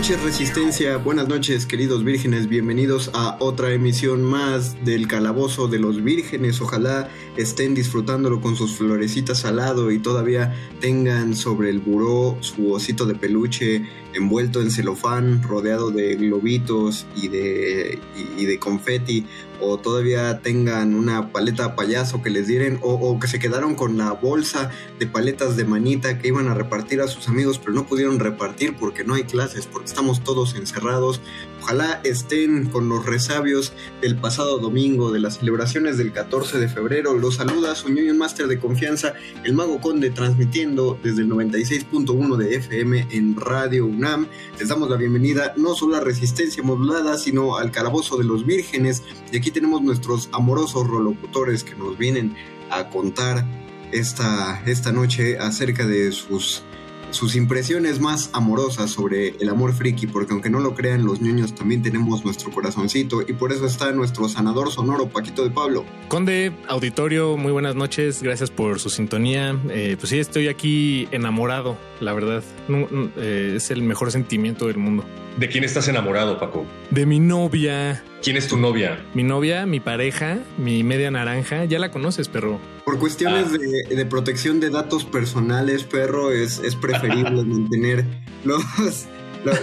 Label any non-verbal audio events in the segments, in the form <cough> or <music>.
Noches Resistencia, buenas noches queridos vírgenes, bienvenidos a otra emisión más del Calabozo de los Vírgenes. Ojalá estén disfrutándolo con sus florecitas al lado y todavía tengan sobre el buró su osito de peluche envuelto en celofán, rodeado de globitos y de, y, de confeti, o todavía tengan una paleta payaso que les dieran, o, o que se quedaron con la bolsa de paletas de manita que iban a repartir a sus amigos, pero no pudieron repartir porque no hay clases, porque estamos todos encerrados. Ojalá estén con los resabios del pasado domingo, de las celebraciones del 14 de febrero. Los saluda su ñoño máster de confianza, el Mago Conde, transmitiendo desde el 96.1 de FM en Radio UNAM. Les damos la bienvenida no solo a Resistencia Modulada, sino al Calabozo de los Vírgenes. Y aquí tenemos nuestros amorosos rolocutores que nos vienen a contar esta, esta noche acerca de sus sus impresiones más amorosas sobre el amor friki, porque aunque no lo crean, los niños también tenemos nuestro corazoncito y por eso está nuestro sanador sonoro, Paquito de Pablo. Conde, auditorio, muy buenas noches, gracias por su sintonía. Eh, pues sí, estoy aquí enamorado, la verdad. No, no, eh, es el mejor sentimiento del mundo. ¿De quién estás enamorado, Paco? De mi novia. ¿Quién es tu novia? Mi novia, mi pareja, mi media naranja. Ya la conoces, perro. Por cuestiones ah. de, de, protección de datos personales, perro, es, es preferible <laughs> mantener los, los, las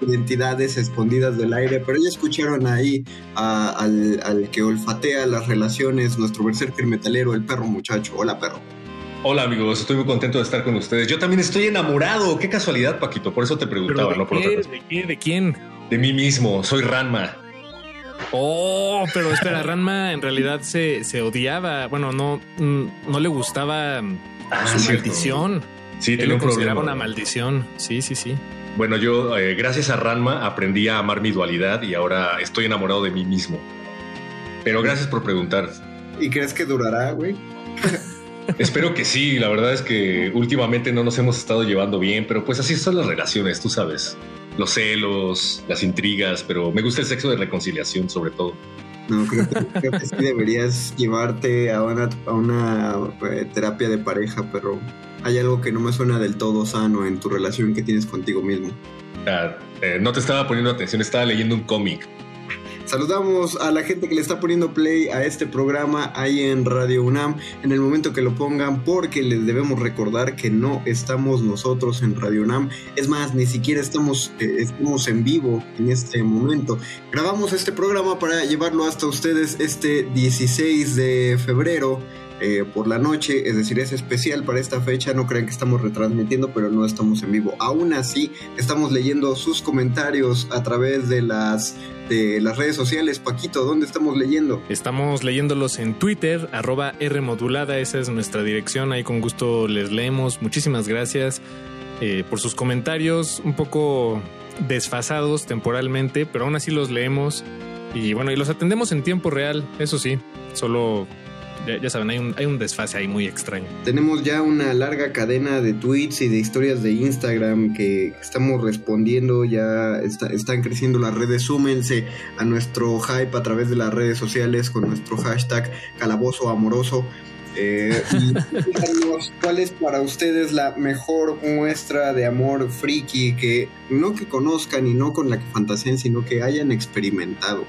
identidades escondidas del aire. Pero ya escucharon ahí a, al, al, que olfatea las relaciones, nuestro berserker metalero, el perro muchacho. Hola, perro. Hola amigos, estoy muy contento de estar con ustedes. Yo también estoy enamorado. Qué casualidad, Paquito. Por eso te preguntaba, ¿de ¿no? Por qué? ¿De quién? ¿De quién? De mí mismo. Soy Ranma. Oh, pero espera, Ranma en realidad se, se odiaba. Bueno, no, no le gustaba ah, su maldición. Sí, Él lo consideraba una maldición. Sí, sí, sí. Bueno, yo, eh, gracias a Ranma, aprendí a amar mi dualidad y ahora estoy enamorado de mí mismo. Pero gracias por preguntar. ¿Y crees que durará, güey? <laughs> Espero que sí, la verdad es que últimamente no nos hemos estado llevando bien, pero pues así son las relaciones, tú sabes. Los celos, las intrigas, pero me gusta el sexo de reconciliación sobre todo. No, creo que, creo que sí deberías llevarte a una, a una eh, terapia de pareja, pero hay algo que no me suena del todo sano en tu relación que tienes contigo mismo. Ah, eh, no te estaba poniendo atención, estaba leyendo un cómic. Saludamos a la gente que le está poniendo play a este programa ahí en Radio UNAM en el momento que lo pongan porque les debemos recordar que no estamos nosotros en Radio UNAM. Es más, ni siquiera estamos, eh, estamos en vivo en este momento. Grabamos este programa para llevarlo hasta ustedes este 16 de febrero eh, por la noche, es decir, es especial para esta fecha, no crean que estamos retransmitiendo, pero no estamos en vivo. Aún así, estamos leyendo sus comentarios a través de las, de las redes sociales. Paquito, ¿dónde estamos leyendo? Estamos leyéndolos en Twitter, arroba Rmodulada, esa es nuestra dirección, ahí con gusto les leemos. Muchísimas gracias eh, por sus comentarios, un poco desfasados temporalmente, pero aún así los leemos. Y bueno, y los atendemos en tiempo real, eso sí, solo ya, saben, hay un, hay un desfase ahí muy extraño. Tenemos ya una larga cadena de tweets y de historias de Instagram que estamos respondiendo, ya están creciendo las redes, súmense a nuestro hype a través de las redes sociales con nuestro hashtag calabozo amoroso. Eh, cuál es para ustedes la mejor muestra de amor friki que no que conozcan y no con la que fantaseen, sino que hayan experimentado.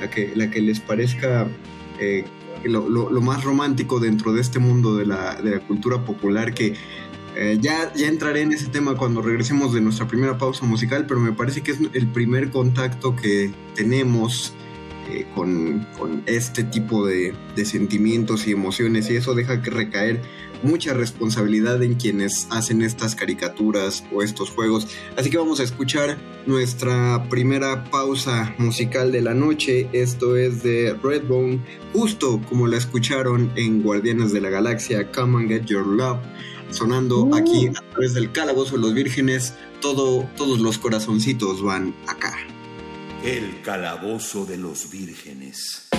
La que, la que les parezca eh, lo, más romántico dentro de este mundo de la, cultura popular que eh, ya, ya entraré en ese tema cuando regresemos de nuestra primera pausa musical, pero me parece que es el primer contacto que tenemos eh, con, este tipo de, de, sentimientos y emociones y eso deja que recaer mucha responsabilidad en quienes hacen estas caricaturas o estos juegos. Así que vamos a escuchar nuestra primera pausa musical de la noche. Esto es de Redbone, justo como la escucharon en Guardianes de la Galaxia, Come and Get Your Love. Sonando uh. aquí a través del calabozo de los vírgenes, todo, todos los corazoncitos van acá. El calabozo de los vírgenes.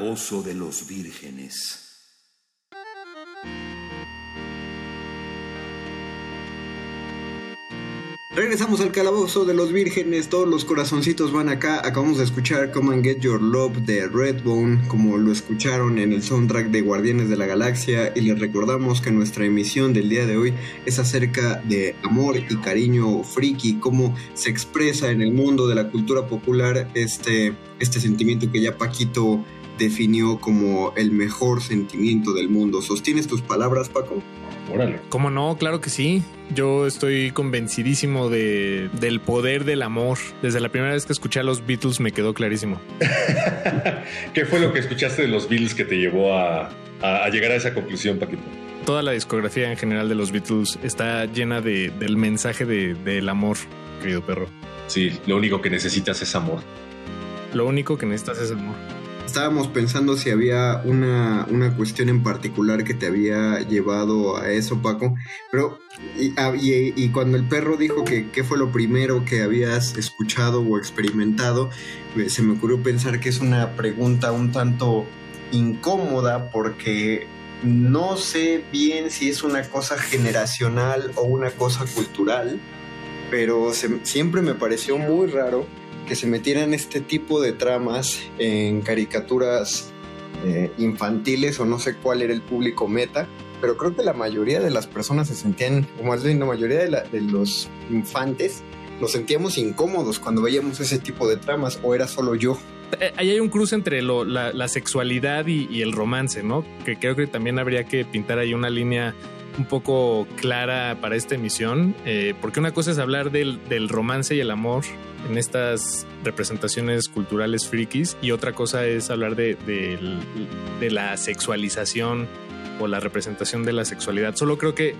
Calabozo de los vírgenes. Regresamos al calabozo de los vírgenes, todos los corazoncitos van acá. Acabamos de escuchar Come and Get Your Love de Redbone, como lo escucharon en el soundtrack de Guardianes de la Galaxia. Y les recordamos que nuestra emisión del día de hoy es acerca de amor y cariño friki, cómo se expresa en el mundo de la cultura popular este, este sentimiento que ya Paquito definió como el mejor sentimiento del mundo. ¿Sostienes tus palabras, Paco? Órale. ¿Cómo no? Claro que sí. Yo estoy convencidísimo de, del poder del amor. Desde la primera vez que escuché a los Beatles me quedó clarísimo. <laughs> ¿Qué fue lo que escuchaste de los Beatles que te llevó a, llegar a esa conclusión, Paquito? Toda la discografía en general de los Beatles está llena de, del mensaje de, del amor, querido perro. Sí, lo único que necesitas es amor. Lo único que necesitas es amor. Estábamos pensando si había una, cuestión en particular que te había llevado a eso, Paco. Pero, y, ah, cuando el perro dijo que qué fue lo primero que habías escuchado o experimentado, eh, se me ocurrió pensar que es una pregunta un tanto incómoda porque no sé bien si es una cosa generacional o una cosa cultural, pero siempre me pareció muy raro que se metieran este tipo de tramas en caricaturas eh, infantiles o no sé cuál era el público meta, pero creo que la mayoría de las personas se sentían, o más bien la mayoría de, los infantes, nos sentíamos incómodos cuando veíamos ese tipo de tramas, o era solo yo. Eh, ahí hay un cruce entre la, sexualidad y, el romance, ¿no? Que creo que también habría que pintar ahí una línea un poco clara para esta emisión, eh, porque una cosa es hablar del, del romance y el amor en estas representaciones culturales frikis y otra cosa es hablar de, de, la sexualización o la representación de la sexualidad. Solo creo que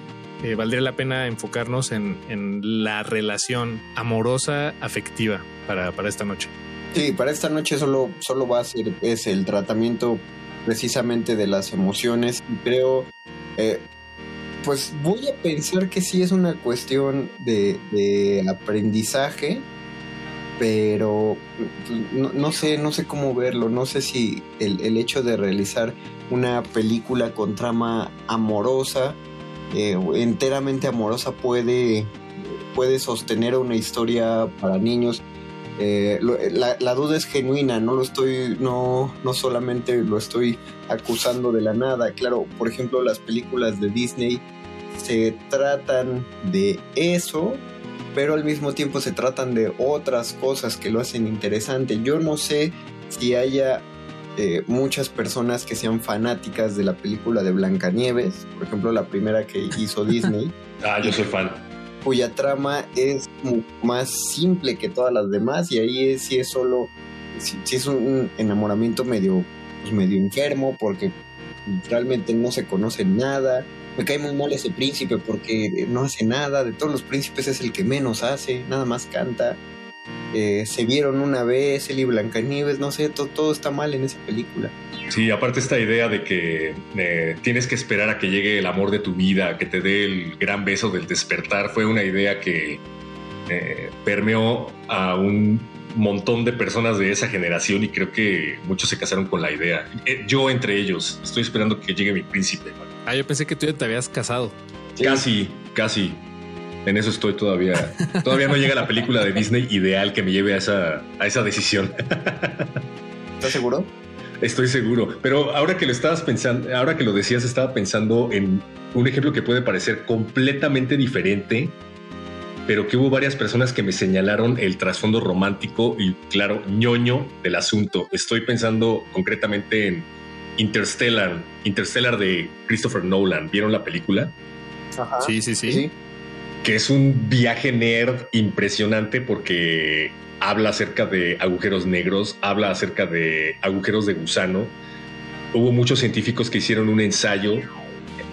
eh, valdría la pena enfocarnos en, en, la relación amorosa afectiva para, para, esta noche. Sí, para esta noche solo, solo va a ser es el tratamiento precisamente de las emociones y creo eh, pues voy a pensar que sí es una cuestión de, de aprendizaje pero no, sé, no sé cómo verlo, no sé si el, hecho de realizar una película con trama amorosa, eh, enteramente amorosa, puede, puede sostener una historia para niños. Eh, la, duda es genuina, no lo estoy, no, no solamente lo estoy acusando de la nada. Claro, por ejemplo, las películas de Disney se tratan de eso, pero al mismo tiempo se tratan de otras cosas que lo hacen interesante. Yo no sé si haya eh, muchas personas que sean fanáticas de la película de Blancanieves, por ejemplo la primera que hizo Disney. <laughs> ah, yo soy fan. Cuya trama es más simple que todas las demás y ahí sí es solo, si es un enamoramiento medio, pues medio enfermo porque realmente no se conoce nada me cae muy mal ese príncipe porque no hace nada, de todos los príncipes es el que menos hace, nada más canta. Eh, se vieron una vez, él y Blancanieves, no sé, todo, está mal en esa película. Sí, aparte esta idea de que eh, tienes que esperar a que llegue el amor de tu vida, que te dé el gran beso del despertar, fue una idea que eh, permeó a un montón de personas de esa generación y creo que muchos se casaron con la idea. yo entre ellos, estoy esperando que llegue mi príncipe. Ah, yo pensé que tú ya te habías casado. Casi, casi. En eso estoy todavía. <laughs> Todavía no llega la película de Disney ideal que me lleve a esa, a esa decisión. <laughs> ¿Estás seguro? Estoy seguro. Pero ahora que lo estabas pensando, ahora que lo decías, estaba pensando en un ejemplo que puede parecer completamente diferente, pero que hubo varias personas que me señalaron el trasfondo romántico y, claro, ñoño del asunto. Estoy pensando concretamente en Interstellar, Interstellar de Christopher Nolan. ¿Vieron la película? Sí, sí, sí, Que es un viaje nerd impresionante porque habla acerca de agujeros negros, habla acerca de agujeros de gusano. Hubo muchos científicos que hicieron un ensayo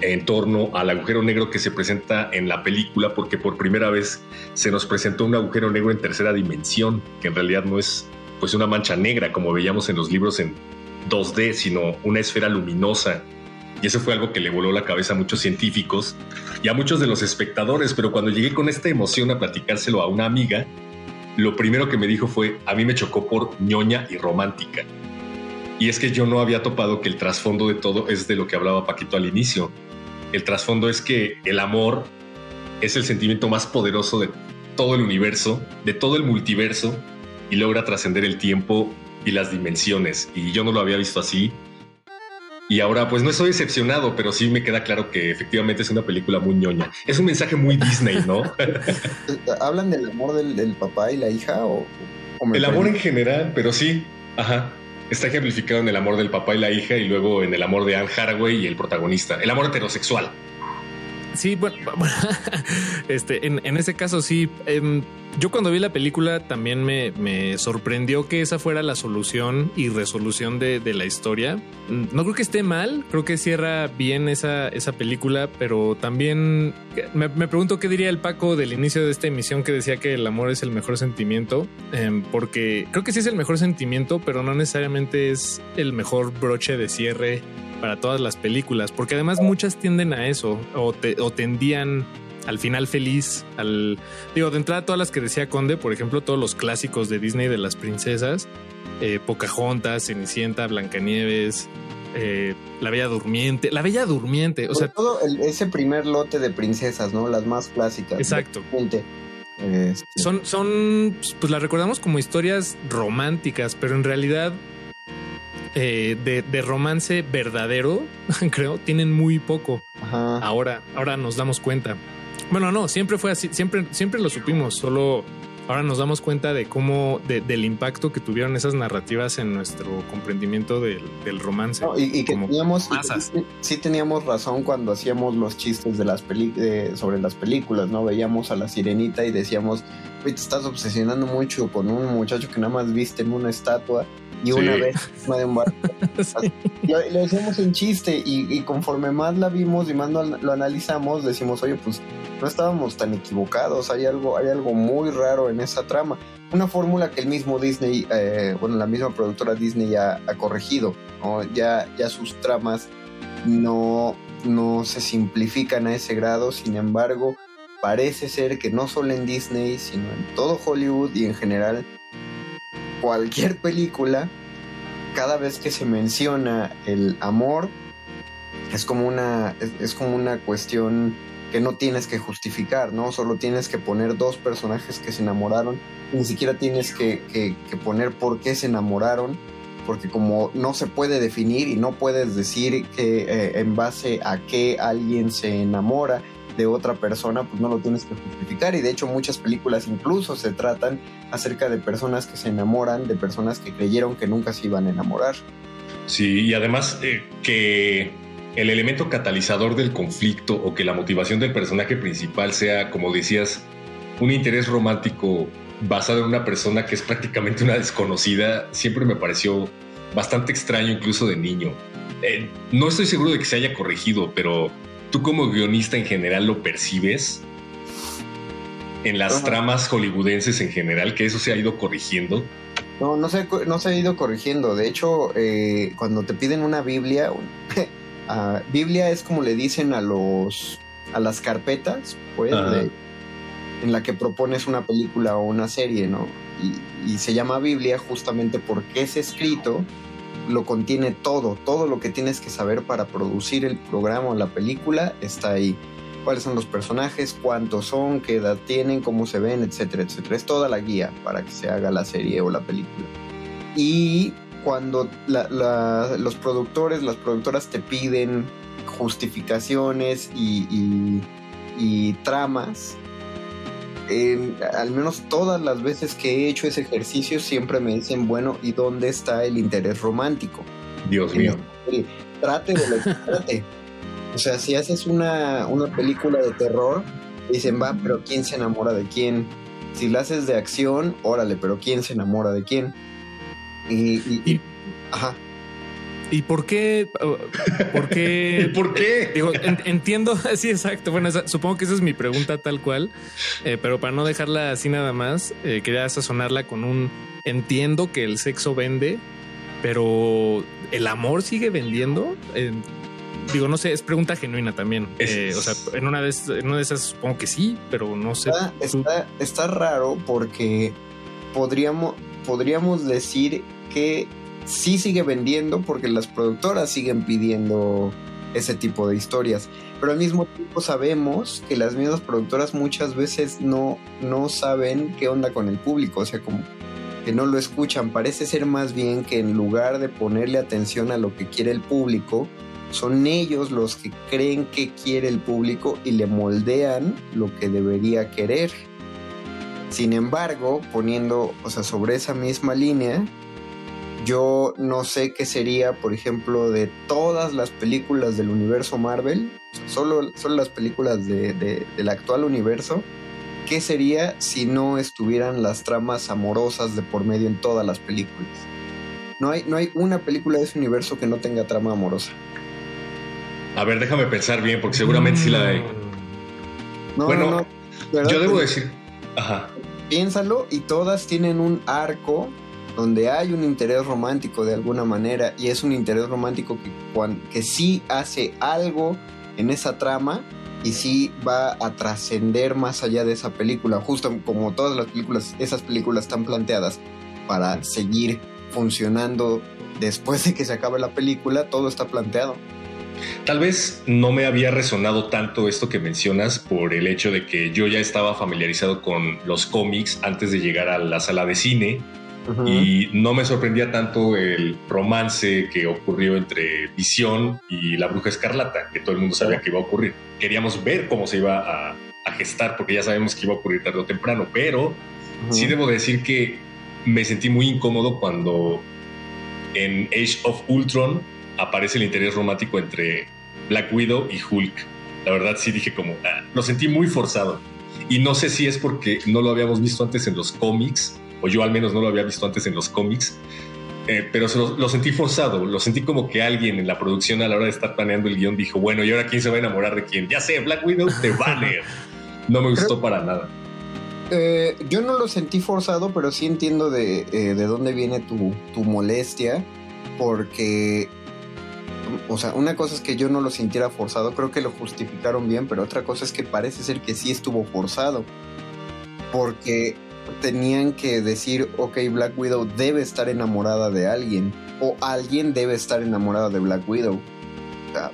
en torno al agujero negro que se presenta en la película porque por primera vez se nos presentó un agujero negro en tercera dimensión, que en realidad no es pues una mancha negra como veíamos en los libros en 2D, sino una esfera luminosa. Y eso fue algo que le voló la cabeza a muchos científicos y a muchos de los espectadores, pero cuando llegué con esta emoción a platicárselo a una amiga, lo primero que me dijo fue, a mí me chocó por ñoña y romántica. Y es que yo no había topado que el trasfondo de todo es de lo que hablaba Paquito al inicio. El trasfondo es que el amor es el sentimiento más poderoso de todo el universo, de todo el multiverso, y logra trascender el tiempo y las dimensiones. Y yo no lo había visto así. Y ahora, pues no estoy decepcionado, pero sí me queda claro que efectivamente es una película muy ñoña. Es un mensaje muy Disney, ¿no? <laughs> ¿Hablan del amor del, papá y la hija? O, el amor en general, pero sí. Ajá. Está ejemplificado en el amor del papá y la hija y luego en el amor de Anne Haraway y el protagonista. El amor heterosexual. Sí, bueno, <laughs> este, en, en ese caso sí. Em, yo cuando vi la película también me, me, sorprendió que esa fuera la solución y resolución de, de, la historia. No creo que esté mal, creo que cierra bien esa, esa película, pero también me, me, pregunto qué diría el Paco del inicio de esta emisión que decía que el amor es el mejor sentimiento, em, porque creo que sí es el mejor sentimiento, pero no necesariamente es el mejor broche de cierre para todas las películas, porque además muchas tienden a eso, o, o tendían al final feliz, al digo, de entrada todas las que decía Conde, por ejemplo, todos los clásicos de Disney de las princesas, eh, Pocahontas, Cenicienta, Blancanieves, eh, La Bella Durmiente, La Bella Durmiente, o sea, todo ese primer lote de princesas, ¿no? Las más clásicas. Exacto. Este. Son, son, pues las recordamos como historias románticas, pero en realidad eh, de, romance verdadero, <laughs> creo, tienen muy poco. Ahora, ahora nos damos cuenta. Bueno, no, siempre fue así, siempre, siempre lo supimos, solo ahora nos damos cuenta de cómo, del impacto que tuvieron esas narrativas en nuestro comprendimiento del, romance. y, que teníamos, sí, teníamos razón cuando hacíamos los chistes de las sobre las películas, ¿no? Veíamos a la sirenita y decíamos, te estás obsesionando mucho con un muchacho que nada más viste en una estatua y una vez de un barco. <laughs> lo, decíamos en chiste y, conforme más la vimos y más lo, analizamos, decimos, oye, pues no estábamos tan equivocados, hay algo, hay algo muy raro en esa trama. Una fórmula que el mismo Disney, eh, bueno, la misma productora Disney ya ha corregido, ya, ya sus tramas no, no se simplifican a ese grado, sin embargo, parece ser que no solo en Disney, sino en todo Hollywood y en general, cualquier película, cada vez que se menciona el amor, es como una, es, como una cuestión que no tienes que justificar, ¿no? Solo tienes que poner dos personajes que se enamoraron, ni siquiera tienes que, poner por qué se enamoraron, porque como no se puede definir y no puedes decir que eh, en base a qué alguien se enamora, de otra persona, pues no lo tienes que justificar. Y de hecho muchas películas incluso se tratan acerca de personas que se enamoran, de personas que creyeron que nunca se iban a enamorar. Sí, y además eh, que el elemento catalizador del conflicto o que la motivación del personaje principal sea, como decías, un interés romántico basado en una persona que es prácticamente una desconocida, siempre me pareció bastante extraño incluso de niño. Eh, no estoy seguro de que se haya corregido, pero ¿Tú como guionista en general lo percibes? En las tramas hollywoodenses en general, que eso se ha ido corrigiendo. No, no se, no se ha ido corrigiendo. De hecho, eh, cuando te piden una Biblia, uh, <laughs> Biblia es como le dicen a los a las carpetas, pues, en la que propones una película o una serie, ¿no? Y, y se llama Biblia justamente porque es escrito lo contiene todo, todo lo que tienes que saber para producir el programa o la película está ahí. Cuáles son los personajes, cuántos son, qué edad tienen, cómo se ven, etcétera, etcétera. Es toda la guía para que se haga la serie o la película. Y cuando los productores, las productoras te piden justificaciones y, y tramas, al menos todas las veces que he hecho ese ejercicio siempre me dicen, bueno, ¿y dónde está el interés romántico? Dios mío. Trate de lo que <laughs> trate. O sea, si haces una, una película de terror, dicen, va, pero ¿quién se enamora de quién? Si la haces de acción, órale, pero ¿quién se enamora de quién? Y, y ajá. ¿Y por qué? ¿Por qué? <laughs> ¿Por qué? Digo, entiendo, <laughs> sí, exacto. Bueno, supongo que esa es mi pregunta tal cual, eh, pero para no dejarla así nada más, eh, quería sazonarla con un entiendo que el sexo vende, pero el amor sigue vendiendo. digo, no sé, es pregunta genuina también. Eh, o sea, en una, de, en una de esas supongo que sí, pero no sé. Está, está, raro porque podríamos, podríamos decir que sí sigue vendiendo porque las productoras siguen pidiendo ese tipo de historias. Pero al mismo tiempo sabemos que las mismas productoras muchas veces no, no saben qué onda con el público, o sea, como que no lo escuchan. Parece ser más bien que en lugar de ponerle atención a lo que quiere el público, son ellos los que creen que quiere el público y le moldean lo que debería querer. Sin embargo, poniendo, o sea, sobre esa misma línea, yo no sé qué sería, por ejemplo, de todas las películas del universo Marvel, solo, solo las películas del actual universo, ¿qué sería si no estuvieran las tramas amorosas de por medio en todas las películas? No hay, no hay una película de ese universo que no tenga trama amorosa. A ver, déjame pensar bien, porque seguramente sí la hay. bueno, yo debo decir. Ajá. Piénsalo y todas tienen un arco donde hay un interés romántico de alguna manera y es un interés romántico que, que sí hace algo en esa trama y sí va a trascender más allá de esa película, justo como todas las películas, esas películas están planteadas para seguir funcionando después de que se acabe la película, todo está planteado. Tal vez no me había resonado tanto esto que mencionas por el hecho de que yo ya estaba familiarizado con los cómics antes de llegar a la sala de cine y no me sorprendía tanto el romance que ocurrió entre Visión y la Bruja Escarlata, que todo el mundo sabía que iba a ocurrir. Queríamos ver cómo se iba a, gestar porque ya sabemos que iba a ocurrir tarde o temprano, pero sí debo decir que me sentí muy incómodo cuando en Age of Ultron aparece el interés romántico entre Black Widow y Hulk. La verdad sí dije como, ah, lo sentí muy forzado. Y no sé si es porque no lo habíamos visto antes en los cómics, o yo al menos no lo había visto antes en los cómics, eh, pero lo, sentí forzado, lo sentí como que alguien en la producción a la hora de estar planeando el guion dijo, bueno, ¿y ahora quién se va a enamorar de quién? Ya sé, Black Widow te vale. <laughs> no me gustó para nada. Eh, yo no lo sentí forzado, pero sí entiendo de, eh, de dónde viene tu, tu molestia, porque o sea, una cosa es que yo no lo sintiera forzado, creo que lo justificaron bien, pero otra cosa es que parece ser que sí estuvo forzado. Porque tenían que decir, ok, Black Widow debe estar enamorada de alguien, o alguien debe estar enamorado de Black Widow. O sea,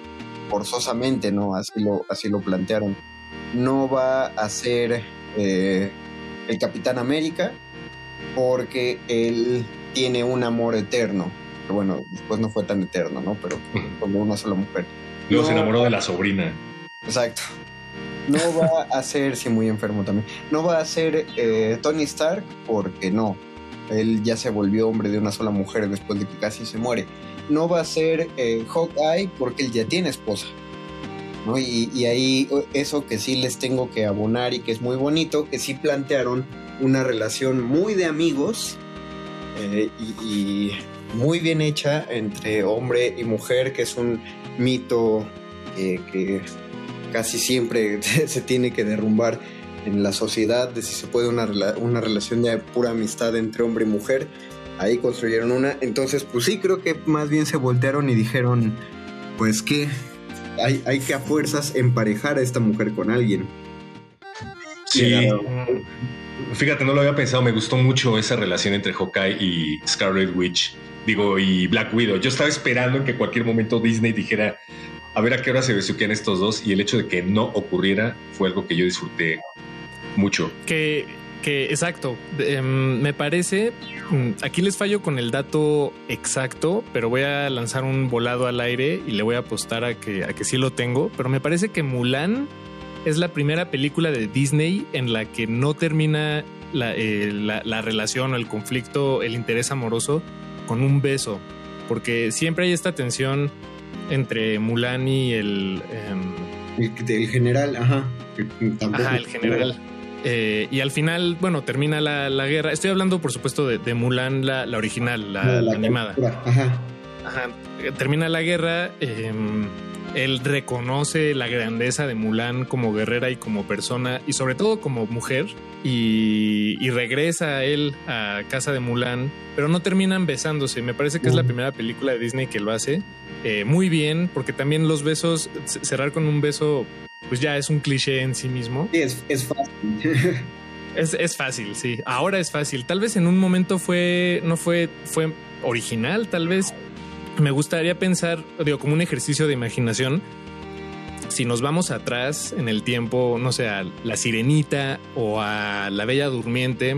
forzosamente, ¿no? Así lo, así lo plantearon. No va a ser eh, el Capitán América porque él tiene un amor eterno que bueno, después no fue tan eterno, ¿no? Pero <laughs> como una sola mujer. Luego se enamoró de la sobrina. Exacto. No va a ser, sí, muy enfermo también. No va a ser eh, Tony Stark porque no. Él ya se volvió hombre de una sola mujer después de que casi se muere. No va a ser eh, Hawkeye porque él ya tiene esposa. ¿no? Y, y, ahí eso que sí les tengo que abonar y que es muy bonito, que sí plantearon una relación muy de amigos eh, y, muy bien hecha entre hombre y mujer, que es un mito que casi siempre <laughs> se tiene que derrumbar en la sociedad, de si se puede una, una relación de pura amistad entre hombre y mujer. Ahí construyeron una. Entonces, pues sí, creo que más bien se voltearon y dijeron, pues que hay, hay que a fuerzas emparejar a esta mujer con alguien. Sí. Fíjate, no lo había pensado, me gustó mucho esa relación entre Hawkeye y Scarlet Witch digo, y Black Widow. Yo estaba esperando en que cualquier momento Disney dijera, a ver a qué hora se besuquean estos dos, y el hecho de que no ocurriera fue algo que yo disfruté mucho. Que, que exacto, em, me parece, mm, aquí les fallo con el dato exacto, pero voy a lanzar un volado al aire y le voy a apostar a que, a que sí lo tengo, pero me parece que Mulan es la primera película de Disney en la que no termina la, eh, la, la relación o el conflicto, el interés amoroso con un beso, porque siempre hay esta tensión entre Mulan y el... Em, el, general, ajá. Ajá, el general. Eh, y al final, bueno, termina la, guerra. Estoy hablando, por supuesto, de, Mulan, la, original, la, animada. Ajá. Ajá. Termina la guerra. Em, él reconoce la grandeza de Mulan como guerrera y como persona y sobre todo como mujer y, regresa a él a casa de Mulan, pero no terminan besándose. Me parece que es la primera película de Disney que lo hace eh, muy bien porque también los besos, cerrar con un beso, pues ya es un cliché en sí mismo. Sí, es, es fácil. <laughs> es, es fácil, sí. Ahora es fácil. Tal vez en un momento fue, no fue, fue original, tal vez. Me gustaría pensar, digo, como un ejercicio de imaginación, si nos vamos atrás en el tiempo, no sé, a La Sirenita o a La Bella Durmiente,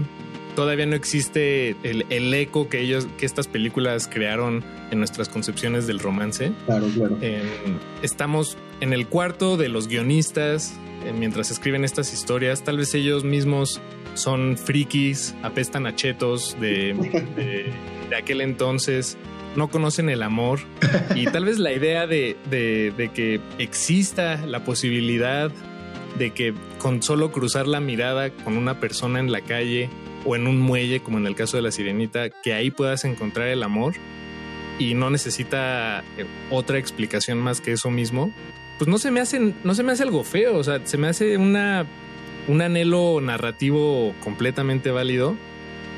todavía no existe el, eco que ellos, que estas películas crearon en nuestras concepciones del romance. Claro, claro. estamos en el cuarto de los guionistas eh, mientras escriben estas historias. Tal vez ellos mismos son frikis, apestan a chetos de, de aquel entonces no conocen el amor y tal vez la idea de, que exista la posibilidad de que con solo cruzar la mirada con una persona en la calle o en un muelle, como en el caso de la sirenita, que ahí puedas encontrar el amor y no necesita eh, otra explicación más que eso mismo, pues no se me hace, no se me hace algo feo, o sea, se me hace un anhelo narrativo completamente válido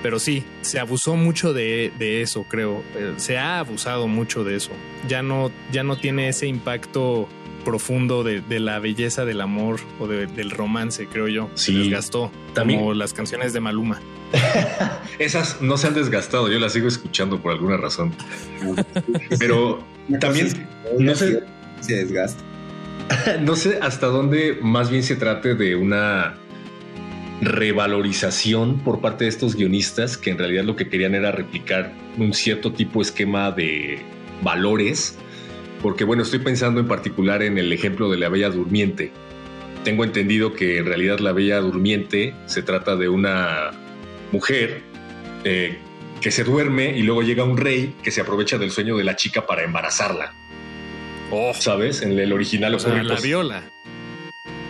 pero sí, se abusó mucho de, eso, creo. Eh, se ha abusado mucho de eso. Ya no, ya no tiene ese impacto profundo de, la belleza del amor o del romance, creo yo. Sí. Se desgastó. También. Como las canciones de Maluma. <laughs> Esas no se han desgastado, yo las sigo escuchando por alguna razón. <laughs> Pero también no sé. Se desgasta. <laughs> No sé hasta dónde más bien se trate de una revalorización por parte de estos guionistas que en realidad lo que querían era replicar un cierto tipo de esquema de valores, porque bueno, estoy pensando en particular en el ejemplo de la Bella Durmiente. Tengo entendido que en realidad la Bella Durmiente se trata de una mujer eh, que se duerme y luego llega un rey que se aprovecha del sueño de la chica para embarazarla. Oh, ¿sabes? En el original o sea, la viola.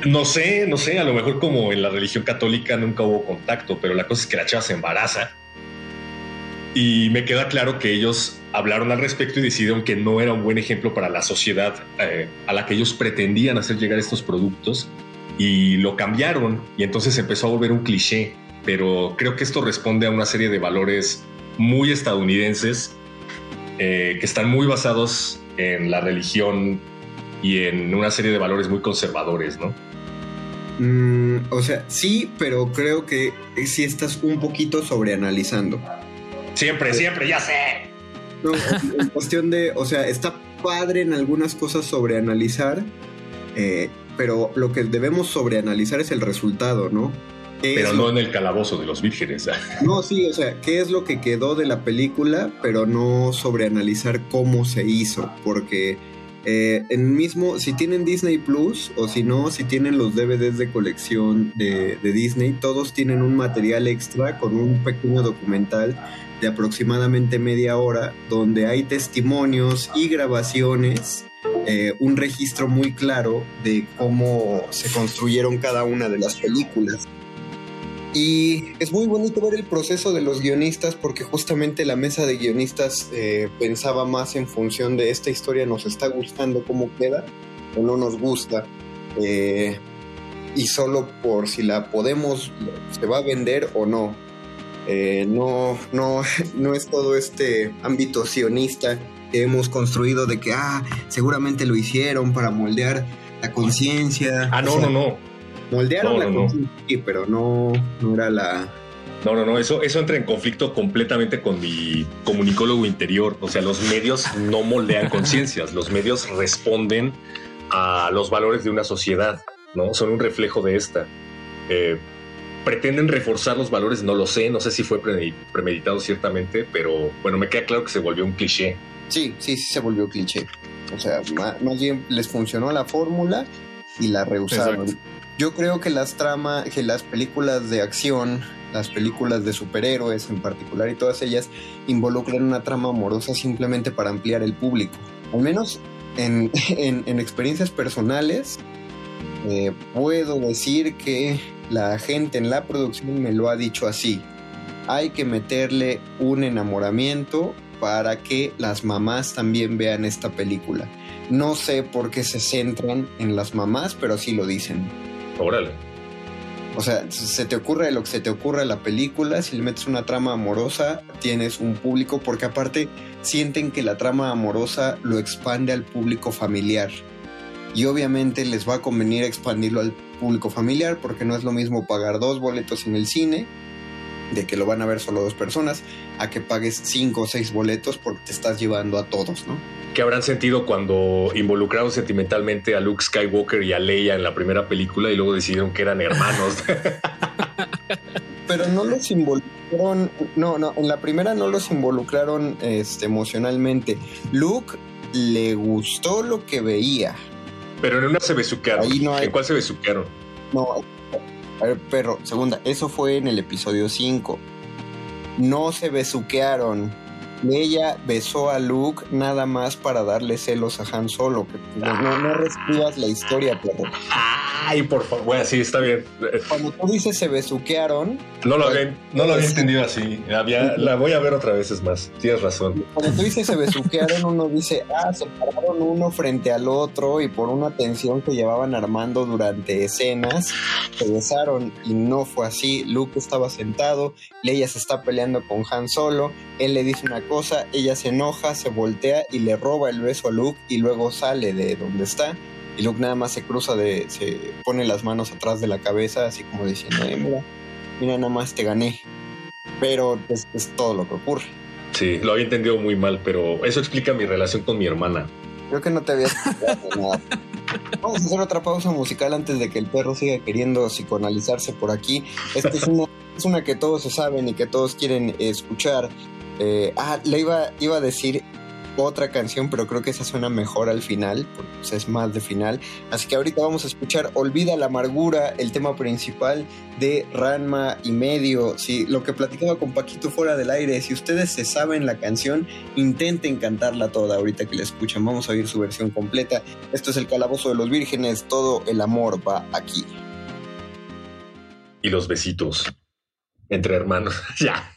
No sé, no sé, a lo mejor como en la religión católica nunca hubo contacto, pero la cosa es que la chava se embaraza. Y me queda claro que ellos hablaron al respecto y decidieron que no era un buen ejemplo para la sociedad eh, a la que ellos pretendían hacer llegar estos productos y lo cambiaron y entonces empezó a volver un cliché. Pero creo que esto responde a una serie de valores muy estadounidenses eh, que están muy basados en la religión y en una serie de valores muy conservadores, ¿no? Mm, o sea, sí, pero creo que sí estás un poquito sobreanalizando. Siempre, siempre, ya sé. No, en cuestión de, o sea, está padre en algunas cosas sobreanalizar, eh, pero lo que debemos sobreanalizar es el resultado, ¿no? Pero no en el calabozo de los vírgenes. <laughs> No, sí, o sea, qué es lo que quedó de la película, pero no sobreanalizar cómo se hizo, porque eh, en mismo, si tienen Disney Plus o si no, si tienen los DVDs de colección de, Disney, todos tienen un material extra con un pequeño documental de aproximadamente media hora donde hay testimonios y grabaciones, eh, un registro muy claro de cómo se construyeron cada una de las películas. Y es muy bonito ver el proceso de los guionistas porque justamente la mesa de guionistas eh, pensaba más en función de esta historia nos está gustando cómo queda o no nos gusta. Eh, y solo por si la podemos, se va a vender o no. Eh, no, no, <laughs> no es todo este ámbito sionista que hemos construido de que, ah, seguramente lo hicieron para moldear la conciencia. Ah, no, no, no. Moldearon la sí, pero no, no era la. No, no, no, eso, eso entra en conflicto completamente con mi comunicólogo interior. O sea, los medios no moldean conciencias, los medios responden a los valores de una sociedad, ¿no? Son un reflejo de esta. Eh, pretenden reforzar los valores, no lo sé, no sé si fue premeditado ciertamente, pero bueno, me queda claro que se volvió un cliché. Sí, sí, sí se volvió cliché. O sea, más, bien les funcionó la fórmula y la rehusaron. Yo creo que las tramas, que las películas de acción, las películas de superhéroes en particular y todas ellas involucran una trama amorosa simplemente para ampliar el público. Al menos <laughs> en, experiencias personales, eh, puedo decir que la gente en la producción me lo ha dicho así. Hay que meterle un enamoramiento para que las mamás también vean esta película. No sé por qué se centran en las mamás, pero así lo dicen. O sea, se te ocurre lo que se te ocurre a la película, si le metes una trama amorosa, tienes un público, porque aparte sienten que la trama amorosa lo expande al público familiar. Y obviamente les va a convenir expandirlo al público familiar, porque no es lo mismo pagar dos boletos en el cine de que lo van a ver solo dos personas, a que pagues cinco o seis boletos porque te estás llevando a todos, ¿no? ¿Qué habrán sentido cuando involucraron sentimentalmente a Luke Skywalker y a Leia en la primera película y luego decidieron que eran hermanos? <laughs> Pero no los involucraron, no, no, en la primera no los involucraron este, emocionalmente. Luke le gustó lo que veía. Pero en una se besuquearon. Ahí no hay- ¿En cuál se besuquearon? No, a ver, perro, segunda, eso fue en el episodio 5. No se besuquearon. Ella besó a Luke nada más para darle celos a Han Solo. que- No, no, reescribas la historia, perro. Ay, por favor. Bueno, sí, está bien. Cuando tú dices se besuquearon, No lo había, no lo había entendido así. Había, la voy a ver otra vez, es más. Tienes razón. cuando tú dices se besuquearon, uno dice, ah, se pararon uno frente al otro y por una tensión que llevaban armando durante escenas, se besaron y no fue así. Luke estaba sentado, Leia se está peleando con Han Solo, él le dice una cosa, ella se enoja, se voltea y le roba el beso a Luke y luego sale de donde está. Y Luke nada más se cruza de, se pone las manos atrás de la cabeza, así como diciendo, eh, mira, mira, nada más te gané. Pero es, es todo lo que ocurre. Sí, lo había entendido muy mal, pero eso explica mi relación con mi hermana. Creo que no te explicado nada. Vamos a hacer otra pausa musical antes de que el perro siga queriendo psicoanalizarse por aquí. Esta es una, es una que todos se saben y que todos quieren escuchar. Eh, ah, le iba, iba a decir otra canción, pero creo que esa suena mejor al final, pues, es más de final. Así que ahorita vamos a escuchar Olvida la amargura, el tema principal de Ranma y medio. Si lo que platicaba con Paquito fuera del aire, si ustedes se saben la canción, intenten cantarla toda ahorita que la escuchan. Vamos a oír su versión completa. Esto es el Calabozo de los Vírgenes, todo el amor va aquí. Y los besitos entre hermanos. <laughs> ya.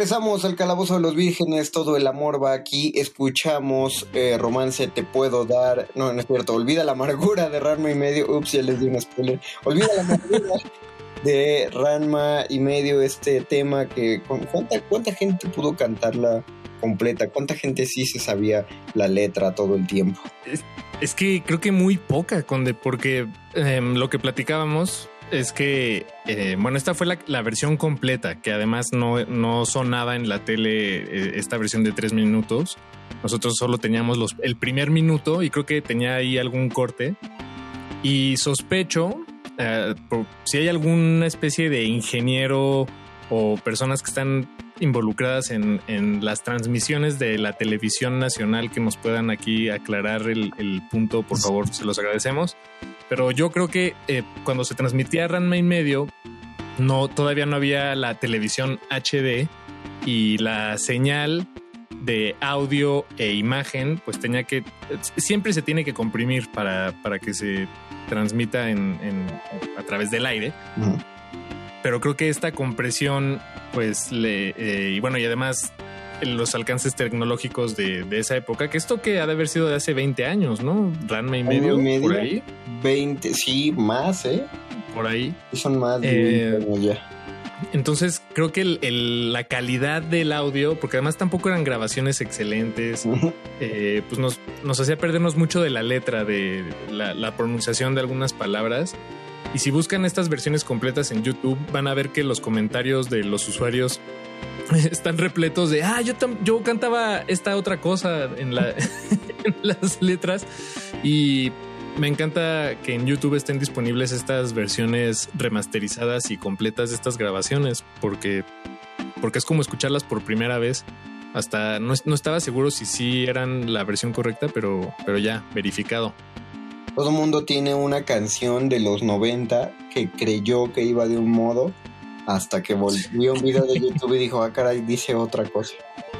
Regresamos al Calabozo de los Vírgenes, todo el amor va aquí, escuchamos eh, Romance Te Puedo Dar, no, no es cierto, Olvida la Amargura de Ranma y Medio, ups, ya les di un spoiler, Olvida la Amargura de Ranma y Medio, este tema que, ¿cuánta, cuánta gente pudo cantarla completa? ¿Cuánta gente sí se sabía la letra todo el tiempo? Es, que creo que muy poca, Conde, porque em, lo que platicábamos es que, eh, bueno, esta fue la, versión completa, que además no, no sonaba en la tele eh, esta versión de tres minutos. Nosotros solo teníamos los, el primer minuto y creo que tenía ahí algún corte. Y sospecho, eh, si hay alguna especie de ingeniero o personas que están involucradas en, en, las transmisiones de la televisión nacional que nos puedan aquí aclarar el, el punto, por favor, se los agradecemos. Pero yo creo que eh, cuando se transmitía Ranma y medio, no, todavía no había la televisión HD y la señal de audio e imagen, pues tenía que, siempre se tiene que comprimir para, para que se transmita en, a través del aire. Pero creo que esta compresión, pues le, eh, y bueno, y además los alcances tecnológicos de, esa época, que esto que ha de haber sido de hace 20 años, ¿no? Ranma y medio, por ahí. 20, sí, más, ¿eh? Por ahí. Son más de eh, ya. Entonces creo que la calidad del audio, porque además tampoco eran grabaciones excelentes, eh, pues nos, nos, hacía perdernos mucho de la letra, de la, la, pronunciación de algunas palabras. Y si buscan estas versiones completas en YouTube, van a ver que los comentarios de los usuarios <laughs> están repletos de, ah, yo, yo cantaba esta otra cosa en, la, <laughs> en las letras y me encanta que en YouTube estén disponibles estas versiones remasterizadas y completas de estas grabaciones porque, porque es como escucharlas por primera vez. Hasta no, no estaba seguro si sí eran la versión correcta, pero, pero ya, verificado. Todo mundo tiene una canción de los 90 que creyó que iba de un modo hasta que volvió un video de YouTube y dijo, ah, caray, dice otra cosa.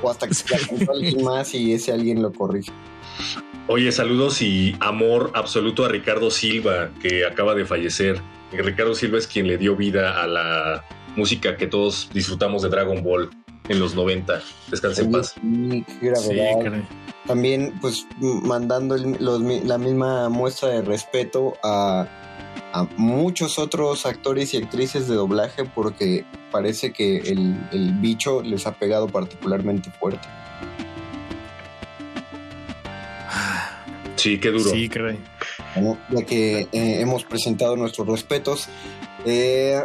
O hasta que se la <laughs> alguien más y ese alguien lo corrige. Oye, saludos y amor absoluto a Ricardo Silva, que acaba de fallecer. Ricardo Silva es quien le dio vida a la música que todos disfrutamos de Dragon Ball en los 90. Descanse en paz. Sí, También, pues, mandando la misma muestra de respeto a a muchos otros actores y actrices de doblaje porque parece que el, bicho les ha pegado particularmente fuerte. Sí, qué duro. Sí, caray. ya que eh, hemos presentado nuestros respetos, eh,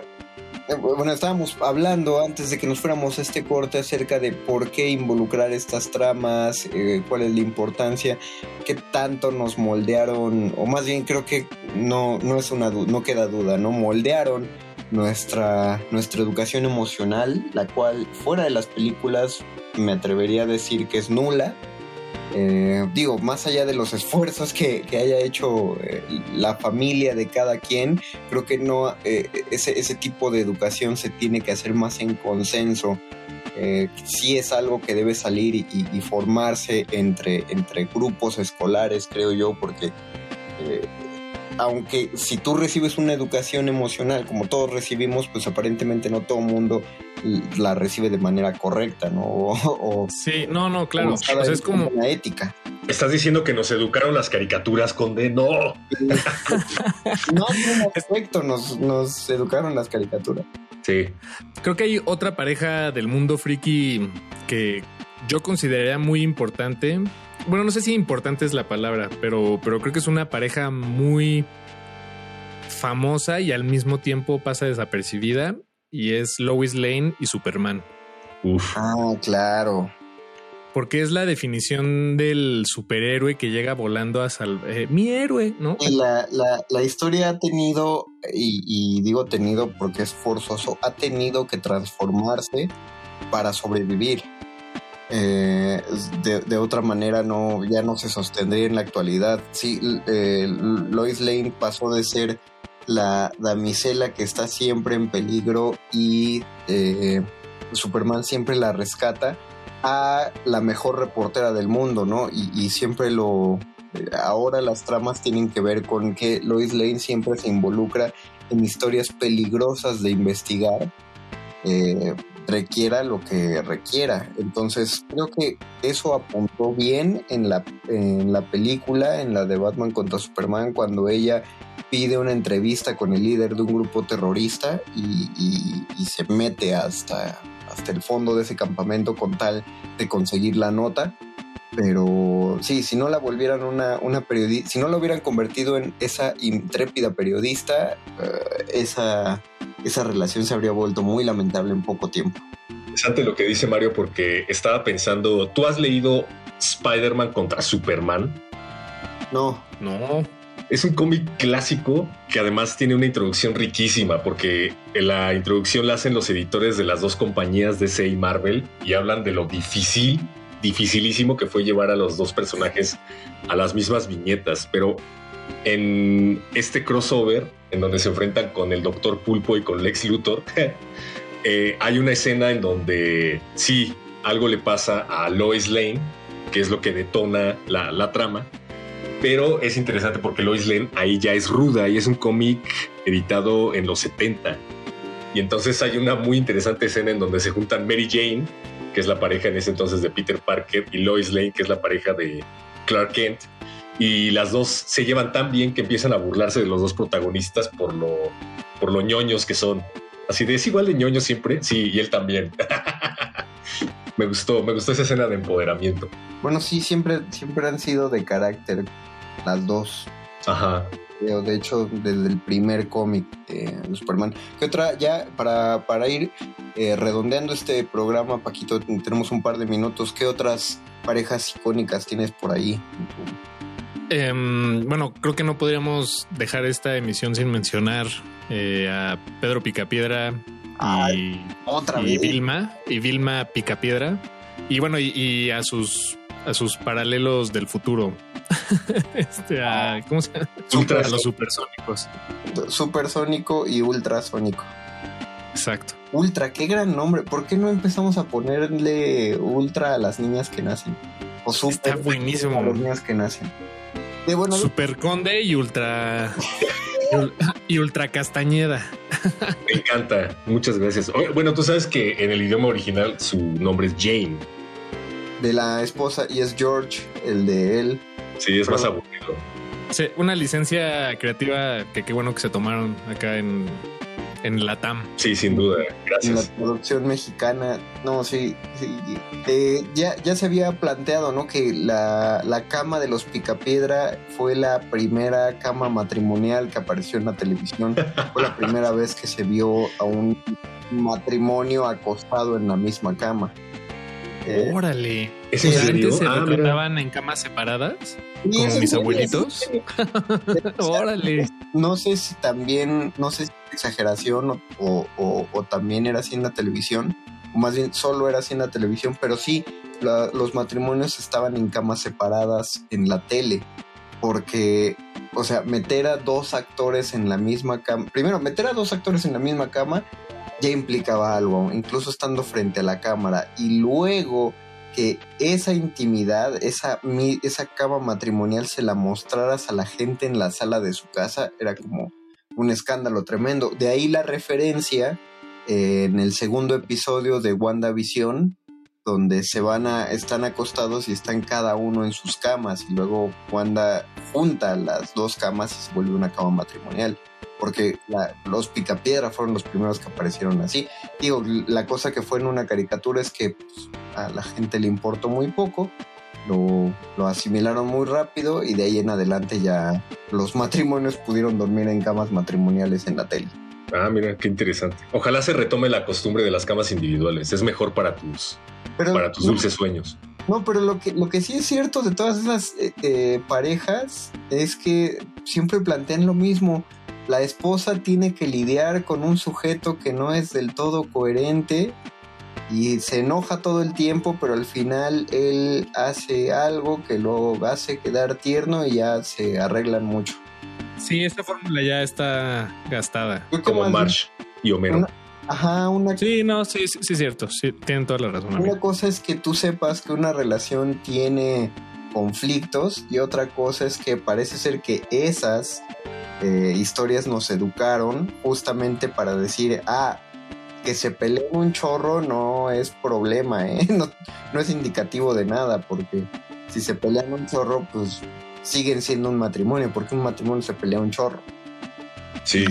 bueno, estábamos hablando antes de que nos fuéramos a este corte acerca de por qué involucrar estas tramas, eh, cuál es la importancia, qué tanto nos moldearon, o más bien creo que no, no es una no queda duda, ¿no? Moldearon nuestra, nuestra educación emocional, la cual fuera de las películas me atrevería a decir que es nula eh, digo, más allá de los esfuerzos que, haya hecho eh, la familia de cada quien, creo que no eh, ese, tipo de educación se tiene que hacer más en consenso. sí es algo que debe salir y, formarse entre, entre grupos escolares, creo yo, porque aunque si tú recibes una educación emocional, como todos recibimos, pues aparentemente no todo el mundo la recibe de manera correcta, ¿no? <laughs> sí, no, no, claro. es como una ética. Estás diciendo que nos educaron las caricaturas, Conde. No. <laughs> no, en efecto, nos, nos educaron las caricaturas. Sí. Creo que hay otra pareja del mundo friki que yo consideraría muy importante. Bueno, no sé si importante es la palabra, pero, pero creo que es una pareja muy famosa y al mismo tiempo pasa desapercibida y es Lois Lane y Superman. Uf. Ah, claro. Porque es la definición del superhéroe que llega volando a salvar. Eh, mi héroe, ¿no? La, la, la, historia ha tenido, y, digo tenido porque es forzoso, ha tenido que transformarse para sobrevivir. Eh, de, otra manera no ya no se sostendría en la actualidad. Sí, eh, Lois Lane pasó de ser la damisela que está siempre en peligro y eh, Superman siempre la rescata a la mejor reportera del mundo, ¿no? Y, siempre lo, ahora las tramas tienen que ver con que Lois Lane siempre se involucra en historias peligrosas de investigar, eh, requiera lo que requiera. Entonces creo que eso apuntó bien en la, en la película, en la de Batman contra Superman, cuando ella pide una entrevista con el líder de un grupo terrorista y, y se mete hasta, hasta el fondo de ese campamento con tal de conseguir la nota pero sí, si no la volvieran una, una periodista, si no la hubieran convertido en esa intrépida periodista, eh, esa, esa relación se habría vuelto muy lamentable en poco tiempo. Interesante lo que dice Mario porque estaba pensando, ¿tú has leído Spider-Man contra Superman? No. No. Es un cómic clásico que además tiene una introducción riquísima porque la introducción la hacen los editores de las dos compañías DC y Marvel y hablan de lo difícil dificilísimo que fue llevar a los dos personajes a las mismas viñetas, pero en este crossover, en donde se enfrentan con el Doctor Pulpo y con Lex Luthor, <laughs> eh, hay una escena en donde sí, algo le pasa a Lois Lane, que es lo que detona la, la trama, pero es interesante porque Lois Lane ahí ya es ruda y es un cómic editado en los 70. Y entonces hay una muy interesante escena en donde se juntan Mary Jane, que es la pareja en ese entonces de Peter Parker, y Lois Lane, que es la pareja de Clark Kent. Y las dos se llevan tan bien que empiezan a burlarse de los dos protagonistas por lo, por lo ñoños que son. Así de es igual de ñoño siempre. Sí, y él también. <laughs> me gustó, me gustó esa escena de empoderamiento. Bueno, sí, siempre, siempre han sido de carácter las dos. Ajá. De hecho, desde el primer cómic de Superman. ¿Qué otra? Ya para, para ir eh, redondeando este programa, Paquito, tenemos un par de minutos. ¿Qué otras parejas icónicas tienes por ahí? Em, bueno, creo que no podríamos dejar esta emisión sin mencionar eh, a Pedro Picapiedra y, otra y Vilma y Vilma Picapiedra y bueno y, a sus a sus paralelos del futuro. <laughs> este, a, ¿cómo se llama? Ultra, a los supersónicos. Supersónico y ultrasónico. Exacto. Ultra, qué gran nombre. ¿Por qué no empezamos a ponerle ultra a las niñas que nacen? O super Está buenísimo. A las niñas que nacen. De, bueno, super Conde y ultra. y ultra Castañeda. Me encanta. Muchas gracias. Bueno, tú sabes que en el idioma original su nombre es Jane. De la esposa y es George, el de él. Sí, es más aburrido. Sí, una licencia creativa que qué bueno que se tomaron acá en, en la TAM. Sí, sin duda. Gracias. En la producción mexicana, no, sí, sí. Eh, ya, ya se había planteado, ¿no? Que la, la cama de los Picapiedra fue la primera cama matrimonial que apareció en la televisión. fue la primera vez que se vio a un matrimonio acostado en la misma cama. Eh, Órale. ¿Es antes se ah, retrataban en camas separadas? Como mis abuelitos. <laughs> Órale. No sé si también, no sé si es exageración o, o, también era así en la televisión, o más bien solo era así en la televisión, pero sí, los matrimonios estaban en camas separadas en la tele, porque, o sea, meter a dos actores en la misma cama, primero, meter a dos actores en la misma cama ya implicaba algo, incluso estando frente a la cámara, y luego que esa intimidad, esa, esa cama matrimonial se la mostraras a la gente en la sala de su casa, era como un escándalo tremendo. De ahí la referencia eh, en el segundo episodio de WandaVision, donde se van a, están acostados y están cada uno en sus camas, y luego Wanda junta las dos camas y se vuelve una cama matrimonial porque los Picapiedra fueron los primeros que aparecieron así. Digo, la cosa que fue en una caricatura es que pues, a la gente le importó muy poco, lo, lo, asimilaron muy rápido y de ahí en adelante ya los matrimonios pudieron dormir en camas matrimoniales en la tele. Ah, mira, qué interesante. Ojalá se retome la costumbre de las camas individuales. Es mejor para tus, para tus dulces sueños. No, pero lo que, lo que sí es cierto de todas esas eh, eh, parejas es que siempre plantean lo mismo la esposa tiene que lidiar con un sujeto que no es del todo coherente y se enoja todo el tiempo, pero al final él hace algo que lo hace quedar tierno y ya se arreglan mucho. Sí, esta fórmula ya está gastada. Como Marsh y Homero. ajá, una. Sí, no, sí, sí, es cierto. Sí, tienen toda la razón. Una cosa es que tú sepas que una relación tiene conflictos y otra cosa es que parece ser que esas eh, historias nos educaron justamente para decir, ah, que se peleen un chorro no es problema, ¿eh? <laughs> no, no es indicativo de nada, porque si se pelean un chorro, pues siguen siendo un matrimonio, porque un matrimonio se pelea un chorro. Sí.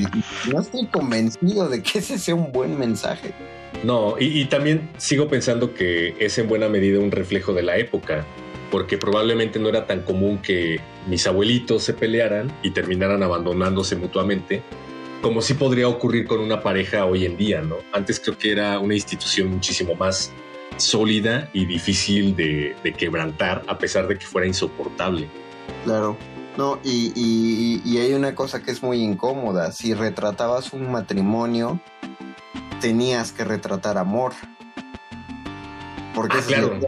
No estoy convencido de que ese sea un buen mensaje. No, y, y, también sigo pensando que es en buena medida un reflejo de la época, porque probablemente no era tan común que mis abuelitos se pelearan y terminaran abandonándose mutuamente, como sí podría ocurrir con una pareja hoy en día, ¿no? Antes creo que era una institución muchísimo más sólida y difícil de, de quebrantar, a pesar de que fuera insoportable. Claro. No, y, y, y, hay una cosa que es muy incómoda. Si retratabas un matrimonio, tenías que retratar amor. Porque ah, claro.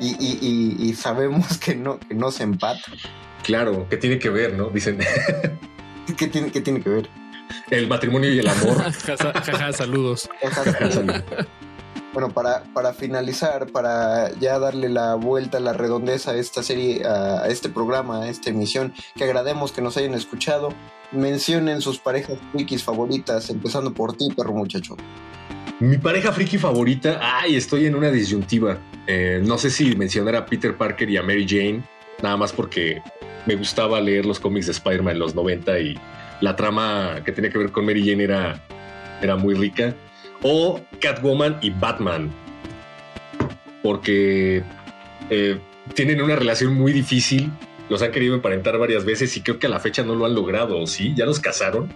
Y, y, y, sabemos que no, que no se empata. Claro, ¿qué tiene que ver, no? Dicen. <laughs> ¿Qué tiene, qué tiene que ver? El matrimonio y el amor. <laughs> Jaja, saludos. Bueno, para, para finalizar, para ya darle la vuelta, la redondeza a esta serie, a este programa, a esta emisión, que agrademos que nos hayan escuchado, mencionen sus parejas frikis favoritas, empezando por ti, perro muchacho. Mi pareja friki favorita, ay, estoy en una disyuntiva. Eh, no sé si mencionar a Peter Parker y a Mary Jane, nada más porque me gustaba leer los cómics de Spider-Man en los 90 y la trama que tenía que ver con Mary Jane era, era muy rica o Catwoman y Batman, porque eh, tienen una relación muy difícil, los han querido emparentar varias veces y creo que a la fecha no lo han logrado, ¿sí? ¿Ya los casaron?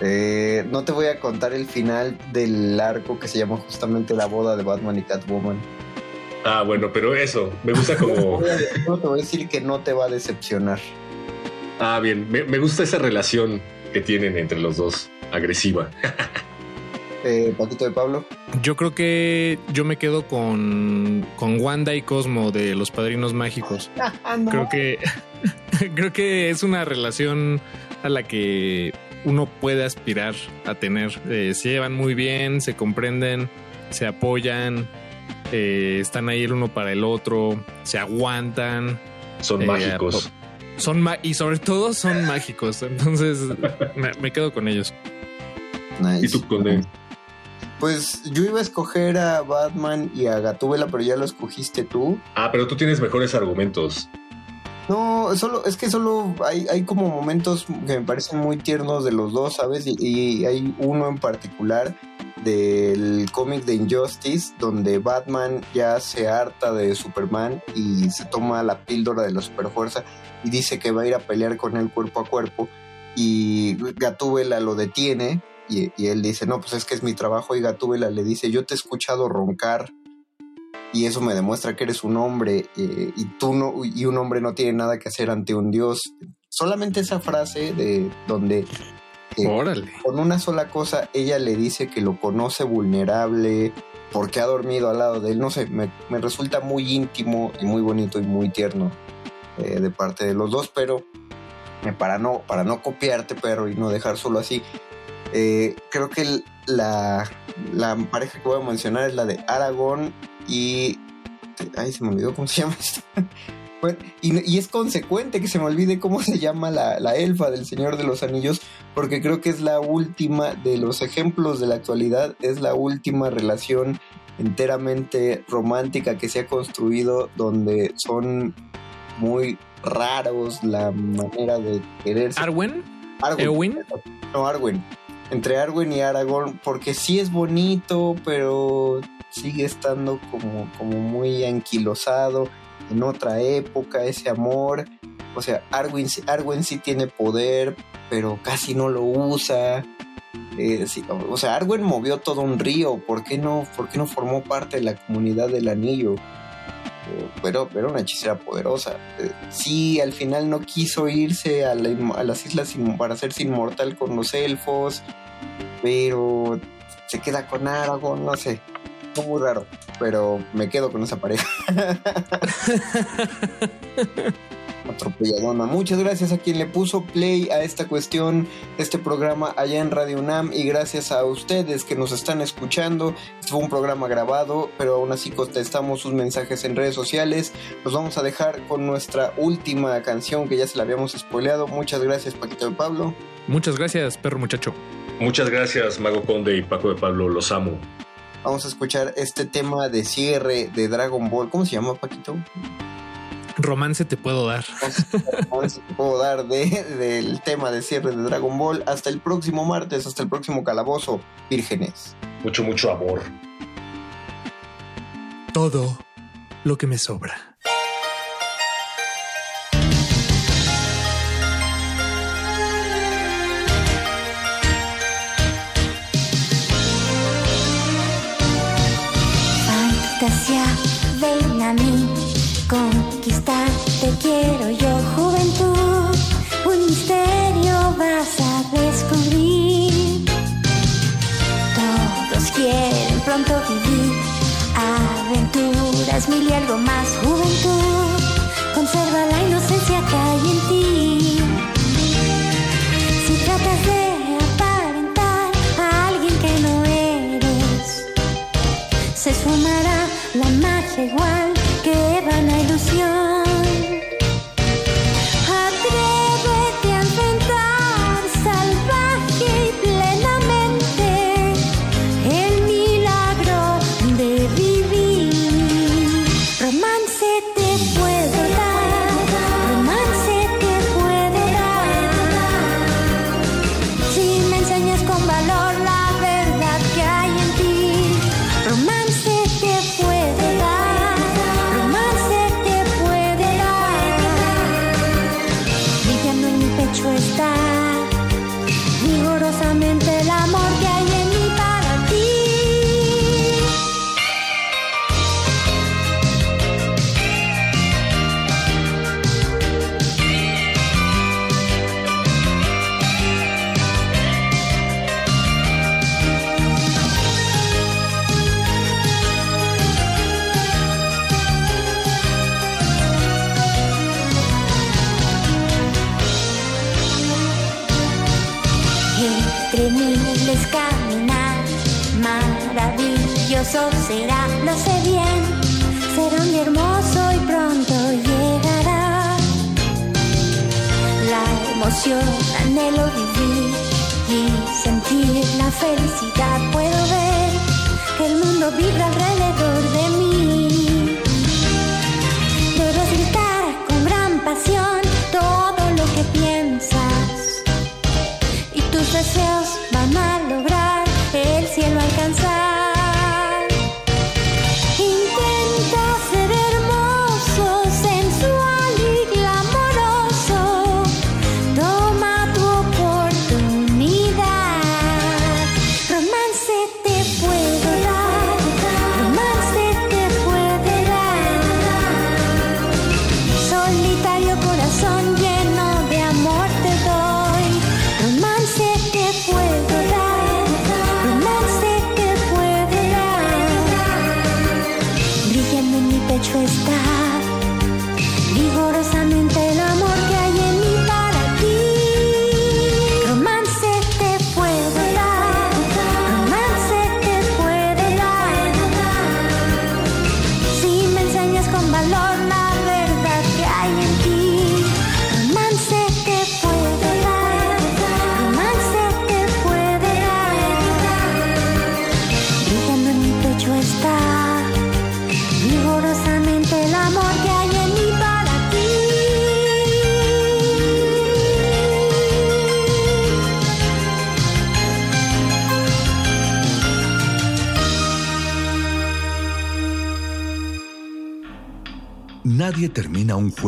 Eh, no te voy a contar el final del arco que se llama justamente La boda de Batman y Catwoman. Ah, bueno, pero eso, me gusta como... <laughs> no te voy a decir que no te va a decepcionar. Ah, bien, me, me gusta esa relación que tienen entre los dos, agresiva. <laughs> eh, Paquito de Pablo? Yo creo que yo me quedo con, con Wanda y Cosmo de los Padrinos Mágicos. <laughs> no. Creo que creo que es una relación a la que uno puede aspirar a tener. Eh, se llevan muy bien, se comprenden, se apoyan, eh, están ahí el uno para el otro, se aguantan. Son eh, mágicos. Son y sobre todo son mágicos. Entonces me, me, quedo con ellos. Nice. ¿Y tú con él? Pues yo iba a escoger a Batman y a Gatúbela, pero ya lo escogiste tú. Ah, pero tú tienes mejores argumentos. No, solo, es que solo hay, hay como momentos que me parecen muy tiernos de los dos, ¿sabes? Y, y hay uno en particular del cómic de Injustice, donde Batman ya se harta de Superman y se toma la píldora de la superfuerza y dice que va a ir a pelear con él cuerpo a cuerpo. Y Gatúbela lo detiene y, y, él dice, no, pues es que es mi trabajo. Y Gatúbela le dice, yo te he escuchado roncar y eso me demuestra que eres un hombre eh, y tú no, y un hombre no tiene nada que hacer ante un dios. Solamente esa frase de donde eh, con una sola cosa ella le dice que lo conoce vulnerable porque ha dormido al lado de él. No sé, me, me resulta muy íntimo y muy bonito y muy tierno eh, de parte de los dos, pero para no, para no copiarte, perro, y no dejar solo así, creo que la, la, pareja que voy a mencionar es la de Aragorn y. Ay, se me olvidó cómo se <laughs> llama esto. bueno, y, y, es consecuente que se me olvide cómo se llama la, la, elfa del Señor de los Anillos, porque creo que es la última de los ejemplos de la actualidad, es la última relación enteramente romántica que se ha construido donde son muy raros la manera de quererse. ¿Arwen? Arwen. ¿Eowyn? No, Arwen entre Arwen y Aragorn, porque sí es bonito, pero sigue estando como, como muy anquilosado en otra época, ese amor. O sea, Arwen, Arwen sí tiene poder, pero casi no lo usa. Eh, o sea, Arwen movió todo un río, ¿por qué no, por qué no formó parte de la comunidad del anillo? Pero era una hechicera poderosa. Eh, sí, al final no quiso irse a, la, a las islas para hacerse inmortal con los elfos, pero se queda con Aragorn, no sé. Fue muy raro, pero me quedo con esa pareja. <laughs> atropelladona. Muchas gracias a quien le puso play a esta cuestión, este programa allá en Radio UNAM y gracias a ustedes que nos están escuchando. Este fue un programa grabado, pero aún así contestamos sus mensajes en redes sociales. Los vamos a dejar con nuestra última canción que ya se la habíamos spoileado. Muchas gracias Paquito de Pablo. Muchas gracias, perro muchacho. Muchas gracias, Mago Conde y Paco de Pablo, los amo. Vamos a escuchar este tema de cierre de Dragon Ball. ¿Cómo se llama, Paquito? Romance te puedo dar. Romance te puedo dar de, del tema de cierre de Dragon Ball. Hasta el próximo martes, hasta el próximo calabozo, vírgenes. Mucho, mucho amor. Todo lo que me sobra. Fantasía, ven a mí, te quiero yo, juventud, un misterio vas a descubrir. Todos quieren pronto vivir aventuras, mil y algo más, juventud, conserva la inocencia que.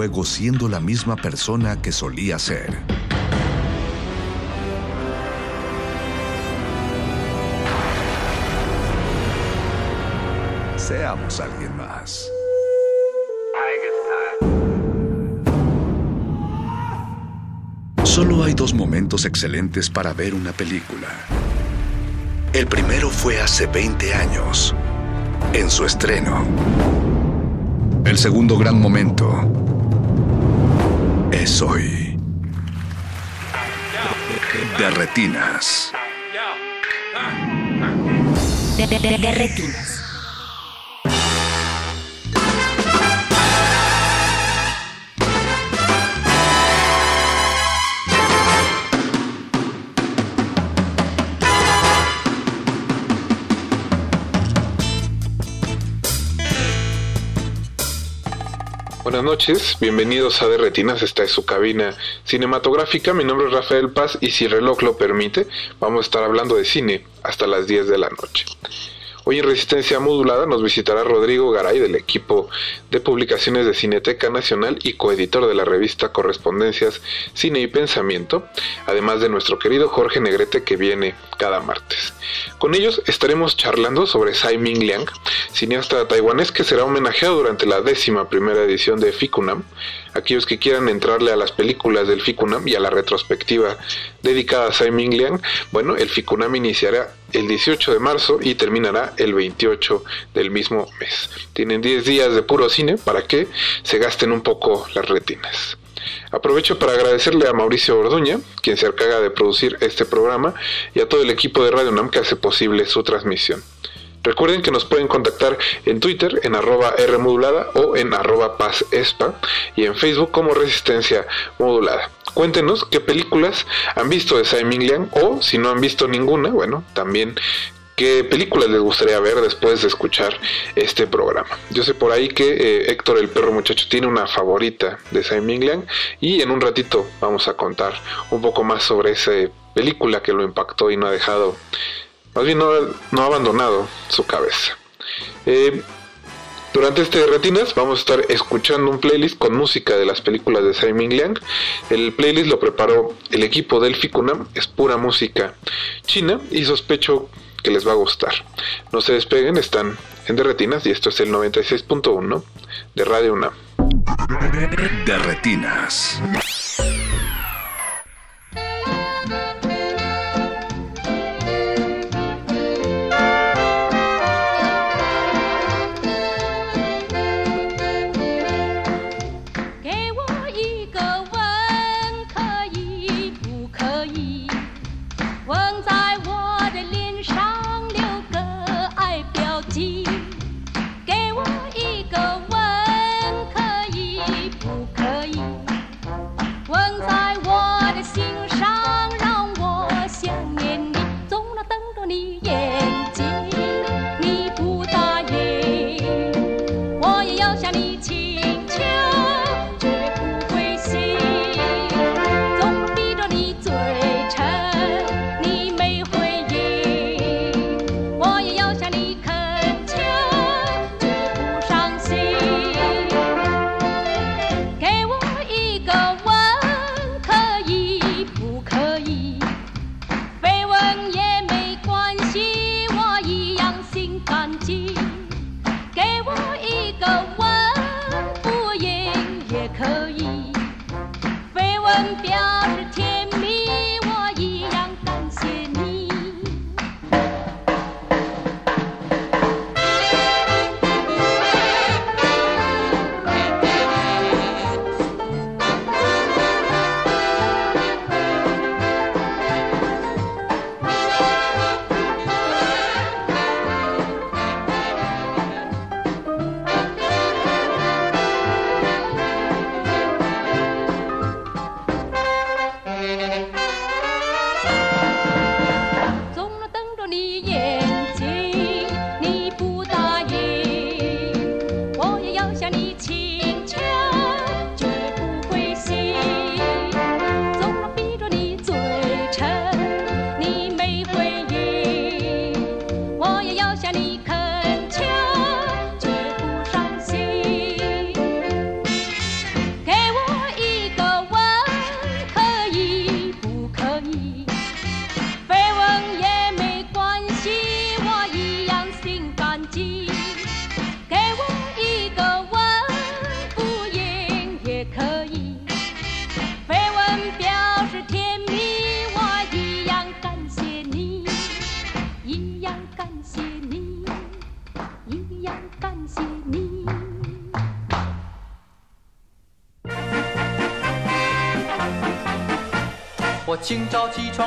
Juego siendo la misma persona que solía ser. Seamos alguien más. Solo hay dos momentos excelentes para ver una película. El primero fue hace 20 años, en su estreno. El segundo gran momento que soy. De retinas. De, de- de- de retinas. Buenas noches, bienvenidos a De Retinas, esta es su cabina cinematográfica, mi nombre es Rafael Paz y si el reloj lo permite, vamos a estar hablando de cine hasta las 10 de la noche. Hoy en Resistencia Modulada nos visitará Rodrigo Garay del equipo de publicaciones de Cineteca Nacional y coeditor de la revista Correspondencias Cine y Pensamiento, además de nuestro querido Jorge Negrete que viene cada martes. Con ellos estaremos charlando sobre Tsai Ming Liang, cineasta taiwanés que será homenajeado durante la décima primera edición de FICUNAM. Aquellos que quieran entrarle a las películas del FICUNAM y a la retrospectiva dedicada a Tsai Ming Liang, bueno, el FICUNAM iniciará el 18 de marzo y terminará el 28 del mismo mes. Tienen 10 días de puro cine para que se gasten un poco las retinas. Aprovecho para agradecerle a Mauricio Orduña, quien se encarga de producir este programa, y a todo el equipo de Radio Nam que hace posible su transmisión. Recuerden que nos pueden contactar en Twitter en arroba Rmodulada o en arroba pazespa y en Facebook como Resistencia Modulada. Cuéntenos qué películas han visto de Tsai Ming Liang o si no han visto ninguna, bueno, también qué películas les gustaría ver después de escuchar este programa. Yo sé por ahí que eh, Héctor el perro muchacho tiene una favorita de Ming Liang y en un ratito vamos a contar un poco más sobre esa película que lo impactó y no ha dejado más bien no, ha abandonado su cabeza. Eh, durante este Retinas vamos a estar escuchando un playlist con música de las películas de Tsai Liang. El playlist lo preparó el equipo del Ficunam, es pura música china y sospecho que les va a gustar. No se despeguen, están en De Retinas y esto es el 96.1 de Radio UNAM. De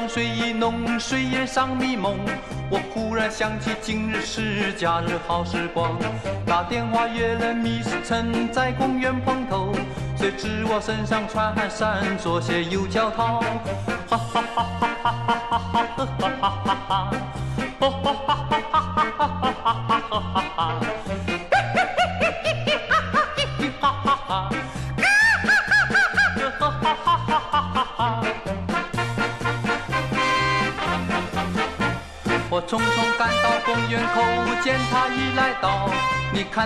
水一浓，睡眼上迷蒙。我忽然想起今日是假日好时光，打电话约了 Miss 陈在公园碰头。谁知我身上穿汗衫，左鞋右脚套。哈哈哈哈哈哈哈哈哈哈哈！哈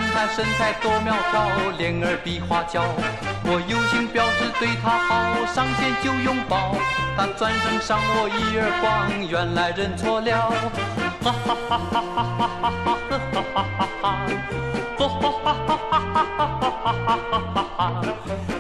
看她身材多苗条，脸儿比花娇。我有心表示对她好，上前就拥抱。她转身赏我一耳光，原来认错了。哈哈哈哈哈哈哈哈哈哈哈哈哈哈哈！哈哈哈哈哈哈哈哈哈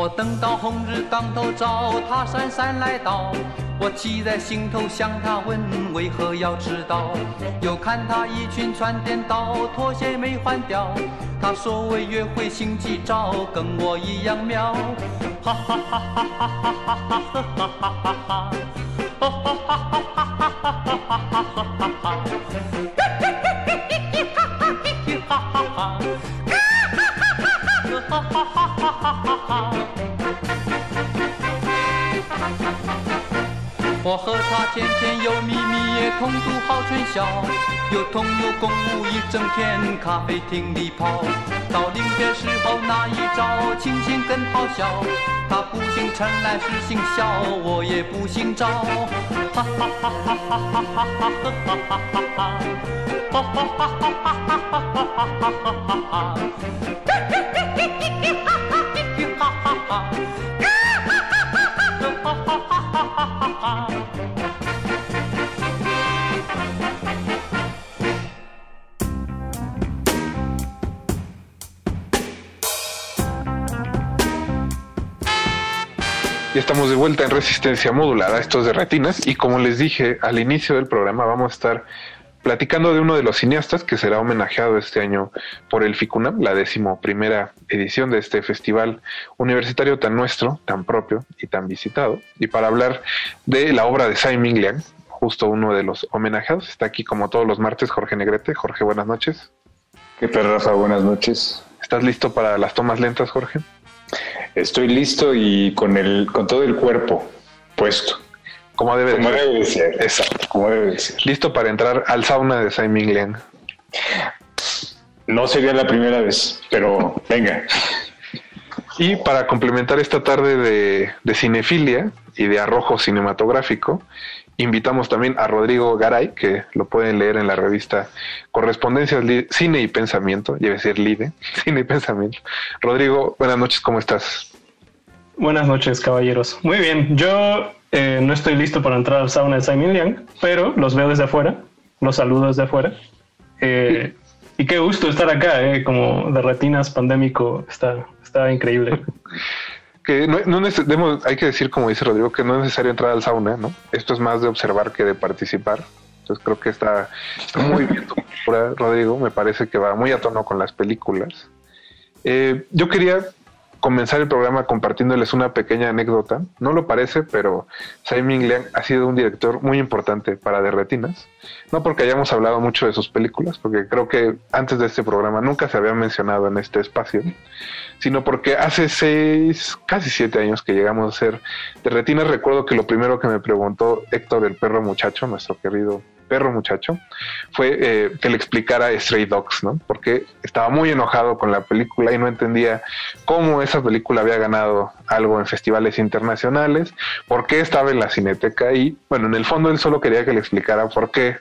我等到红日当头照，他姗姗来到，我气在心头，向他问为何要迟到。又看他衣裙穿颠倒，拖鞋没换掉。他说为约会心急躁，跟我一样妙。哈哈哈哈哈哈哈哈哈哈哈哈哈！哈哈哈哈哈哈哈哈哈哈哈！嘿嘿嘿嘿嘿哈哈嘿嘿哈哈哈！哈哈哈哈哈哈哈！<laughs> 我和他甜甜又蜜蜜，同度好春宵，又同有共舞一整天，咖啡厅里跑。到临别时候那一招，清醒更好笑。他不姓陈来是姓肖，我也不姓赵。哈哈哈哈哈哈哈哈哈哈哈哈！！Ya estamos de vuelta en resistencia modulada, estos de retinas, y como les dije al inicio del programa, vamos a estar platicando de uno de los cineastas que será homenajeado este año por el FICUNAM, la décimo primera edición de este festival universitario tan nuestro, tan propio y tan visitado. Y para hablar de la obra de Simon Liang, justo uno de los homenajeados, está aquí como todos los martes Jorge Negrete. Jorge, buenas noches. ¿Qué tal, Rafa? Buenas noches. ¿Estás listo para las tomas lentas, Jorge? Estoy listo y con el con todo el cuerpo puesto. Como debe, como ser. debe de ser. Exacto, como debe de ser. Listo para entrar al sauna de Simon Liang. No sería la primera vez, pero venga. Y para complementar esta tarde de, de cinefilia y de arrojo cinematográfico, invitamos también a Rodrigo Garay, que lo pueden leer en la revista Correspondencias Cine y Pensamiento, debe ser LIDE, <laughs> Cine y Pensamiento. Rodrigo, buenas noches, ¿cómo estás? Buenas noches, caballeros. Muy bien, yo eh, no estoy listo para entrar al sauna de Simon Liang, pero los veo desde afuera, los saludo desde afuera. Eh, y qué gusto estar acá, eh, como de retinas pandémico, está, está increíble. <laughs> Que no, no hay que decir, como dice Rodrigo, que no es necesario entrar al sauna, ¿no? Esto es más de observar que de participar. Entonces creo que está, muy bien tu Rodrigo. Me parece que va muy a tono con las películas. Eh, yo quería comenzar el programa compartiéndoles una pequeña anécdota. No lo parece, pero Simon Liang ha sido un director muy importante para De Retinas. No porque hayamos hablado mucho de sus películas, porque creo que antes de este programa nunca se había mencionado en este espacio, sino porque hace seis, casi siete años que llegamos a ser De Retinas. Recuerdo que lo primero que me preguntó Héctor el perro muchacho, nuestro querido perro muchacho, fue eh, que le explicara Stray Dogs, ¿no? Porque estaba muy enojado con la película y no entendía cómo esa película había ganado algo en festivales internacionales, por qué estaba en la cineteca y, bueno, en el fondo él solo quería que le explicara por qué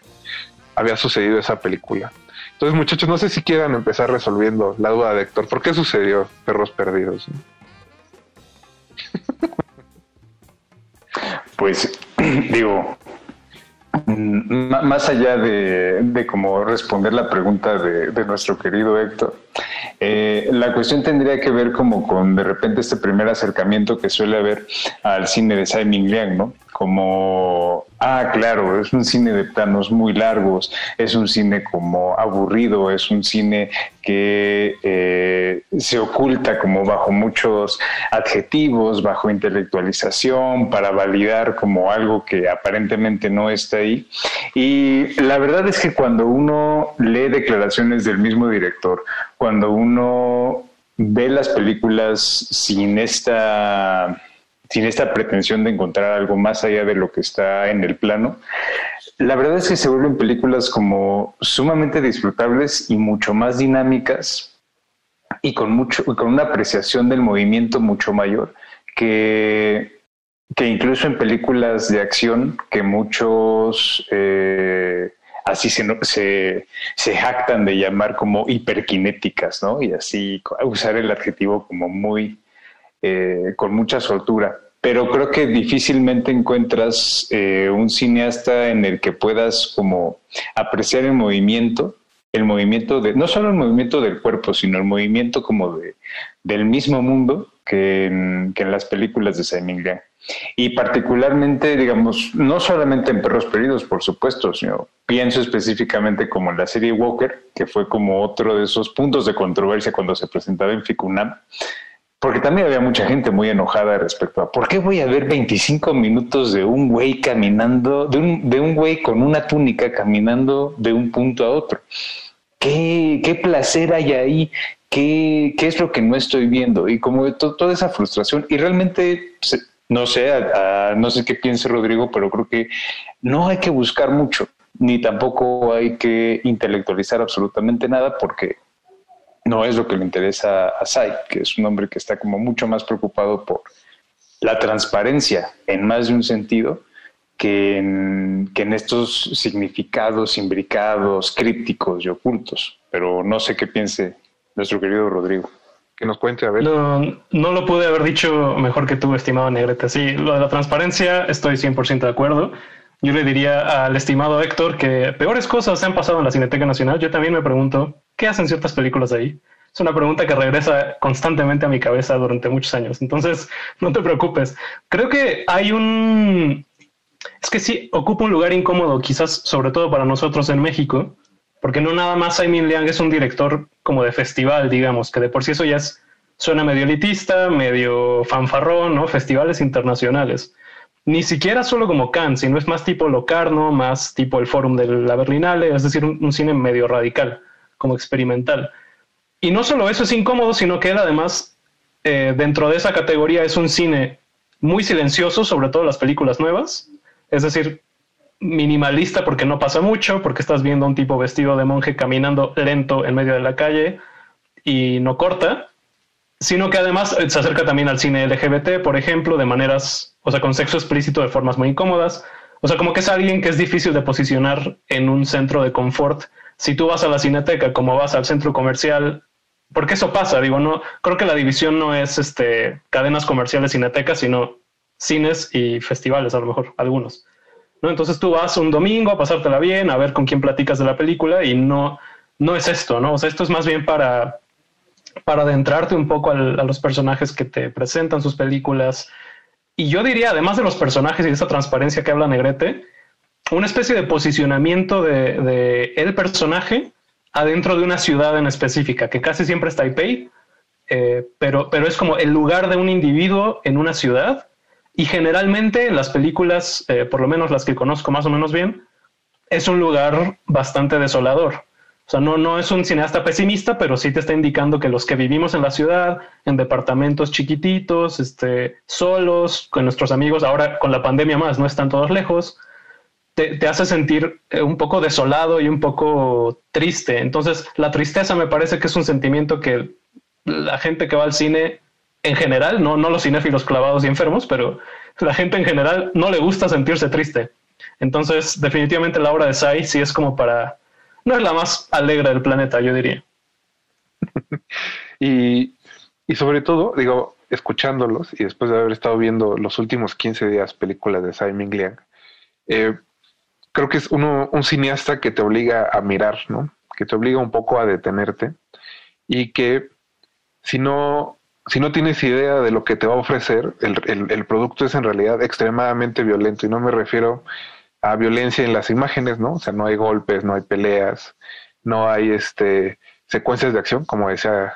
había sucedido esa película. Entonces, muchachos, no sé si quieran empezar resolviendo la duda de Héctor. ¿Por qué sucedió Perros Perdidos? Pues <clears throat> digo, más allá de, de cómo responder la pregunta de, nuestro querido Héctor, eh, la cuestión tendría que ver como con de repente este primer acercamiento que suele haber al cine de Simon Liang, ¿no? Como, ah, claro, es un cine de planos muy largos, es un cine como aburrido, es un cine que eh, se oculta como bajo muchos adjetivos, bajo intelectualización, para validar como algo que aparentemente no está ahí. Y la verdad es que cuando uno lee declaraciones del mismo director, cuando uno ve las películas sin esta sin esta pretensión de encontrar algo más allá de lo que está en el plano. La verdad es que se vuelven películas como sumamente disfrutables y mucho más dinámicas y con, mucho, con una apreciación del movimiento mucho mayor que, que incluso en películas de acción que muchos eh, así se, se, se, jactan de llamar como hiperkinéticas, ¿no? Y así usar el adjetivo como muy eh, con mucha soltura. Pero creo que difícilmente encuentras eh, un cineasta en el que puedas como apreciar el movimiento, el movimiento de, no solo el movimiento del cuerpo, sino el movimiento como de, del mismo mundo que que en las películas de Liang. Y particularmente, digamos, no solamente en Perros Perdidos, por supuesto, sino pienso específicamente como en la serie Walker, que fue como otro de esos puntos de controversia cuando se presentaba en Ficunam, porque también había mucha gente muy enojada respecto a por qué voy a ver 25 minutos de un güey caminando, de un, de un güey con una túnica caminando de un punto a otro. ¿Qué, qué placer hay ahí? ¿Qué, ¿Qué, es lo que no estoy viendo? Y como toda esa frustración, y realmente, no sé, no sé qué piense Rodrigo, pero creo que no hay que buscar mucho, ni tampoco hay que intelectualizar absolutamente nada, porque no es lo que le interesa a Sai, que es un hombre que está como mucho más preocupado por la transparencia en más de un sentido que en, que en estos significados imbricados, crípticos y ocultos. Pero no sé qué piense nuestro querido Rodrigo. Que nos cuente, a ver. No, no lo pude haber dicho mejor que tú, estimado Negrete. Sí, lo de la transparencia estoy 100% de acuerdo. Yo le diría al estimado Héctor que peores cosas se han pasado en la Cineteca Nacional. Yo también me pregunto, ¿qué hacen ciertas películas ahí? Es una pregunta que regresa constantemente a mi cabeza durante muchos años. Entonces, <laughs> no te preocupes. Creo que hay un... Es que sí, ocupa un lugar incómodo, quizás sobre todo para nosotros en México, porque no nada más Simon Liang es un director como de festival, digamos, que de por sí eso ya es, suena medio elitista, medio fanfarrón, ¿no? Festivales internacionales ni siquiera solo como Cannes, sino es más tipo Locarno, más tipo el Fórum de la Berlinale, es decir, un, cine medio radical, como experimental. Y no solo eso es incómodo, sino que él además, eh, dentro de esa categoría, es un cine muy silencioso, sobre todo las películas nuevas, es decir, minimalista porque no pasa mucho, porque estás viendo a un tipo vestido de monje caminando lento en medio de la calle y no corta, sino que además se acerca también al cine LGBT, por ejemplo, de maneras, o sea, con sexo explícito de formas muy incómodas. O sea, como que es alguien que es difícil de posicionar en un centro de confort. Si tú vas a la cineteca como vas al centro comercial, porque eso pasa, digo, no, creo que la división no es este cadenas comerciales cinetecas, sino cines y festivales, a lo mejor, algunos. ¿No? Entonces tú vas un domingo a pasártela bien, a ver con quién platicas de la película y no, no es esto, ¿no? O sea, esto es más bien para para adentrarte un poco a los personajes que te presentan sus películas. Y yo diría, además de los personajes y de esa transparencia que habla Negrete, una especie de posicionamiento de, el personaje adentro de una ciudad en específica, que casi siempre es Taipei, eh, pero, pero es como el lugar de un individuo en una ciudad. Y generalmente las películas, eh, por lo menos las que conozco más o menos bien, es un lugar bastante desolador. O sea, no, no es un cineasta pesimista, pero sí te está indicando que los que vivimos en la ciudad, en departamentos chiquititos, este, solos, con nuestros amigos, ahora con la pandemia más, no están todos lejos, te, hace sentir eh, un poco desolado y un poco triste. Entonces, la tristeza me parece que es un sentimiento que la gente que va al cine en general, no, no los cinéfilos clavados y enfermos, pero la gente en general no le gusta sentirse triste. Entonces, definitivamente la obra de Sai sí es como para... No es la más alegre del planeta, yo diría. <laughs> y, y sobre todo, digo, escuchándolos y después de haber estado viendo los últimos 15 días películas de Tsai Ming Liang, eh, creo que es uno, un cineasta que te obliga a mirar, ¿no? Que te obliga un poco a detenerte y que si no, si no tienes idea de lo que te va a ofrecer, el, el, producto es en realidad extremadamente violento y no me refiero a violencia en las imágenes, ¿no? O sea, no hay golpes, no hay peleas, no hay este secuencias de acción, como decía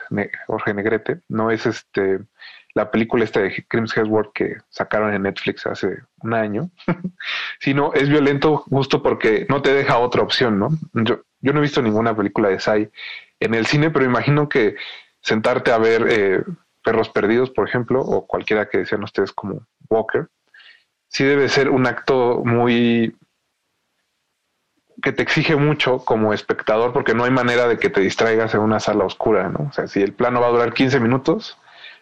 Jorge Negrete, no es este la película esta de Crims Hemsworth que sacaron en Netflix hace un año, <laughs> sino es violento justo porque no te deja otra opción, ¿no? Yo, yo no he visto ninguna película de Sai en el cine, pero imagino que sentarte a ver eh, Perros Perdidos, por ejemplo, o cualquiera que decían ustedes como Walker, sí debe ser un acto muy que te exige mucho como espectador porque no hay manera de que te distraigas en una sala oscura, ¿no? O sea, si el plano va a durar 15 minutos,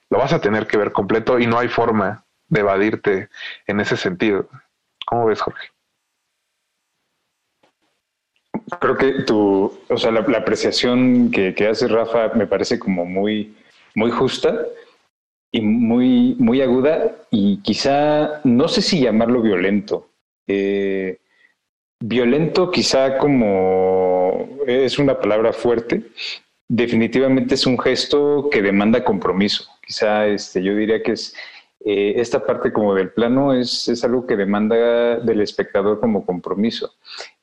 lo vas a tener que ver completo y no hay forma de evadirte en ese sentido. ¿Cómo ves, Jorge? Creo que tu, o sea, la, apreciación que, hace Rafa me parece como muy, muy justa y muy, muy aguda y quizá, no sé si llamarlo violento. Eh, violento quizá como es una palabra fuerte, definitivamente es un gesto que demanda compromiso. Quizá este, yo diría que es eh, esta parte como del plano es, es algo que demanda del espectador como compromiso.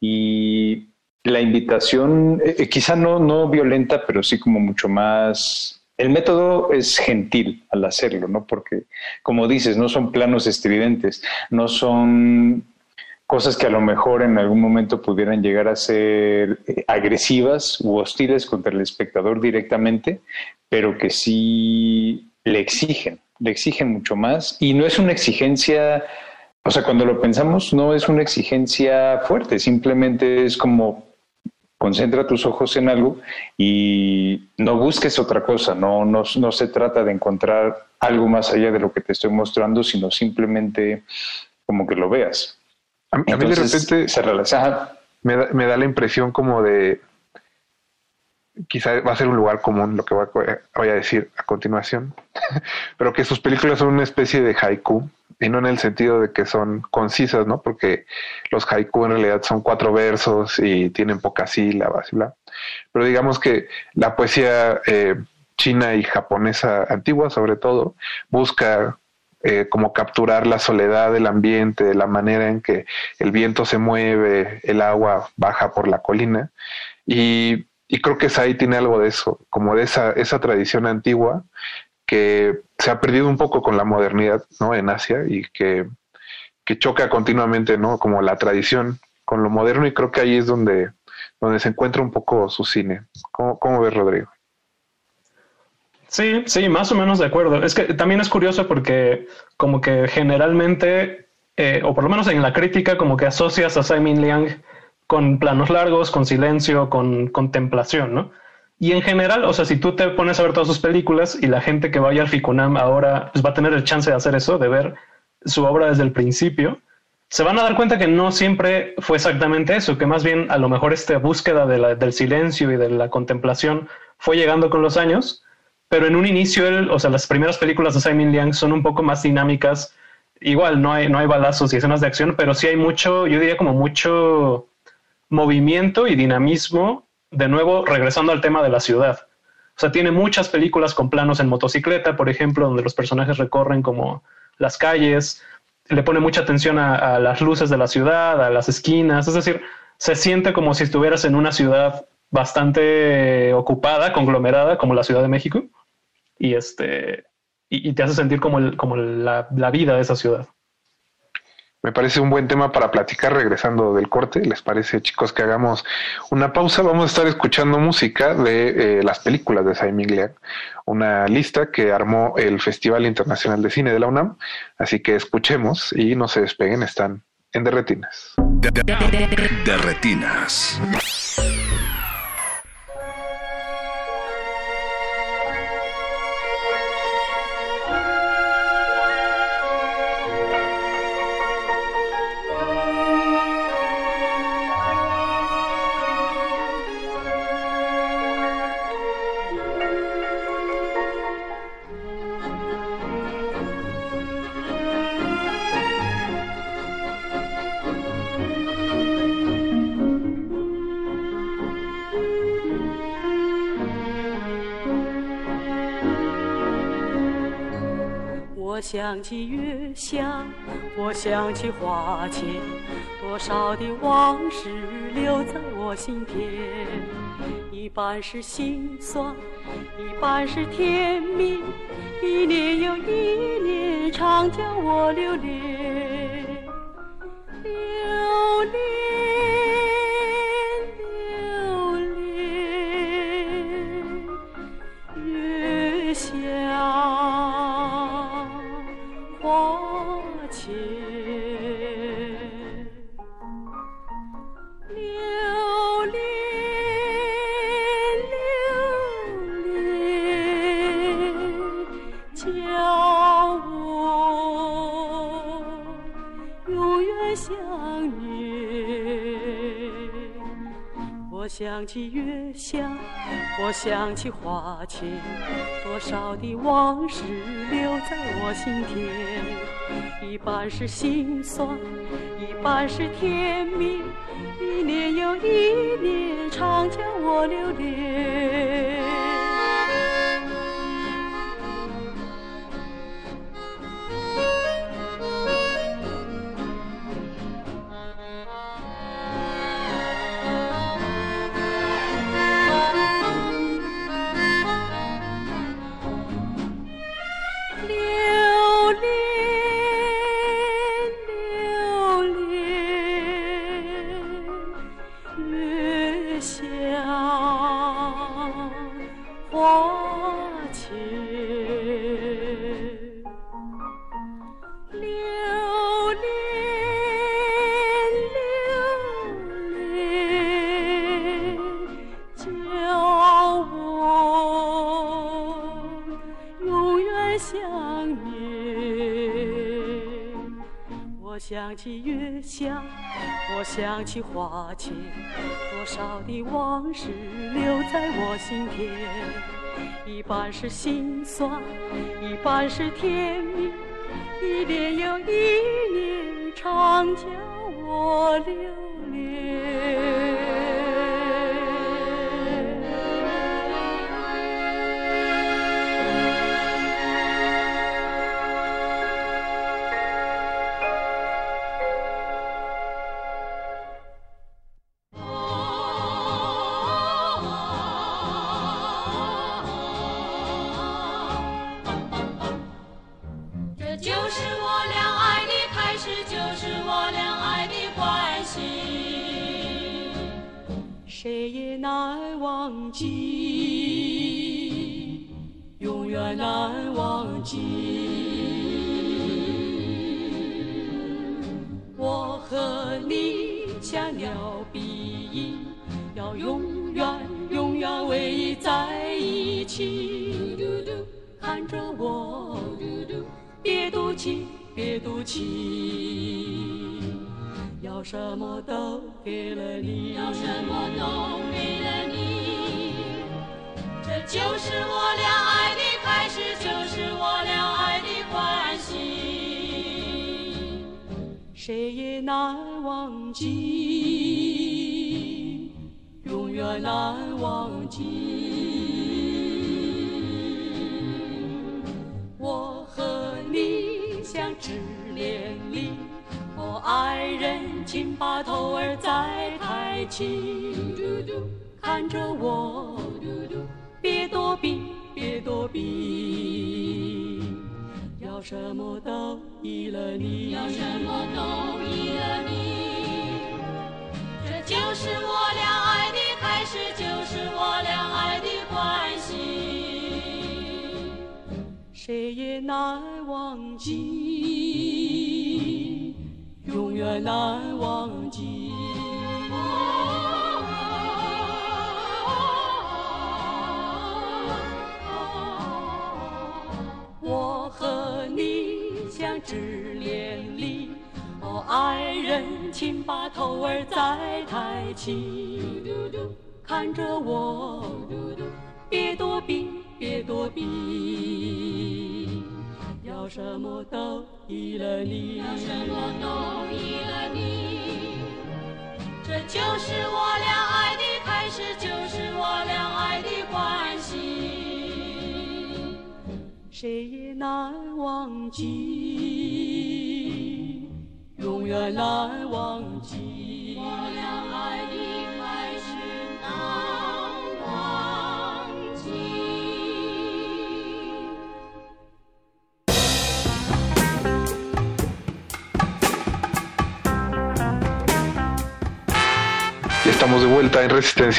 Y la invitación, eh, eh, quizá no, no violenta, pero sí como mucho más... El método es gentil al hacerlo, ¿no? Porque, como dices, no son planos estridentes, no son cosas que a lo mejor en algún momento pudieran llegar a ser eh, agresivas u hostiles contra el espectador directamente, pero que sí le exigen, le exigen mucho más y no es una exigencia, o sea, cuando lo pensamos no es una exigencia fuerte, simplemente es como concentra tus ojos en algo y no busques otra cosa, no, no, no se trata de encontrar algo más allá de lo que te estoy mostrando, sino simplemente como que lo veas. A, mí de repente se Me, da, me da la impresión como de quizá va a ser un lugar común lo que voy a, decir a continuación, <laughs> pero que sus películas son una especie de haiku, y no en el sentido de que son concisas, ¿no? Porque los haiku en realidad son cuatro versos y tienen pocas sílabas y bla. Pero digamos que la poesía eh, china y japonesa antigua, sobre todo, busca eh, como capturar la soledad del ambiente, la manera en que el viento se mueve, el agua baja por la colina. Y, creo que Sai tiene algo de eso, como de esa, esa tradición antigua que se ha perdido un poco con la modernidad ¿no? en Asia y que, que choca continuamente ¿no? como la tradición con lo moderno y creo que ahí es donde, donde se encuentra un poco su cine. ¿Cómo, cómo ves, Rodrigo? Sí, sí, más o menos de acuerdo. Es que también es curioso porque como que generalmente, eh, o por lo menos en la crítica, como que asocias a Simon Liang con planos largos, con silencio, con contemplación, ¿no? Y en general, o sea, si tú te pones a ver todas sus películas y la gente que vaya al Ficunam ahora pues va a tener el chance de hacer eso, de ver su obra desde el principio, se van a dar cuenta que no siempre fue exactamente eso, que más bien a lo mejor esta búsqueda del silencio y de la contemplación fue llegando con los años pero en un inicio, o sea, las primeras películas de Simon Liang son un poco más dinámicas. Igual, no hay, no hay balazos y escenas de acción, pero sí hay mucho, yo diría como mucho movimiento y dinamismo, de nuevo regresando al tema de la ciudad. O sea, tiene muchas películas con planos en motocicleta, por ejemplo, donde los personajes recorren como las calles, le pone mucha atención a, las luces de la ciudad, a las esquinas, es decir, se siente como si estuvieras en una ciudad bastante ocupada, conglomerada, como la Ciudad de México, y este y, te hace sentir como, el, como la, vida de esa ciudad. Me parece un buen tema para platicar regresando del corte. ¿Les parece, chicos, que hagamos una pausa? Vamos a estar escuchando música de eh, las películas de Simon Liang, una lista que armó el Festival Internacional de Cine de la UNAM. Así que escuchemos y no se despeguen, están en Derretinas. 我想起月下，我想起花前，多少的往事留在我心田。一半是心酸，一半是甜蜜，一年又一年，常叫我留恋，想起月下，我想起花前，多少的往事留在我心田。一半是心酸，一半是甜蜜，一年又一年，常叫我留恋。起月下，我想起花前，多少的往事留在我心田。一半是心酸，一半是甜蜜，一年又一年，长叫我留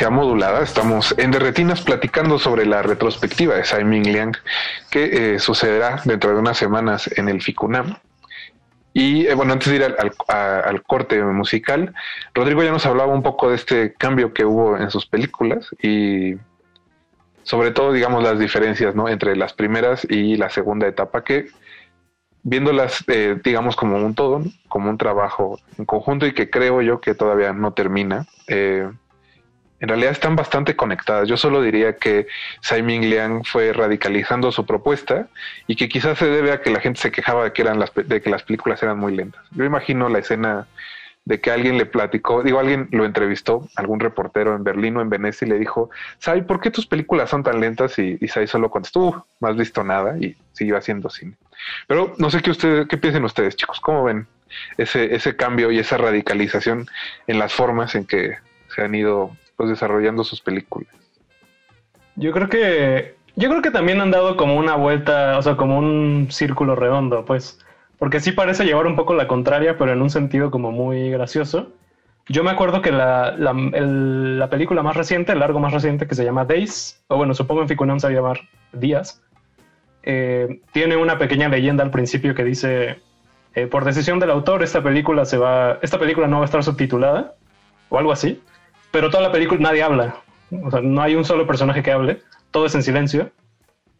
Modulada. Estamos en Derretinas platicando sobre la retrospectiva de Simon Liang que eh, sucederá dentro de unas semanas en el FICUNAM. Y eh, bueno, antes de ir al, corte musical, Rodrigo ya nos hablaba un poco de este cambio que hubo en sus películas y sobre todo, digamos, las diferencias ¿no? entre las primeras y la segunda etapa que viéndolas, eh, digamos, como un todo, como un trabajo en conjunto y que creo yo que todavía no termina, eh, en realidad están bastante conectadas. Yo solo diría que Simon Liang fue radicalizando su propuesta y que quizás se debe a que la gente se quejaba de que, eran las, de que las películas eran muy lentas. Yo imagino la escena de que alguien le platicó, digo, alguien lo entrevistó, algún reportero en Berlín o en Venecia y le dijo, Sai, ¿por qué tus películas son tan lentas? Y, Sai solo contestó, "Uh, no has visto nada y siguió haciendo cine. Pero no sé qué ustedes, qué piensen ustedes, chicos, ¿cómo ven ese, ese cambio y esa radicalización en las formas en que se han ido pues, desarrollando sus películas? Yo creo que yo creo que también han dado como una vuelta, o sea, como un círculo redondo, pues, porque sí parece llevar un poco la contraria, pero en un sentido como muy gracioso. Yo me acuerdo que la, la, la película más reciente, el largo más reciente, que se llama Days, o bueno, supongo en Ficunam se va a llamar Días, eh, tiene una pequeña leyenda al principio que dice, eh, por decisión del autor, esta película se va, esta película no va a estar subtitulada, o algo así, pero toda la película nadie habla, o sea, no hay un solo personaje que hable, todo es en silencio.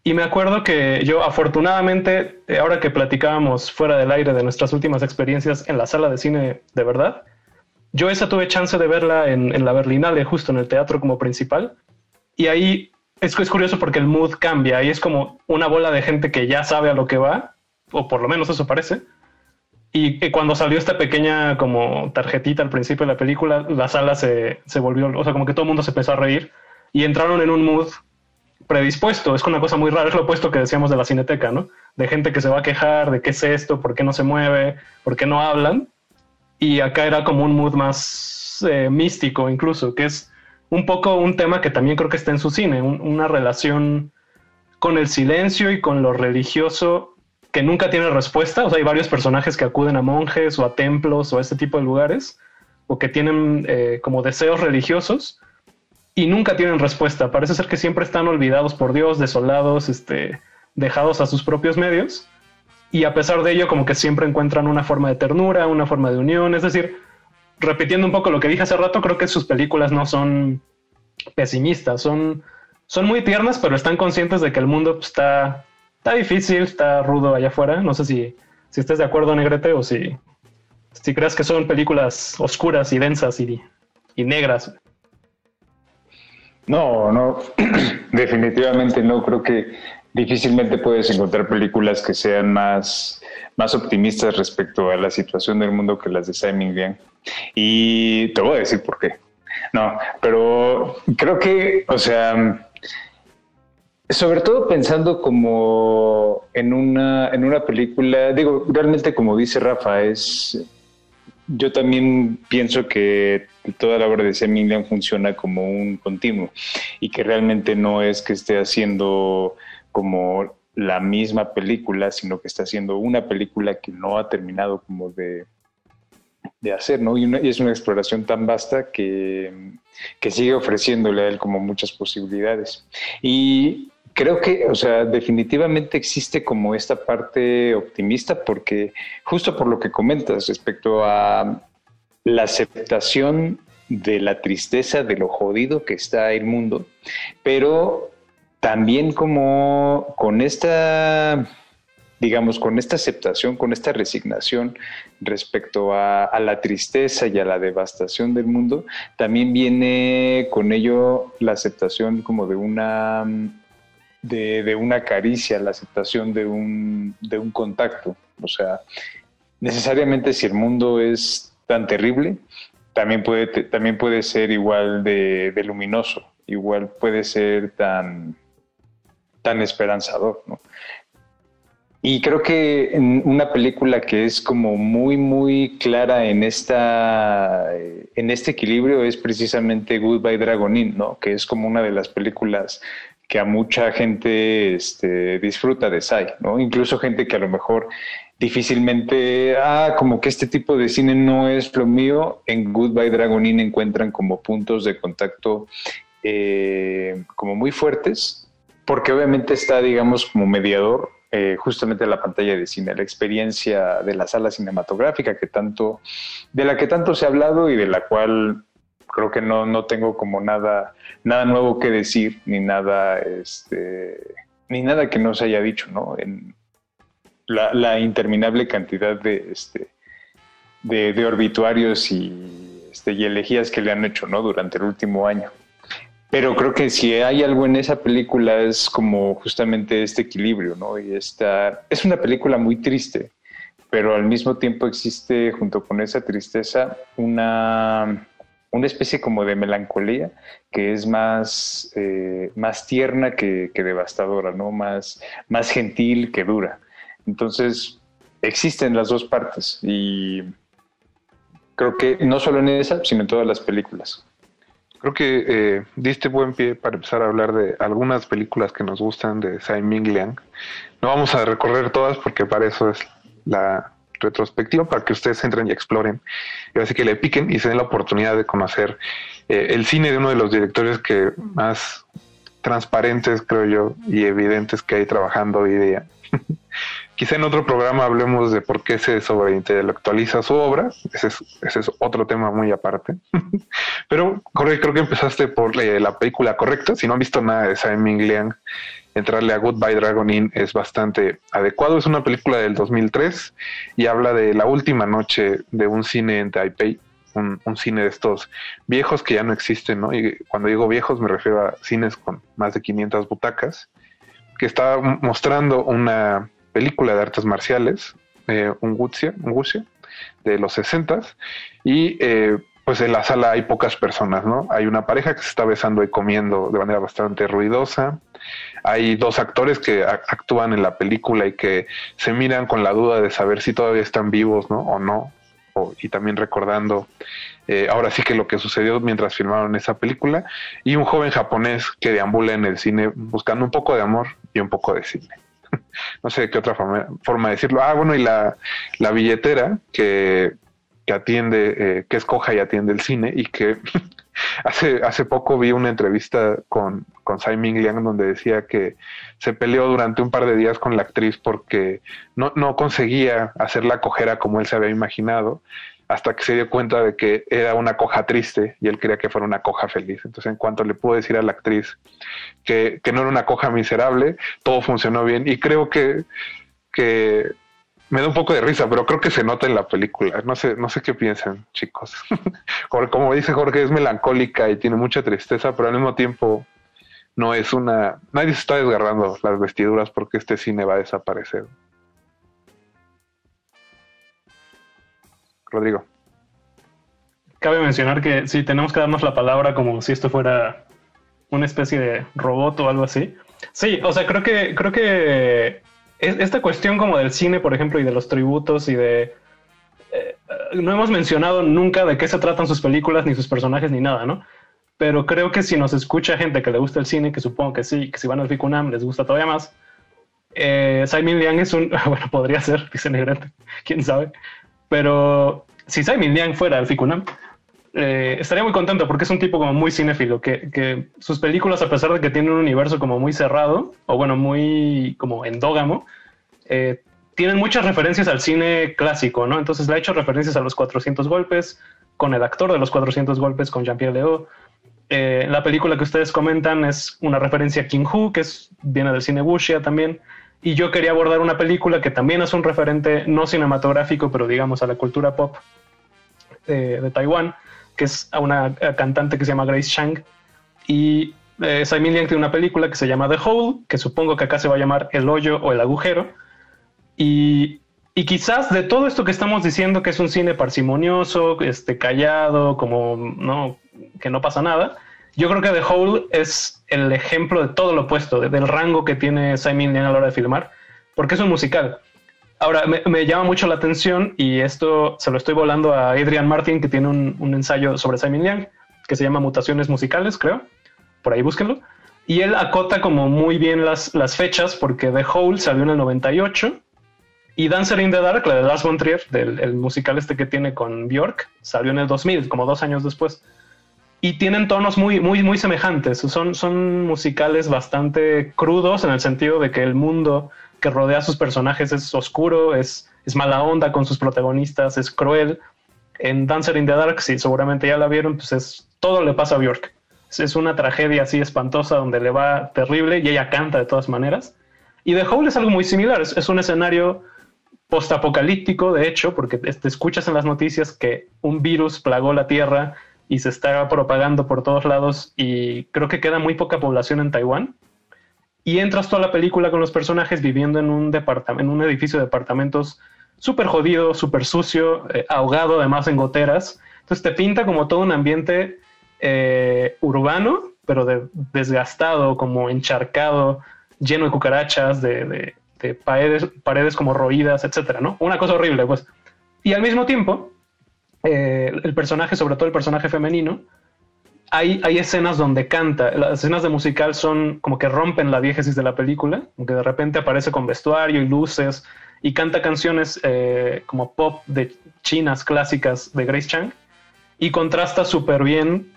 Y me acuerdo que yo, afortunadamente, eh, ahora que platicábamos fuera del aire de nuestras últimas experiencias en la sala de cine de verdad, yo esa tuve chance de verla en, en la Berlinale, justo en el teatro como principal. Y ahí es, es curioso porque el mood cambia. Ahí es como una bola de gente que ya sabe a lo que va, o por lo menos eso parece. Y que cuando salió esta pequeña como tarjetita al principio de la película, la sala se, se volvió, o sea, como que todo el mundo se empezó a reír y entraron en un mood predispuesto. Es una cosa muy rara, es lo opuesto que decíamos de la cineteca, ¿no? De gente que se va a quejar de qué es esto, por qué no se mueve, por qué no hablan. Y acá era como un mood más eh, místico incluso, que es un poco un tema que también creo que está en su cine, un- una relación con el silencio y con lo religioso que nunca tiene respuesta. O sea, hay varios personajes que acuden a monjes o a templos o a este tipo de lugares, o que tienen eh, como deseos religiosos y nunca tienen respuesta. Parece ser que siempre están olvidados por Dios, desolados, este, dejados a sus propios medios. Y a pesar de ello, como que siempre encuentran una forma de ternura, una forma de unión. Es decir, repitiendo un poco lo que dije hace rato, creo que sus películas no son pesimistas, son, son muy tiernas, pero están conscientes de que el mundo está, está difícil, está rudo allá afuera. No sé si, si estés de acuerdo, Negrete, o si, si crees que son películas oscuras y densas y, y negras. No, no, <clears throat> definitivamente no. Creo que difícilmente puedes encontrar películas que sean más, más optimistas respecto a la situación del mundo que las de Simon Liang. Y te voy a decir por qué. No, pero creo que, o sea, sobre todo pensando como en una, en una película, digo, realmente como dice Rafa, es yo también pienso que toda la obra de Liang funciona como un continuo y que realmente no es que esté haciendo como la misma película, sino que está haciendo una película que no ha terminado como de, de hacer, ¿no? Y, una- y es una exploración tan vasta que, que sigue ofreciéndole a él como muchas posibilidades. Y creo que, o sea, definitivamente existe como esta parte optimista porque justo por lo que comentas respecto a la aceptación de la tristeza, de lo jodido que está el mundo, pero también como con esta, digamos, con esta aceptación, con esta resignación respecto a, la tristeza y a la devastación del mundo, también viene con ello la aceptación como de una de, una caricia, la aceptación de un, de un contacto. O sea, necesariamente si el mundo es tan terrible, también puede, también puede ser igual de, luminoso, igual puede ser tan, tan esperanzador. Y creo que una película que es como muy, muy clara en esta, en este equilibrio es precisamente Goodbye Dragonin, ¿no? Que es como una de las películas que a mucha gente este, disfruta de Sai, ¿no? Incluso gente que a lo mejor difícilmente, ah, como que este tipo de cine no es lo mío, en Goodbye Dragonin encuentran como puntos de contacto eh, como muy fuertes, porque obviamente está, digamos, como mediador eh, justamente la pantalla de cine, la experiencia de la sala cinematográfica que tanto, de la que tanto se ha hablado y de la cual creo que no, no tengo como nada, nada nuevo que decir, ni nada, este, ni nada que no se haya dicho, ¿no? En la, interminable cantidad de, este, de, de orbituarios y, este, y elegías que le han hecho, ¿no? Durante el último año. Pero creo que si hay algo en esa película es como justamente este equilibrio, ¿no? Y esta es una película muy triste, pero al mismo tiempo existe junto con esa tristeza una, una especie como de melancolía que es más, eh, más tierna que, devastadora, ¿no? Más, más gentil que dura. Entonces, existen las dos partes y creo que no solo en esa, sino en todas las películas. Creo que eh, diste buen pie para empezar a hablar de algunas películas que nos gustan de Tsai Ming Liang. No vamos a recorrer todas porque para eso es la retrospectiva, para que ustedes entren y exploren. Y así que le piquen y se den la oportunidad de conocer eh, el cine de uno de los directores que más transparentes, creo yo, y evidentes que hay trabajando hoy día. <laughs> Quizá en otro programa hablemos de por qué se sobreintelectualiza su obra, ese es, ese es otro tema muy aparte. <laughs> Pero Jorge, creo que empezaste por eh, la película correcta. Si no han visto nada de Simon Liang, entrarle a Goodbye Dragon Inn es bastante adecuado. Es una película del 2003 y habla de la última noche de un cine en Taipei, un, un, cine de estos viejos que ya no existen, ¿no? Y cuando digo viejos me refiero a cines con más de 500 butacas, que está mostrando una película de artes marciales, eh, un Wuxia, un Wuxia, de los 60 y eh, pues en la sala hay pocas personas, ¿no? Hay una pareja que se está besando y comiendo de manera bastante ruidosa. Hay dos actores que actúan en la película y que se miran con la duda de saber si todavía están vivos, ¿no? O no. Y también recordando eh, ahora sí que lo que sucedió mientras filmaron esa película. Y un joven japonés que deambula en el cine buscando un poco de amor y un poco de cine. <laughs> no sé qué otra forma, de decirlo. Ah, bueno, y la, la billetera que, que atiende, eh, que escoja y atiende el cine y que <laughs> hace, hace poco vi una entrevista con, con Simon Liang donde decía que se peleó durante un par de días con la actriz porque no, no conseguía hacerla cojera como él se había imaginado hasta que se dio cuenta de que era una coja triste y él quería que fuera una coja feliz. Entonces, en cuanto le pudo decir a la actriz que, que no era una coja miserable, todo funcionó bien y creo que, que me da un poco de risa, pero creo que se nota en la película. No sé, no sé qué piensan, chicos. <laughs> Como dice Jorge, es melancólica y tiene mucha tristeza, pero al mismo tiempo no es una. Nadie se está desgarrando las vestiduras porque este cine va a desaparecer. Rodrigo. Cabe mencionar que sí, tenemos que darnos la palabra como si esto fuera una especie de robot o algo así. Sí, o sea, creo que, creo que esta cuestión como del cine, por ejemplo, y de los tributos y de... Eh, no hemos mencionado nunca de qué se tratan sus películas, ni sus personajes, ni nada, ¿no? Pero creo que si nos escucha gente que le gusta el cine, que supongo que sí, que si van al FICUNAM les gusta todavía más, eh, Simon Liang es un... <laughs> Bueno, podría ser, dice Negrete, <laughs> quién sabe. Pero si Simon Liang fuera al FICUNAM, eh, estaría muy contento porque es un tipo como muy cinéfilo, que, que, sus películas, a pesar de que tienen un universo como muy cerrado, o bueno, muy como endógamo, eh, tienen muchas referencias al cine clásico, ¿no? Entonces le ha hecho referencias a los 400 golpes, con el actor de los 400 golpes, con Jean-Pierre Leo. Eh, la película que ustedes comentan es una referencia a King Hu, que es, viene del cine wuxia también. Y yo quería abordar una película que también es un referente no cinematográfico, pero digamos a la cultura pop eh, de Taiwán, que es a una cantante que se llama Grace Chang. Y eh, Simon Liang tiene una película que se llama The Hole, que supongo que acá se va a llamar El Hoyo o El Agujero. Y, y, quizás de todo esto que estamos diciendo, que es un cine parsimonioso, este, callado, como no, que no pasa nada, yo creo que The Hole es el ejemplo de todo lo opuesto, del rango que tiene Simon Liang a la hora de filmar, porque es un musical. Ahora, me, llama mucho la atención y esto se lo estoy volando a Adrian Martin, que tiene un, ensayo sobre Simon Young, que se llama Mutaciones Musicales, creo. Por ahí búsquenlo. Y él acota como muy bien las, las fechas, porque The Hole salió en el 98 y Dancer in the Dark, la de Lars von del el musical este que tiene con Björk, salió en el 2000, como dos años después. Y tienen tonos muy, muy, muy semejantes. Son, son musicales bastante crudos en el sentido de que el mundo que rodea a sus personajes es oscuro, es, es mala onda con sus protagonistas, es cruel. En Dancer in the Dark, si seguramente ya la vieron, pues es, todo le pasa a Björk. Es una tragedia así espantosa donde le va terrible y ella canta de todas maneras. Y The Hole es algo muy similar, es, es un escenario postapocalíptico, de hecho, porque te escuchas en las noticias que un virus plagó la Tierra y se está propagando por todos lados y creo que queda muy poca población en Taiwán y entras toda la película con los personajes viviendo en un, en un edificio de departamentos súper jodido, súper sucio, eh, ahogado además en goteras. Entonces te pinta como todo un ambiente eh, urbano, pero desgastado, como encharcado, lleno de cucarachas, de, paredes, paredes como roídas, etcétera, ¿no? Una cosa horrible, pues. Y al mismo tiempo, eh, el personaje, sobre todo el personaje femenino, hay, escenas donde canta. Las escenas de musical son como que rompen la diégesis de la película, aunque de repente aparece con vestuario y luces y canta canciones eh, como pop de chinas clásicas de Grace Chang y contrasta súper bien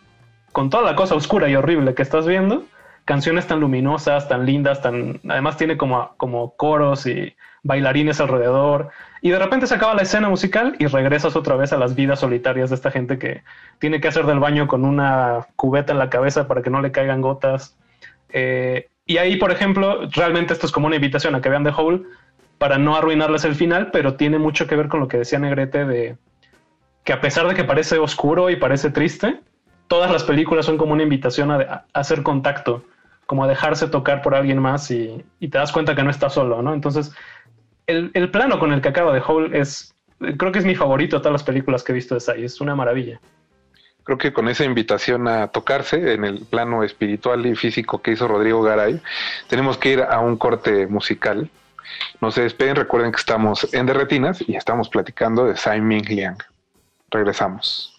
con toda la cosa oscura y horrible que estás viendo. Canciones tan luminosas, tan lindas, tan además tiene como, como coros y bailarines alrededor. Y de repente se acaba la escena musical y regresas otra vez a las vidas solitarias de esta gente que tiene que hacer del baño con una cubeta en la cabeza para que no le caigan gotas. Eh, y ahí, por ejemplo, realmente esto es como una invitación a que vean The Hole para no arruinarles el final, pero tiene mucho que ver con lo que decía Negrete de que a pesar de que parece oscuro y parece triste, todas las películas son como una invitación a, hacer contacto, como a dejarse tocar por alguien más y, y, te das cuenta que no estás solo, ¿no? Entonces, el, plano con el que acaba de Hole es, creo que es mi favorito de todas las películas que he visto de Sai, es una maravilla. Creo que con esa invitación a tocarse en el plano espiritual y físico que hizo Rodrigo Garay, tenemos que ir a un corte musical. No se despeguen, recuerden que estamos en Derretinas y estamos platicando de Sai Ming Liang. Regresamos.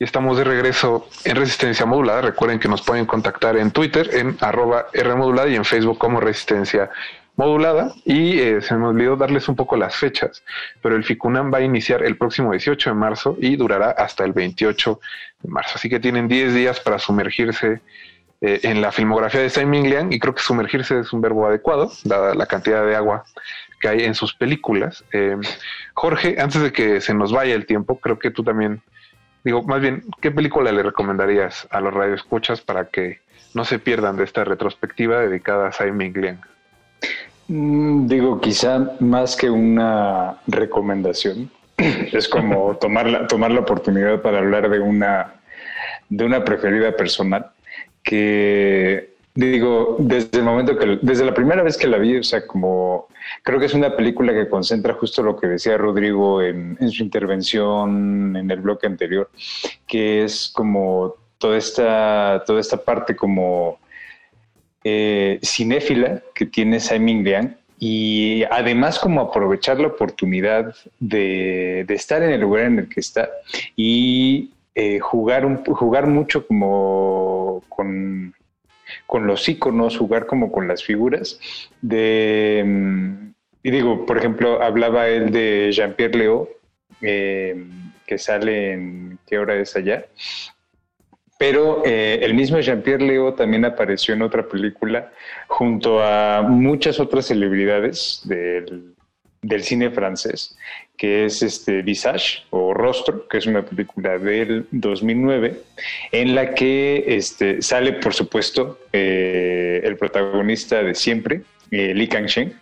Y estamos de regreso en Resistencia Modulada. Recuerden que nos pueden contactar en Twitter en arroba Rmodulada y en Facebook como Resistencia Modulada. Y eh, se me olvidó darles un poco las fechas, pero el FICUNAM va a iniciar el próximo 18 de marzo y durará hasta el 28 de marzo. Así que tienen 10 días para sumergirse eh, en la filmografía de Simon Liang y creo que sumergirse es un verbo adecuado, dada la cantidad de agua que hay en sus películas. Eh, Jorge, antes de que se nos vaya el tiempo, creo que tú también Digo, más bien, ¿qué película le recomendarías a los radioescuchas para que no se pierdan de esta retrospectiva dedicada a Simon Liang? Mm, digo, quizá más que una recomendación, <clears throat> es como tomar la, tomar la oportunidad para hablar de una, de una preferida personal que digo, desde el momento que, desde la primera vez que la vi, o sea, como creo que es una película que concentra justo lo que decía Rodrigo en, su intervención en el bloque anterior, que es como toda esta, toda esta parte como eh, cinéfila que tiene Simon Liang y además como aprovechar la oportunidad de, estar en el lugar en el que está y eh, jugar, un, jugar mucho como con con los iconos, jugar como con las figuras de... Mm, y digo, por ejemplo, hablaba él de Jean-Pierre Leo, eh, que sale en ¿Qué hora es allá? Pero eh, el mismo Jean-Pierre Leo también apareció en otra película junto a muchas otras celebridades del, del cine francés que es este Visage o Rostro, que es una película del 2009, en la que este, sale, por supuesto, eh, el protagonista de siempre, eh, Li Kangsheng,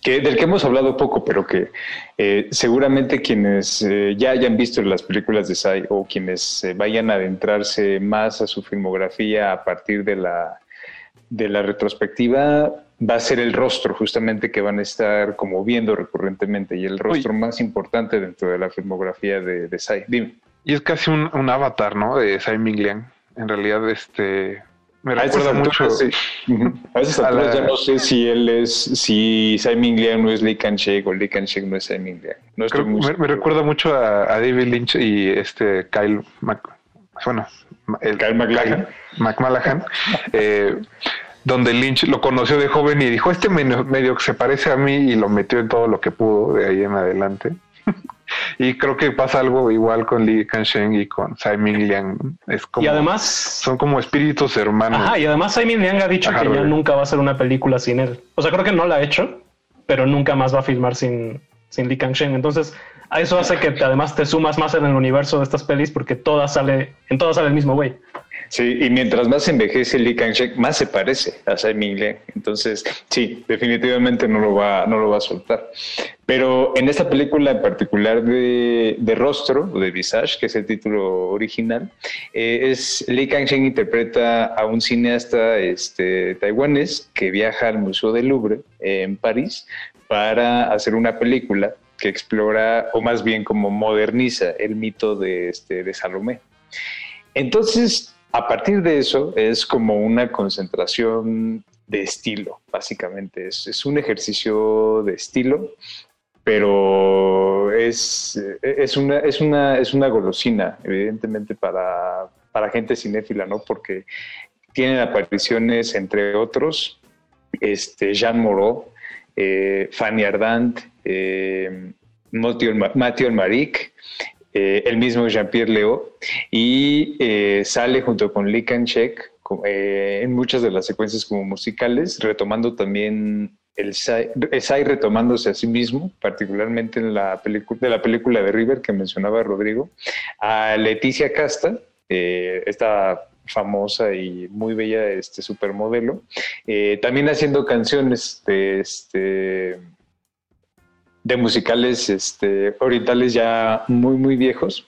que, del que hemos hablado poco, pero que eh, seguramente quienes ya hayan visto las películas de Sai o quienes vayan a adentrarse más a su filmografía a partir de la, de la retrospectiva va a ser el rostro justamente que van a estar como viendo recurrentemente y el rostro más importante dentro de la filmografía de, de Dime. Y es casi un, avatar, ¿no? De Sai Mingliang. En realidad, este Me A recuerda mucho. sí. A esas a la- ya no sé si él es, si Simon Liang no es Lee Kan-shek o Lee Kan-shek no es Simon Liang. No estoy muy me, me recuerda mucho a, a David Lynch y este Kyle Mac, bueno, el Kyle MacLachlan. McMallahan, <laughs> eh, donde Lynch lo conoció de joven y dijo, este medio, que se parece a mí y lo metió en todo lo que pudo de ahí en adelante. <laughs> y creo que pasa algo igual con Lee Kan-sheng y con Simon Liang. Es como, y además, son como espíritus hermanos. ajá, y además Simon Liang ha dicho Ajá, que ya nunca va a hacer una película sin él. O sea, creo que no la ha hecho, pero nunca más va a filmar sin, sin Lee Kang-sheng. Entonces, a eso hace que te- además te sumas más en el universo de estas pelis porque todas sale, en todas sale el mismo güey. Sí, y mientras más envejece Lee Kang-shek, más se parece a Simon Liang. Entonces, sí, definitivamente no lo va, no lo va a soltar. Pero en esta película en particular de, de Rostro, o de Visage, que es el título original, eh, es Lee Kang-shek interpreta a un cineasta este, taiwanés que viaja al Museo del Louvre eh, en París para hacer una película que explora, o más bien como moderniza el mito de, este, de Salomé. Entonces, a partir de eso, es como una concentración de estilo, básicamente. Es, un ejercicio de estilo, pero es, es, una, es, una, es una golosina, evidentemente, para, para gente cinéfila, ¿no? Porque tienen apariciones, entre otros, este, Jean Moreau, eh, Fanny Ardant, eh, Mathieu Maric, eh, el mismo Jean-Pierre Leo, y eh, sale junto con Lee Kan-shek co- eh, en muchas de las secuencias como musicales, retomando también el Sai, el Sai retomándose a sí mismo, particularmente en la de la película de River que mencionaba Rodrigo, a Leticia Casta, eh, esta famosa y muy bella este supermodelo, eh, también haciendo canciones de este de musicales este, orientales ya muy, muy viejos.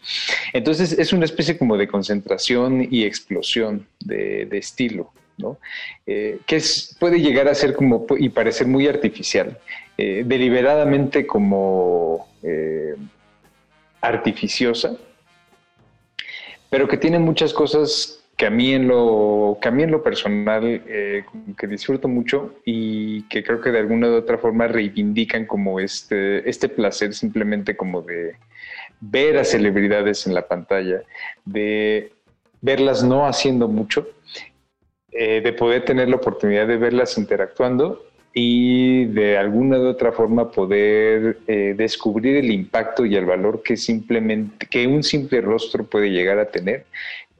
Entonces es una especie como de concentración y explosión de, estilo, ¿no? Eh, que es, puede llegar a ser como y parecer muy artificial, eh, deliberadamente como eh, artificiosa, pero que tiene muchas cosas que a mí en lo, que a mí en lo personal eh, que disfruto mucho y que creo que de alguna u otra forma reivindican como este, este placer simplemente como de ver a celebridades en la pantalla, de verlas no haciendo mucho, eh, de poder tener la oportunidad de verlas interactuando y de alguna u otra forma poder eh, descubrir el impacto y el valor que simplemente que un simple rostro puede llegar a tener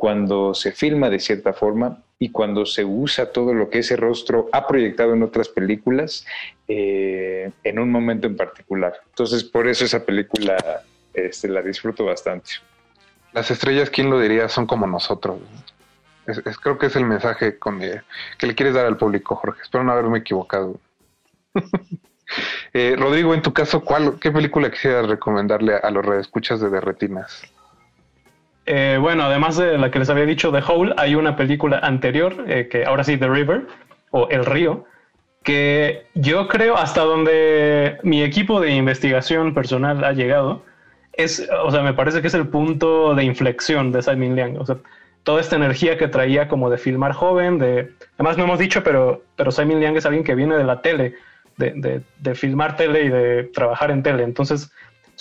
cuando se filma de cierta forma y cuando se usa todo lo que ese rostro ha proyectado en otras películas eh, en un momento en particular. Entonces, por eso esa película este, la disfruto bastante. Las estrellas, ¿quién lo diría? Son como nosotros. Creo que es el mensaje eh, que le quieres dar al público, Jorge. Espero no haberme equivocado. <laughs> Eh, Rodrigo, en tu caso, ¿cuál, ¿qué película quisieras recomendarle a, a los redescuchas de Derretinas? Eh, bueno, además de la que les había dicho, The Hole, hay una película anterior, eh, que ahora sí, The River, o El Río, que yo creo hasta donde mi equipo de investigación personal ha llegado, es, o sea, me parece que es el punto de inflexión de Simon Liang. O sea, toda esta energía que traía como de filmar joven, de... Además no hemos dicho, pero, pero Simon Liang es alguien que viene de la tele, de, de, de filmar tele y de trabajar en tele. Entonces,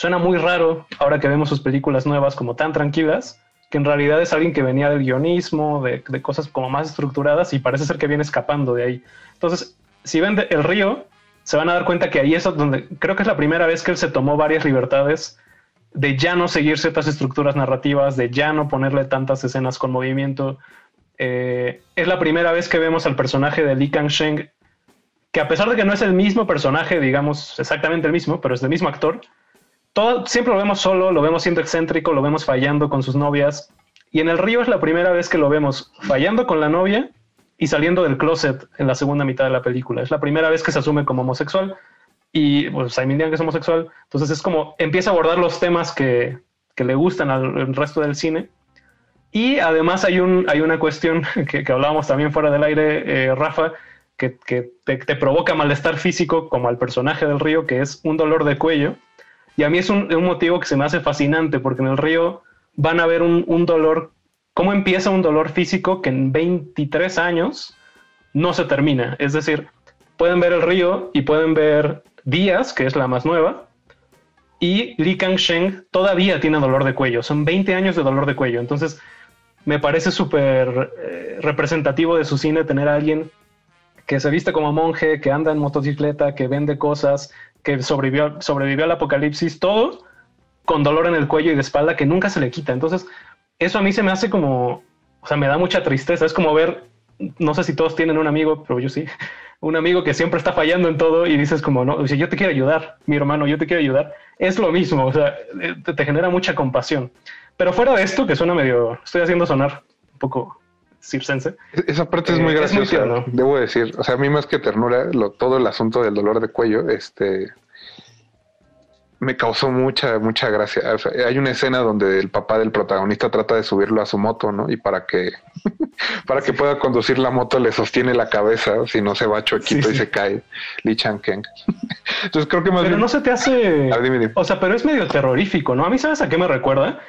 suena muy raro ahora que vemos sus películas nuevas como tan tranquilas, que en realidad es alguien que venía del guionismo, de, cosas como más estructuradas y parece ser que viene escapando de ahí. Entonces, si ven El Río, se van a dar cuenta que ahí es donde creo que es la primera vez que él se tomó varias libertades de ya no seguir ciertas estructuras narrativas, de ya no ponerle tantas escenas con movimiento. Eh, es la primera vez que vemos al personaje de Lee Kang-sheng, que a pesar de que no es el mismo personaje, digamos exactamente el mismo, pero es el mismo actor, todo, siempre lo vemos solo, lo vemos siendo excéntrico, lo vemos fallando con sus novias. Y en el río es la primera vez que lo vemos fallando con la novia y saliendo del closet en la segunda mitad de la película. Es la primera vez que se asume como homosexual y pues Simon Liang es homosexual. Entonces es como empieza a abordar los temas que, que le gustan al, resto del cine. Y además hay, un, hay una cuestión <laughs> que, que hablábamos también fuera del aire, eh, Rafa, que, que te provoca malestar físico como al personaje del río, que es un dolor de cuello. Y a mí es un, motivo que se me hace fascinante, porque en el río van a ver un, un dolor cómo empieza un dolor físico que en 23 años no se termina. Es decir, pueden ver el río y pueden ver Díaz, que es la más nueva, y Li Kangsheng todavía tiene dolor de cuello. Son 20 años de dolor de cuello. Entonces, me parece súper eh, representativo de su cine tener a alguien que se viste como monje, que anda en motocicleta, que vende cosas, que sobrevivió, sobrevivió al apocalipsis, todo con dolor en el cuello y de espalda que nunca se le quita. Entonces, eso a mí se me hace como, o sea, me da mucha tristeza. Es como ver, no sé si todos tienen un amigo, pero yo sí, <laughs> un amigo que siempre está fallando en todo y dices como, no, yo te quiero ayudar, mi hermano, yo te quiero ayudar. Es lo mismo, o sea, eh, te, genera mucha compasión. Pero fuera de esto, que suena medio, estoy haciendo sonar un poco circense. Esa parte es muy eh, graciosa, debo decir. O sea, a mí más que ternura, lo, todo el asunto del dolor de cuello, este, me causó mucha, mucha gracia. hay una escena donde el papá del protagonista trata de subirlo a su moto, ¿no? Y para que, <laughs> para que pueda conducir la moto le sostiene la cabeza, si no se va chuequito y se cae Lee Chang Keng. <laughs> Entonces creo que más Pero no se te hace... O sea, pero es medio terrorífico, ¿no? A mí, ¿sabes a qué me recuerda?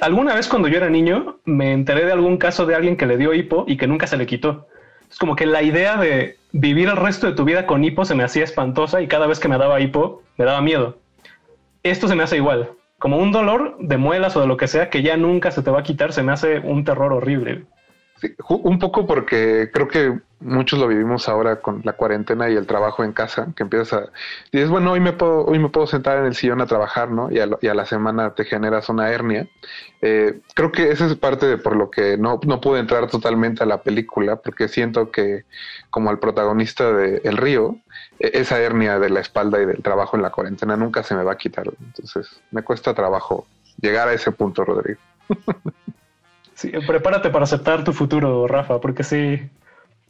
Alguna vez cuando yo era niño me enteré de algún caso de alguien que le dio hipo y que nunca se le quitó. Es como que la idea de vivir el resto de tu vida con hipo se me hacía espantosa y cada vez que me daba hipo me daba miedo esto se me hace igual. Como un dolor de muelas o de lo que sea que ya nunca se te va a quitar, se me hace un terror horrible un poco porque creo que muchos lo vivimos ahora con la cuarentena y el trabajo en casa, que empiezas a... Dices, bueno, hoy me puedo, hoy me puedo sentar en el sillón a trabajar, ¿no? Y a, la semana te generas una hernia. Eh, creo que esa es parte de por lo que no, no pude entrar totalmente a la película, porque siento que como al protagonista de El Río, e, esa hernia de la espalda y del trabajo en la cuarentena nunca se me va a quitar. Entonces, me cuesta trabajo llegar a ese punto, Rodrigo. <laughs> Sí, prepárate para aceptar tu futuro, Rafa, porque sí,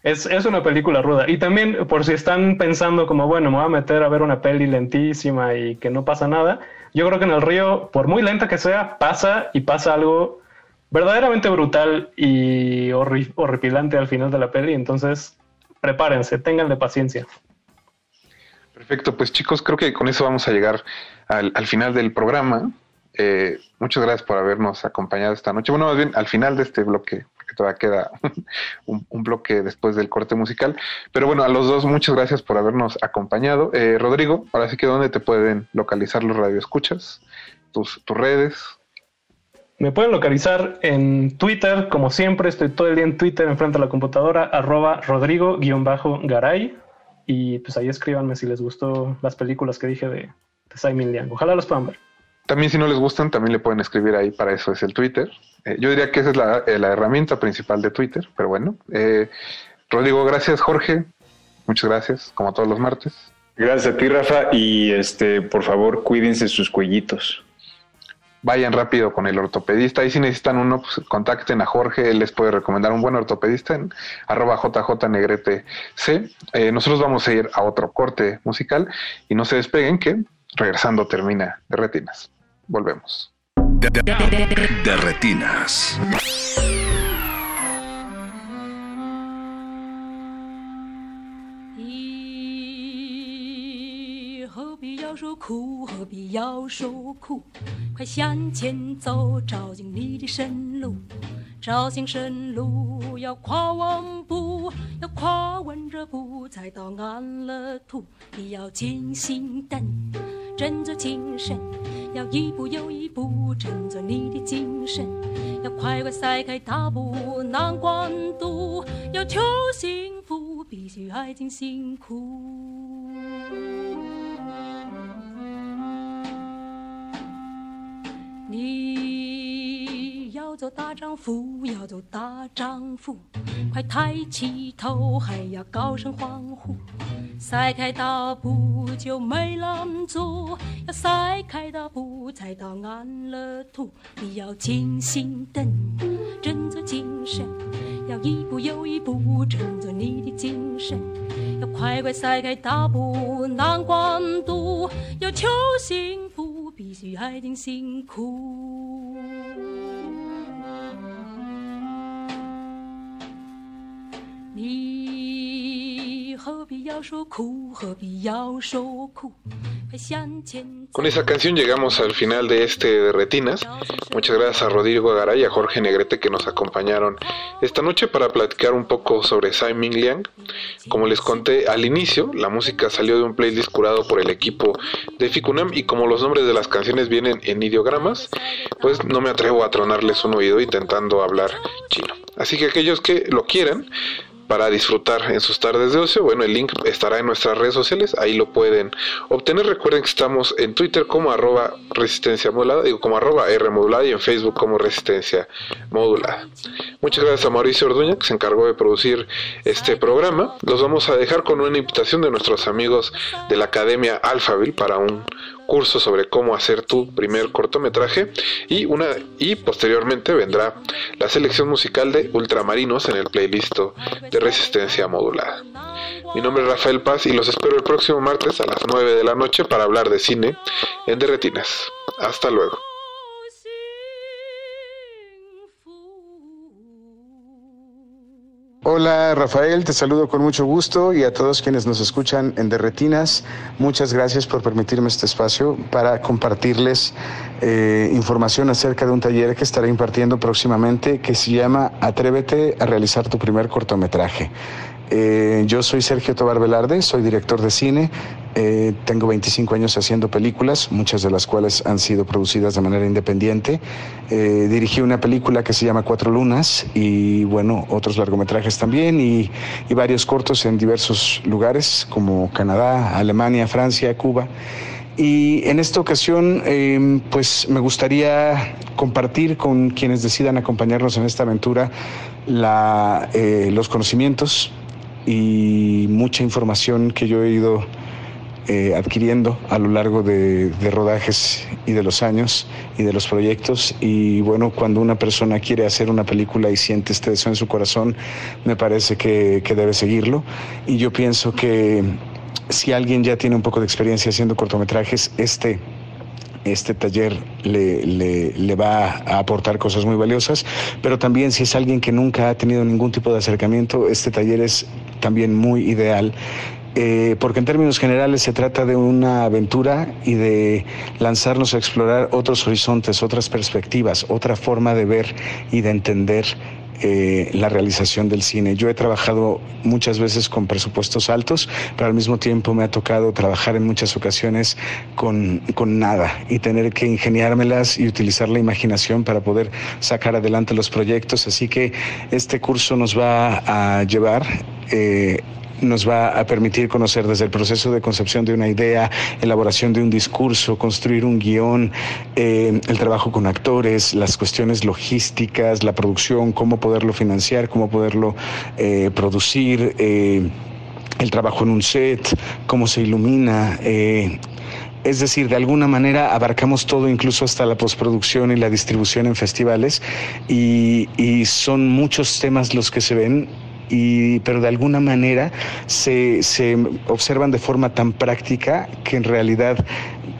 es, es, una película ruda. Y también, por si están pensando como, bueno, me voy a meter a ver una peli lentísima y que no pasa nada, yo creo que en el río, por muy lenta que sea, pasa y pasa algo verdaderamente brutal y horripilante al final de la peli. Entonces, prepárense, tenganle paciencia. Perfecto, pues chicos, creo que con eso vamos a llegar al, al final del programa. Eh, muchas gracias por habernos acompañado esta noche. Bueno, más bien al final de este bloque, que todavía queda <laughs> un, bloque después del corte musical. Pero bueno, a los dos, muchas gracias por habernos acompañado. Eh, Rodrigo, ahora sí que dónde te pueden localizar los radioescuchas, tus, tus redes. Me pueden localizar en Twitter, como siempre, estoy todo el día en Twitter enfrente a la computadora, arroba Rodrigo-Garay. Y pues ahí escríbanme si les gustó las películas que dije de, de Simon Liang. Ojalá los puedan ver. También si no les gustan, también le pueden escribir ahí, para eso es el Twitter. Eh, yo diría que esa es la, eh, la, herramienta principal de Twitter, pero bueno. Eh, Rodrigo, gracias Jorge, muchas gracias, como todos los martes. Gracias a ti, Rafa, y este, por favor, cuídense sus cuellitos. Vayan rápido con el ortopedista. Y si necesitan uno, pues contacten a Jorge. Él les puede recomendar un buen ortopedista en arroba jjnegrete c. nosotros vamos a ir a otro corte musical y no se despeguen que regresando termina de retinas. Volvemos. De, retinas. 何必要说苦？何必要受苦？快向前走，照进你的生路。照进生路，要跨完步，要跨完这步，才到安乐土。你要坚信等。振作精神，要一步又一步，振作你的精神，要快快迈开大步，难关渡，要求幸福，必须爱情辛苦。你要做大丈夫，要做大丈夫，快抬起头，还要高声欢呼。迈开大步就没拦阻，要迈开大步才到安乐土。你要静心等，振作精神，要一步又一步，振作你的精神，要快快赛开大步难关渡，要求幸福必须挨尽辛苦。Con esa canción llegamos al final de este de Retinas. Muchas gracias a Rodrigo Garay y a Jorge Negrete que nos acompañaron esta noche para platicar un poco sobre Simon Liang. Como les conté al inicio, la música salió de un playlist curado por el equipo de Ficunam y como los nombres de las canciones vienen en ideogramas, pues no me atrevo a tronarles un oído intentando hablar chino. Así que aquellos que lo quieran, para disfrutar en sus tardes de ocio. Bueno, el link estará en nuestras redes sociales, ahí lo pueden obtener. Recuerden que estamos en Twitter como arroba resistencia digo como arroba R y en Facebook como resistencia modulada. Muchas gracias a Mauricio Orduña que se encargó de producir este programa. Los vamos a dejar con una invitación de nuestros amigos de la Academia Alphaville para un curso sobre cómo hacer tu primer cortometraje y una y posteriormente vendrá la selección musical de Ultramarinos en el playlist de Resistencia Modulada. Mi nombre es Rafael Paz y los espero el próximo martes a las 9 de la noche para hablar de cine en Derretinas. Hasta luego. Hola Rafael, te saludo con mucho gusto y a todos quienes nos escuchan en Derretinas, muchas gracias por permitirme este espacio para compartirles eh, información acerca de un taller que estaré impartiendo próximamente que se llama Atrévete a realizar tu primer cortometraje. Eh, yo soy Sergio Tobar Velarde, soy director de cine, eh, tengo 25 años haciendo películas, muchas de las cuales han sido producidas de manera independiente. Eh, dirigí una película que se llama Cuatro Lunas y bueno, otros largometrajes también y, varios cortos en diversos lugares como Canadá, Alemania, Francia, Cuba. Y en esta ocasión, eh, pues me gustaría compartir con quienes decidan acompañarnos en esta aventura los conocimientos y mucha información que yo he ido eh, adquiriendo a lo largo de, de, rodajes y de los años y de los proyectos. Y bueno, cuando una persona quiere hacer una película y siente este deseo en su corazón, me parece que, que debe seguirlo. Y yo pienso que si alguien ya tiene un poco de experiencia haciendo cortometrajes, este este taller le, le, le, va a aportar cosas muy valiosas, pero también si es alguien que nunca ha tenido ningún tipo de acercamiento, este taller es también muy ideal. Eh, porque en términos generales se trata de una aventura y de lanzarnos a explorar otros horizontes, otras perspectivas, otra forma de ver y de entender eh, la realización del cine. Yo he trabajado muchas veces con presupuestos altos, pero al mismo tiempo me ha tocado trabajar en muchas ocasiones con, con nada y tener que ingeniármelas y utilizar la imaginación para poder sacar adelante los proyectos. Así que este curso nos va a llevar eh, nos va a permitir conocer desde el proceso de concepción de una idea, elaboración de un discurso, construir un guion, eh, el trabajo con actores, las cuestiones logísticas, la producción, cómo poderlo financiar, cómo poderlo eh, producir. Eh, el trabajo en un set, cómo se ilumina, eh, es decir, de alguna manera abarcamos todo, incluso hasta la postproducción y la distribución en festivales, y, y son muchos temas los que se ven y, pero de alguna manera se, se observan de forma tan práctica que en realidad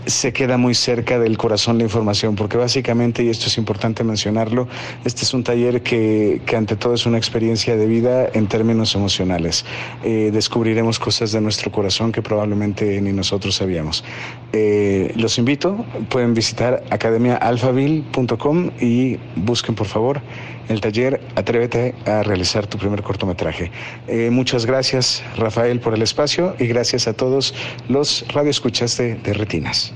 se queda muy cerca del corazón la información, porque básicamente, y esto es importante mencionarlo, este es un taller que, que ante todo es una experiencia de vida en términos emocionales. Eh, descubriremos cosas de nuestro corazón que probablemente ni nosotros sabíamos. Eh, los invito, pueden visitar academiaalphaville.com y busquen por favor el taller Atrévete a realizar tu primer cortometraje. Eh, muchas gracias Rafael por el espacio y gracias a todos los radioescuchas de, de Retinas.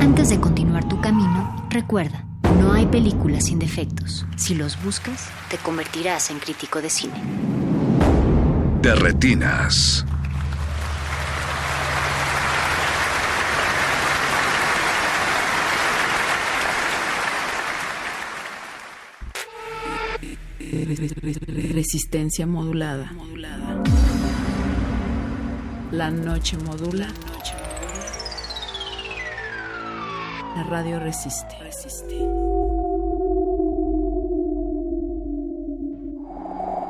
Antes de continuar tu camino, recuerda, no hay películas sin defectos. Si los buscas, te convertirás en crítico de cine. De Retinas. Resistencia modulada. La noche modula. La radio resiste.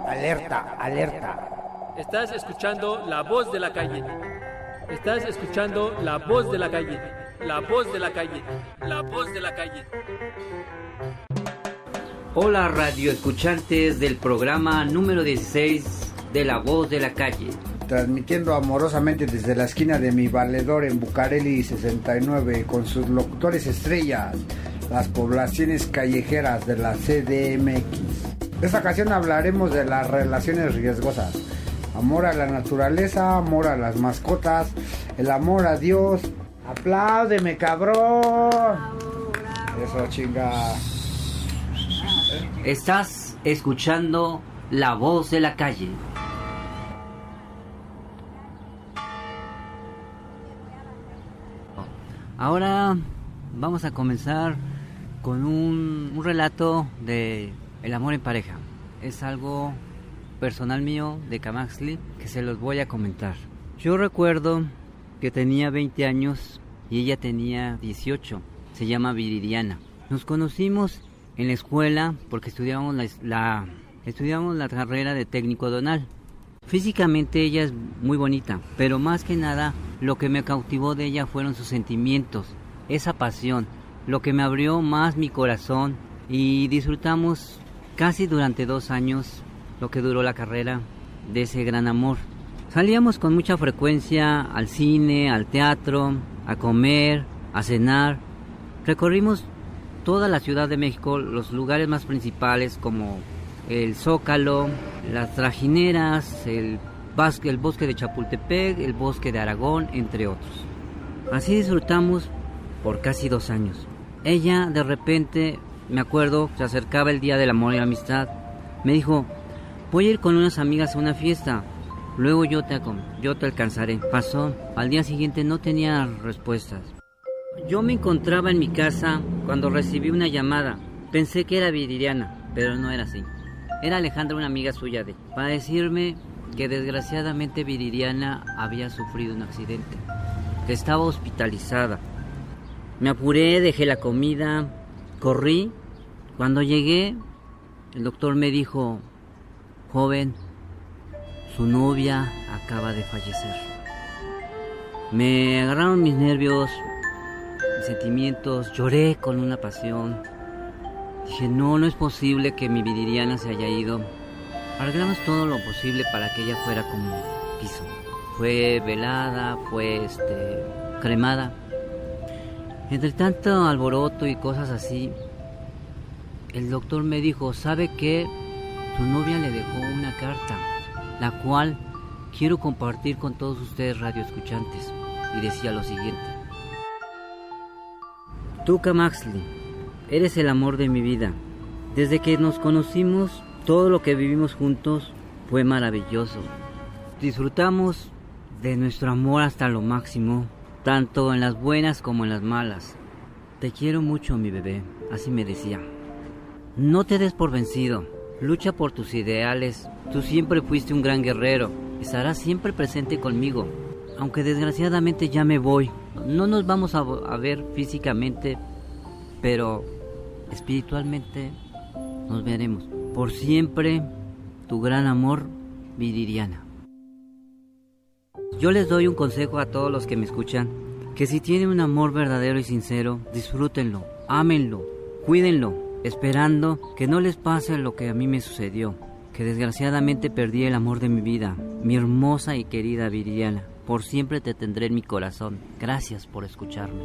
Alerta, alerta. Estás escuchando la voz de la calle. Estás escuchando la voz de la calle. La voz de la calle. La voz de la calle. Hola radio escuchantes del programa número 16 de La Voz de la Calle. transmitiendo amorosamente desde la esquina de mi valedor en Bucareli 69 con sus locutores estrellas, las poblaciones callejeras de la CDMX. Esta ocasión hablaremos de las relaciones riesgosas. Amor a la naturaleza, amor a las mascotas, el amor a Dios. ¡Apláudeme, cabrón! Eso chinga. Estás escuchando La Voz de la Calle. Ahora vamos a comenzar con un, relato de el amor en pareja. Es algo personal mío de Camaxli que se los voy a comentar. Yo recuerdo que tenía 20 años y ella tenía 18. Se llama Viridiana. Nos conocimos en la escuela porque estudiábamos la, estudiábamos la carrera de técnico donal. Físicamente ella es muy bonita, pero más que nada lo que me cautivó de ella fueron sus sentimientos, esa pasión, lo que me abrió más mi corazón y disfrutamos casi durante dos años lo que duró la carrera de ese gran amor. Salíamos con mucha frecuencia al cine, al teatro, a comer, a cenar. Recorrimos toda la Ciudad de México, los lugares más principales como el Zócalo, las trajineras, el, el bosque de Chapultepec, el bosque de Aragón, entre otros. Así disfrutamos por casi dos años. Ella de repente, me acuerdo, se acercaba el día del amor y la amistad. Me dijo, voy a ir con unas amigas a una fiesta. Luego yo te, yo te alcanzaré. Pasó. Al día siguiente no tenía respuestas. Yo me encontraba en mi casa cuando recibí una llamada. Pensé que era Viridiana, pero no era así. Era Alejandra, una amiga suya, de, para decirme que desgraciadamente Viridiana había sufrido un accidente, que estaba hospitalizada. Me apuré, dejé la comida, corrí. Cuando llegué, el doctor me dijo, joven, su novia acaba de fallecer. Me agarraron mis nervios, sentimientos, lloré con una pasión. Dije, no, no es posible que mi Viridiana se haya ido. Arreglamos todo lo posible para que ella fuera como quiso. Fue velada, fue este, cremada. Entre tanto alboroto y cosas así, el doctor me dijo, ¿sabe qué? Su novia le dejó una carta, la cual quiero compartir con todos ustedes radioescuchantes. Y decía lo siguiente. Tuca Maxley, eres el amor de mi vida. Desde que nos conocimos, todo lo que vivimos juntos fue maravilloso. Disfrutamos de nuestro amor hasta lo máximo, tanto en las buenas como en las malas. Te quiero mucho, mi bebé, así me decía. No te des por vencido, lucha por tus ideales. Tú siempre fuiste un gran guerrero, estarás siempre presente conmigo. Aunque desgraciadamente ya me voy, no nos vamos a, ver físicamente, pero espiritualmente nos veremos. Por siempre, tu gran amor, Viridiana. Yo les doy un consejo a todos los que me escuchan, que si tienen un amor verdadero y sincero, disfrútenlo, ámenlo, cuídenlo, esperando que no les pase lo que a mí me sucedió, que desgraciadamente perdí el amor de mi vida, mi hermosa y querida Viridiana. Por siempre te tendré en mi corazón. Gracias por escucharme.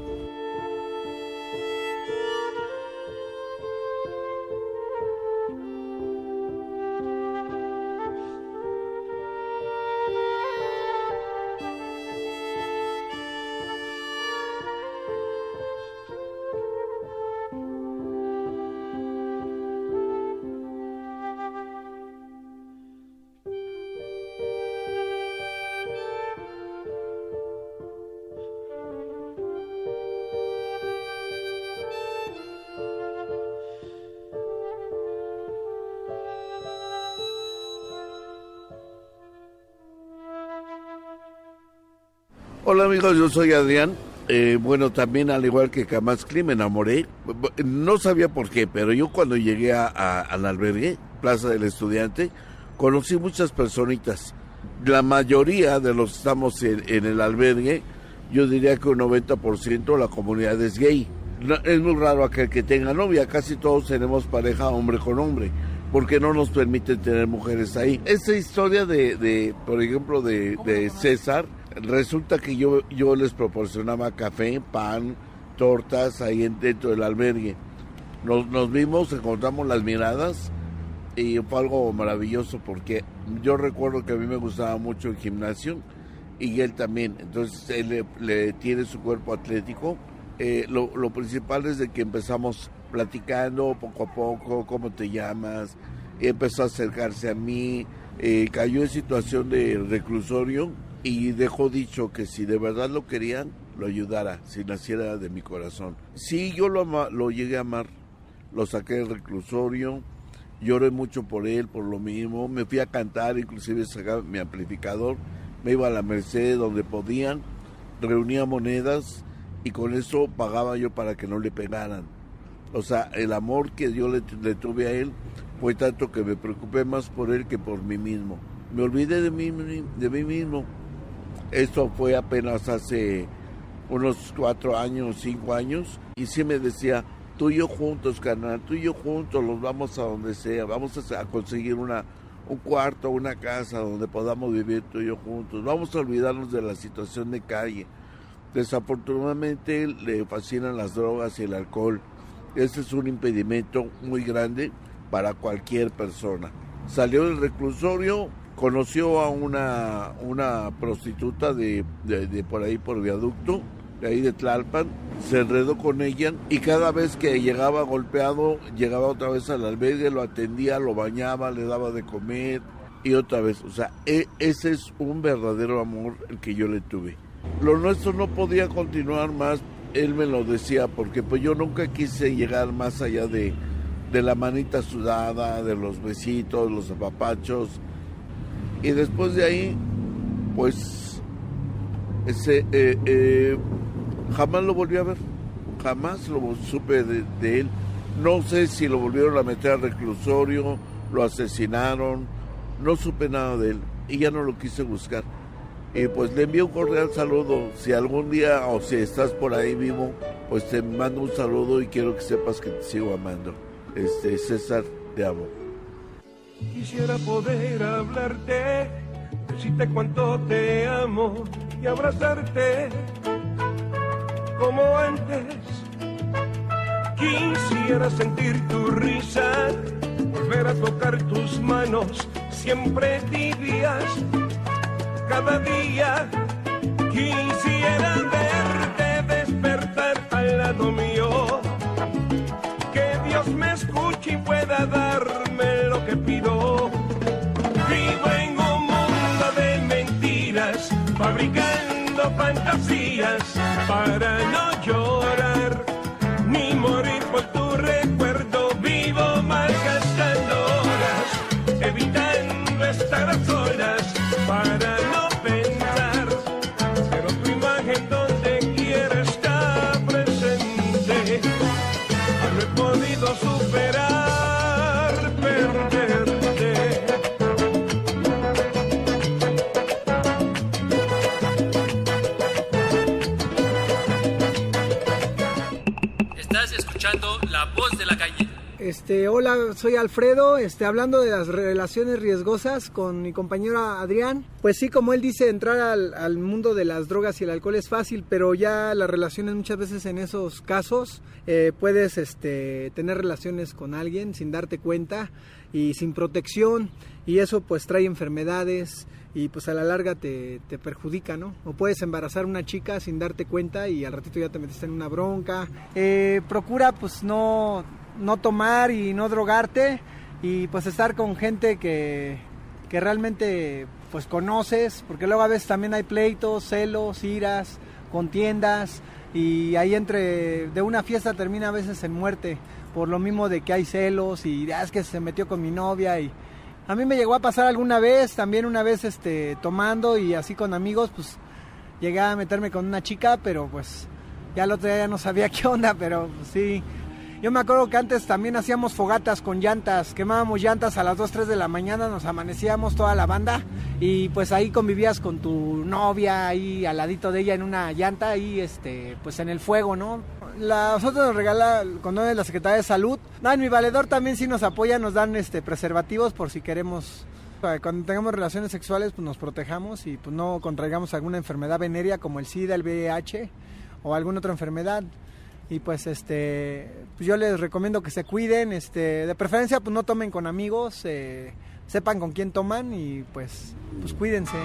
Amigos, yo soy Adrián. Eh, bueno, también al igual que Camaxcli me enamoré. No sabía por qué, pero yo cuando llegué a- a- al albergue, Plaza del Estudiante, conocí muchas personitas. La mayoría de los que estamos en, en el albergue, yo diría que un 90% de la comunidad es gay. No- es muy raro aquel que tenga novia, casi todos tenemos pareja hombre con hombre. porque no nos permiten tener mujeres ahí. Esta historia de, de por ejemplo, de, de César, resulta que yo, yo les proporcionaba café, pan, tortas ahí en- dentro del albergue. Nos, nos vimos, encontramos las miradas y fue algo maravilloso porque yo recuerdo que a mí me gustaba mucho el gimnasio y él también. Entonces él le, tiene su cuerpo atlético. Eh, lo, lo principal es que empezamos platicando poco a poco, cómo te llamas, y empezó a acercarse a mí, eh, cayó en situación de reclusorio y dejó dicho que si de verdad lo querían, lo ayudara, si naciera de mi corazón. Sí, yo lo, ama- lo llegué a amar, lo saqué del reclusorio, lloré mucho por él, por lo mismo, me fui a cantar, inclusive sacaba mi amplificador, me iba a la Merced donde podían, reunía monedas y con eso pagaba yo para que no le pegaran. O sea, el amor que yo le, le tuve a él fue tanto que me preocupé más por él que por mí mismo. Me olvidé de mí, de mí mismo. Esto fue apenas hace unos cuatro años, cinco años, y sí me decía, tú y yo juntos, carnal, tú y yo juntos, los vamos a donde sea, vamos a, a conseguir una, un cuarto, una casa donde podamos vivir tú y yo juntos, vamos a olvidarnos de la situación de calle. Desafortunadamente le fascinan las drogas y el alcohol. Ese es un impedimento muy grande para cualquier persona. Salió del reclusorio, conoció a una, una prostituta de, de- por ahí por viaducto, de ahí de Tlalpan, se enredó con ella y cada vez que llegaba golpeado, llegaba otra vez al albergue, lo atendía, lo bañaba, le daba de comer y otra vez. O sea, e- ese es un verdadero amor el que yo le tuve. Lo nuestro no podía continuar más, él me lo decía, porque pues yo nunca quise llegar más allá de, de la manita sudada, de los besitos, los apapachos. Y después de ahí, pues, ese, eh, eh, jamás lo volví a ver, jamás lo supe de, él. No sé si lo volvieron a meter al reclusorio, lo asesinaron, no supe nada de él y ya no lo quise buscar. Y pues le envío un cordial saludo. Si algún día o si estás por ahí vivo, pues te mando un saludo y quiero que sepas que te sigo amando. Este César, te amo. Quisiera poder hablarte, decirte cuánto te amo y abrazarte como antes. Quisiera sentir tu risa, volver a tocar tus manos, siempre tibias, cada día. Quisiera verte despertar al lado mío, que Dios me escuche y pueda darme fabricando fantasías para no Este, hola, soy Alfredo, este, hablando de las relaciones riesgosas con mi compañero Adrián. Pues sí, como él dice, entrar al, al mundo de las drogas y el alcohol es fácil, pero ya las relaciones muchas veces en esos casos eh, puedes este, tener relaciones con alguien sin darte cuenta y sin protección y eso pues trae enfermedades y pues a la larga te, te perjudica, ¿no? O puedes embarazar a una chica sin darte cuenta y al ratito ya te metiste en una bronca. Eh, procura pues no, no tomar y no drogarte y pues estar con gente que, que realmente pues conoces, porque luego a veces también hay pleitos, celos, iras, contiendas y ahí entre de una fiesta termina a veces en muerte por lo mismo de que hay celos y "Ah, es que se metió con mi novia y a mí me llegó a pasar alguna vez, también una vez este tomando y así con amigos, pues llegué a meterme con una chica, pero pues ya el otro día ya no sabía <laughs> qué onda, pero pues, sí. Yo me acuerdo que antes también hacíamos fogatas con llantas, quemábamos llantas a las 2, 3 de la mañana, nos amanecíamos toda la banda y pues ahí convivías con tu novia ahí al ladito de ella en una llanta ahí este pues en el fuego, ¿no? la, nosotros nos regala con de la Secretaría de Salud. No, en mi valedor también sí nos apoya, nos dan este preservativos por si queremos cuando tengamos relaciones sexuales pues nos protejamos y pues no contraigamos alguna enfermedad venérea como el SIDA, el VIH o alguna otra enfermedad. Y pues este pues yo les recomiendo que se cuiden, este de preferencia pues no tomen con amigos, eh, sepan con quién toman y pues pues cuídense.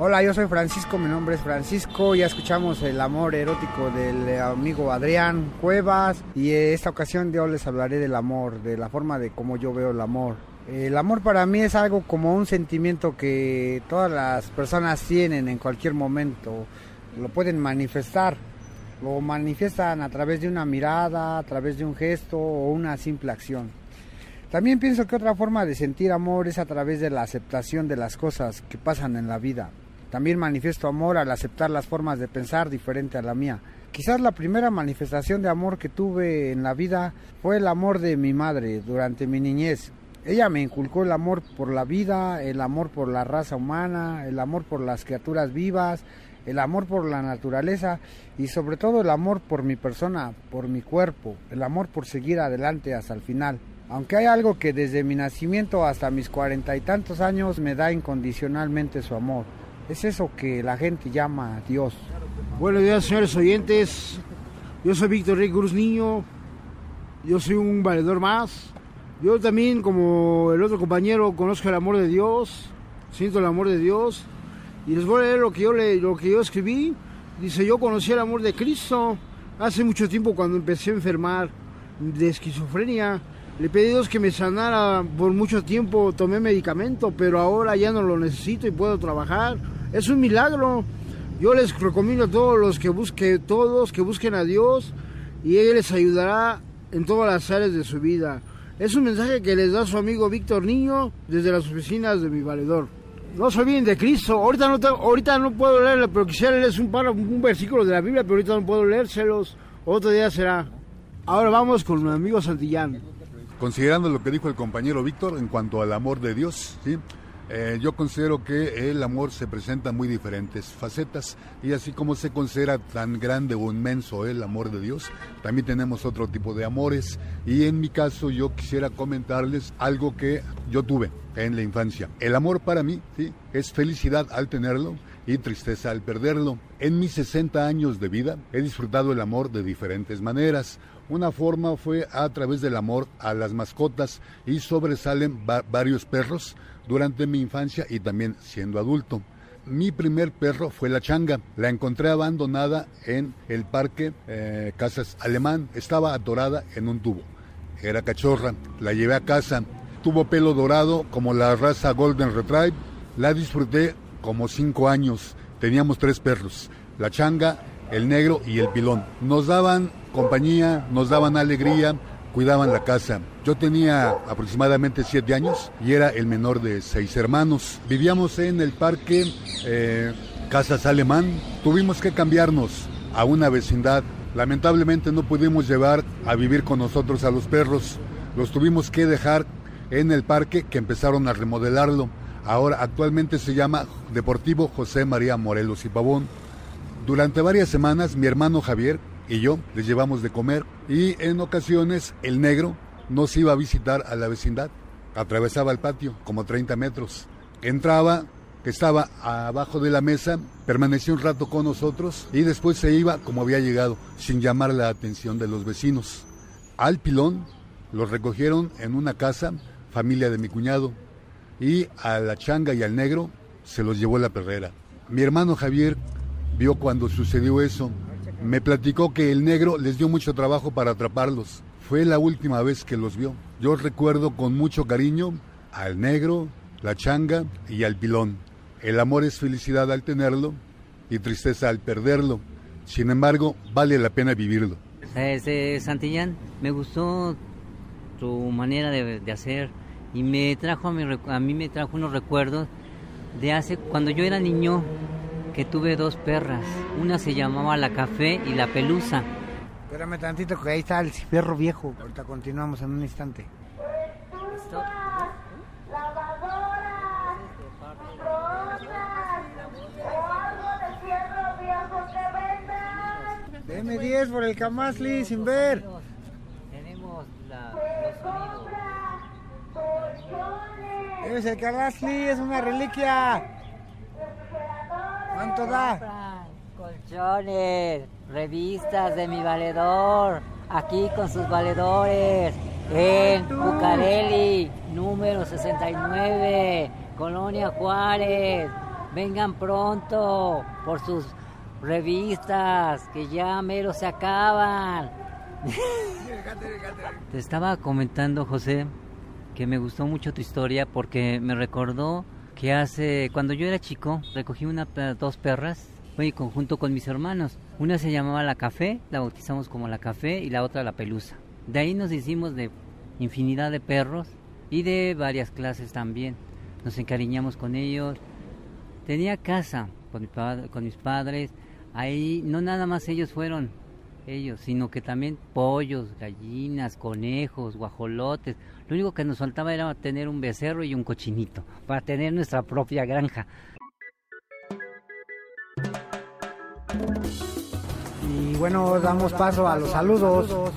Hola, yo soy Francisco, mi nombre es Francisco, ya escuchamos el amor erótico del eh, amigo Adrián Cuevas y en esta ocasión yo les hablaré del amor, de la forma de cómo yo veo el amor. El amor para mí es algo como un sentimiento que todas las personas tienen en cualquier momento, lo pueden manifestar, lo manifiestan a través de una mirada, a través de un gesto o una simple acción. También pienso que otra forma de sentir amor es a través de la aceptación de las cosas que pasan en la vida. También manifiesto amor al aceptar las formas de pensar diferente a la mía. Quizás la primera manifestación de amor que tuve en la vida fue el amor de mi madre durante mi niñez. Ella me inculcó el amor por la vida, el amor por la raza humana, el amor por las criaturas vivas, el amor por la naturaleza y sobre todo el amor por mi persona, por mi cuerpo, el amor por seguir adelante hasta el final. Aunque hay algo que desde mi nacimiento hasta mis cuarenta y tantos años me da incondicionalmente su amor. Es eso que la gente llama Dios. Buenos días, señores oyentes. Yo soy Víctor Rey Cruz Niño. Yo soy un valedor más. Yo también, como el otro compañero, conozco el amor de Dios. Siento el amor de Dios. Y les voy a leer lo que yo, le, lo que yo escribí. Dice, yo conocí el amor de Cristo hace mucho tiempo cuando empecé a enfermar de esquizofrenia. Le pedí a Dios que me sanara por mucho tiempo, tomé medicamento, pero ahora ya no lo necesito y puedo trabajar es un milagro. Yo les recomiendo a todos los que busquen, todos que busquen a Dios y Él les ayudará en todas las áreas de su vida. Es un mensaje que les da su amigo Víctor Niño desde las oficinas de mi valedor. No se olviden de Cristo. Ahorita no, ahorita no puedo leerlo, pero quisiera leerles un, un versículo de la Biblia, pero ahorita no puedo leérselos. Otro día será. Ahora vamos con mi amigo Santillán. Considerando lo que dijo el compañero Víctor en cuanto al amor de Dios, ¿sí? Eh, yo considero que el amor se presenta muy diferentes facetas y así como se considera tan grande o inmenso el amor de Dios, también tenemos otro tipo de amores y en mi caso yo quisiera comentarles algo que yo tuve en la infancia. El amor para mí ¿sí? es felicidad al tenerlo y tristeza al perderlo. En mis 60 años de vida he disfrutado el amor de diferentes maneras. Una forma fue a través del amor a las mascotas y sobresalen varios perros durante mi infancia y también siendo adulto. Mi primer perro fue la changa. La encontré abandonada en el parque eh, Casas Alemán. Estaba atorada en un tubo. Era cachorra. La llevé a casa. Tuvo pelo dorado como la raza Golden Retrieve. La disfruté como cinco años. Teníamos tres perros. La changa, el negro y el pilón. Nos daban compañía, nos daban alegría, cuidaban la casa. Yo tenía aproximadamente siete años y era el menor de seis hermanos. Vivíamos en el parque eh, Casas Alemán. Tuvimos que cambiarnos a una vecindad. Lamentablemente no pudimos llevar a vivir con nosotros a los perros. Los tuvimos que dejar en el parque que empezaron a remodelarlo. Ahora actualmente se llama Deportivo José María Morelos y Pavón. Durante varias semanas mi hermano Javier y yo les llevamos de comer y en ocasiones el negro nos iba a visitar a la vecindad. Atravesaba el patio como 30 metros. Entraba, que estaba abajo de la mesa, permanecía un rato con nosotros y después se iba como había llegado, sin llamar la atención de los vecinos. Al pilón los recogieron en una casa, familia de mi cuñado, y a la changa y al negro se los llevó la perrera. Mi hermano Javier vio cuando sucedió eso me platicó que el negro les dio mucho trabajo para atraparlos. Fue la última vez que los vio. Yo recuerdo con mucho cariño al negro, la changa y al pilón. El amor es felicidad al tenerlo y tristeza al perderlo. Sin embargo, vale la pena vivirlo. Este, Santillán, me gustó tu manera de, hacer y me trajo a, mi, a mí me trajo unos recuerdos de hace cuando yo era niño que tuve dos perras. Una se llamaba la café y la pelusa. Espérame tantito que ahí está el perro viejo. Ahorita continuamos en un instante. Dame 10 por el Camasli sin ver. Tenemos la, los sonidos. Es el Camasli, es una reliquia. ¿Cuánto da? Colchones, revistas de mi valedor, aquí con sus valedores, en Bucareli, número 69, Colonia Juárez. Vengan pronto por sus revistas, que ya mero se acaban. Te estaba comentando, José, que me gustó mucho tu historia porque me recordó que hace, cuando yo era chico, recogí una, dos perras, en conjunto con mis hermanos. Una se llamaba la café, la bautizamos como la café, y la otra la pelusa. De ahí nos hicimos de infinidad de perros y de varias clases también. Nos encariñamos con ellos. Tenía casa con, mi con mis padres. Ahí no nada más ellos fueron ellos, sino que también pollos, gallinas, conejos, guajolotes. Lo único que nos faltaba era tener un becerro y un cochinito para tener nuestra propia granja. Y bueno, damos paso a los saludos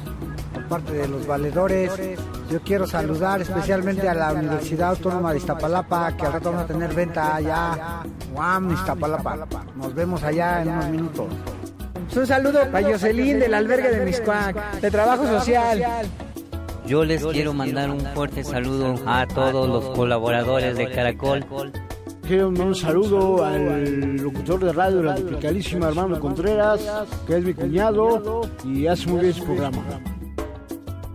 por parte de los valedores. Yo quiero saludar especialmente a la Universidad Autónoma de Iztapalapa, que al rato vamos a tener venta allá. Guam, Iztapalapa. Nos vemos allá en unos minutos. Un saludo para Jocelyn del albergue de Miscuac, de trabajo social. Yo les quiero mandar un fuerte saludo a todos los colaboradores de Caracol. Quiero mandar un saludo al locutor de radio, la duplicadísima Armando Contreras, que es mi cuñado y hace muy bien su programa.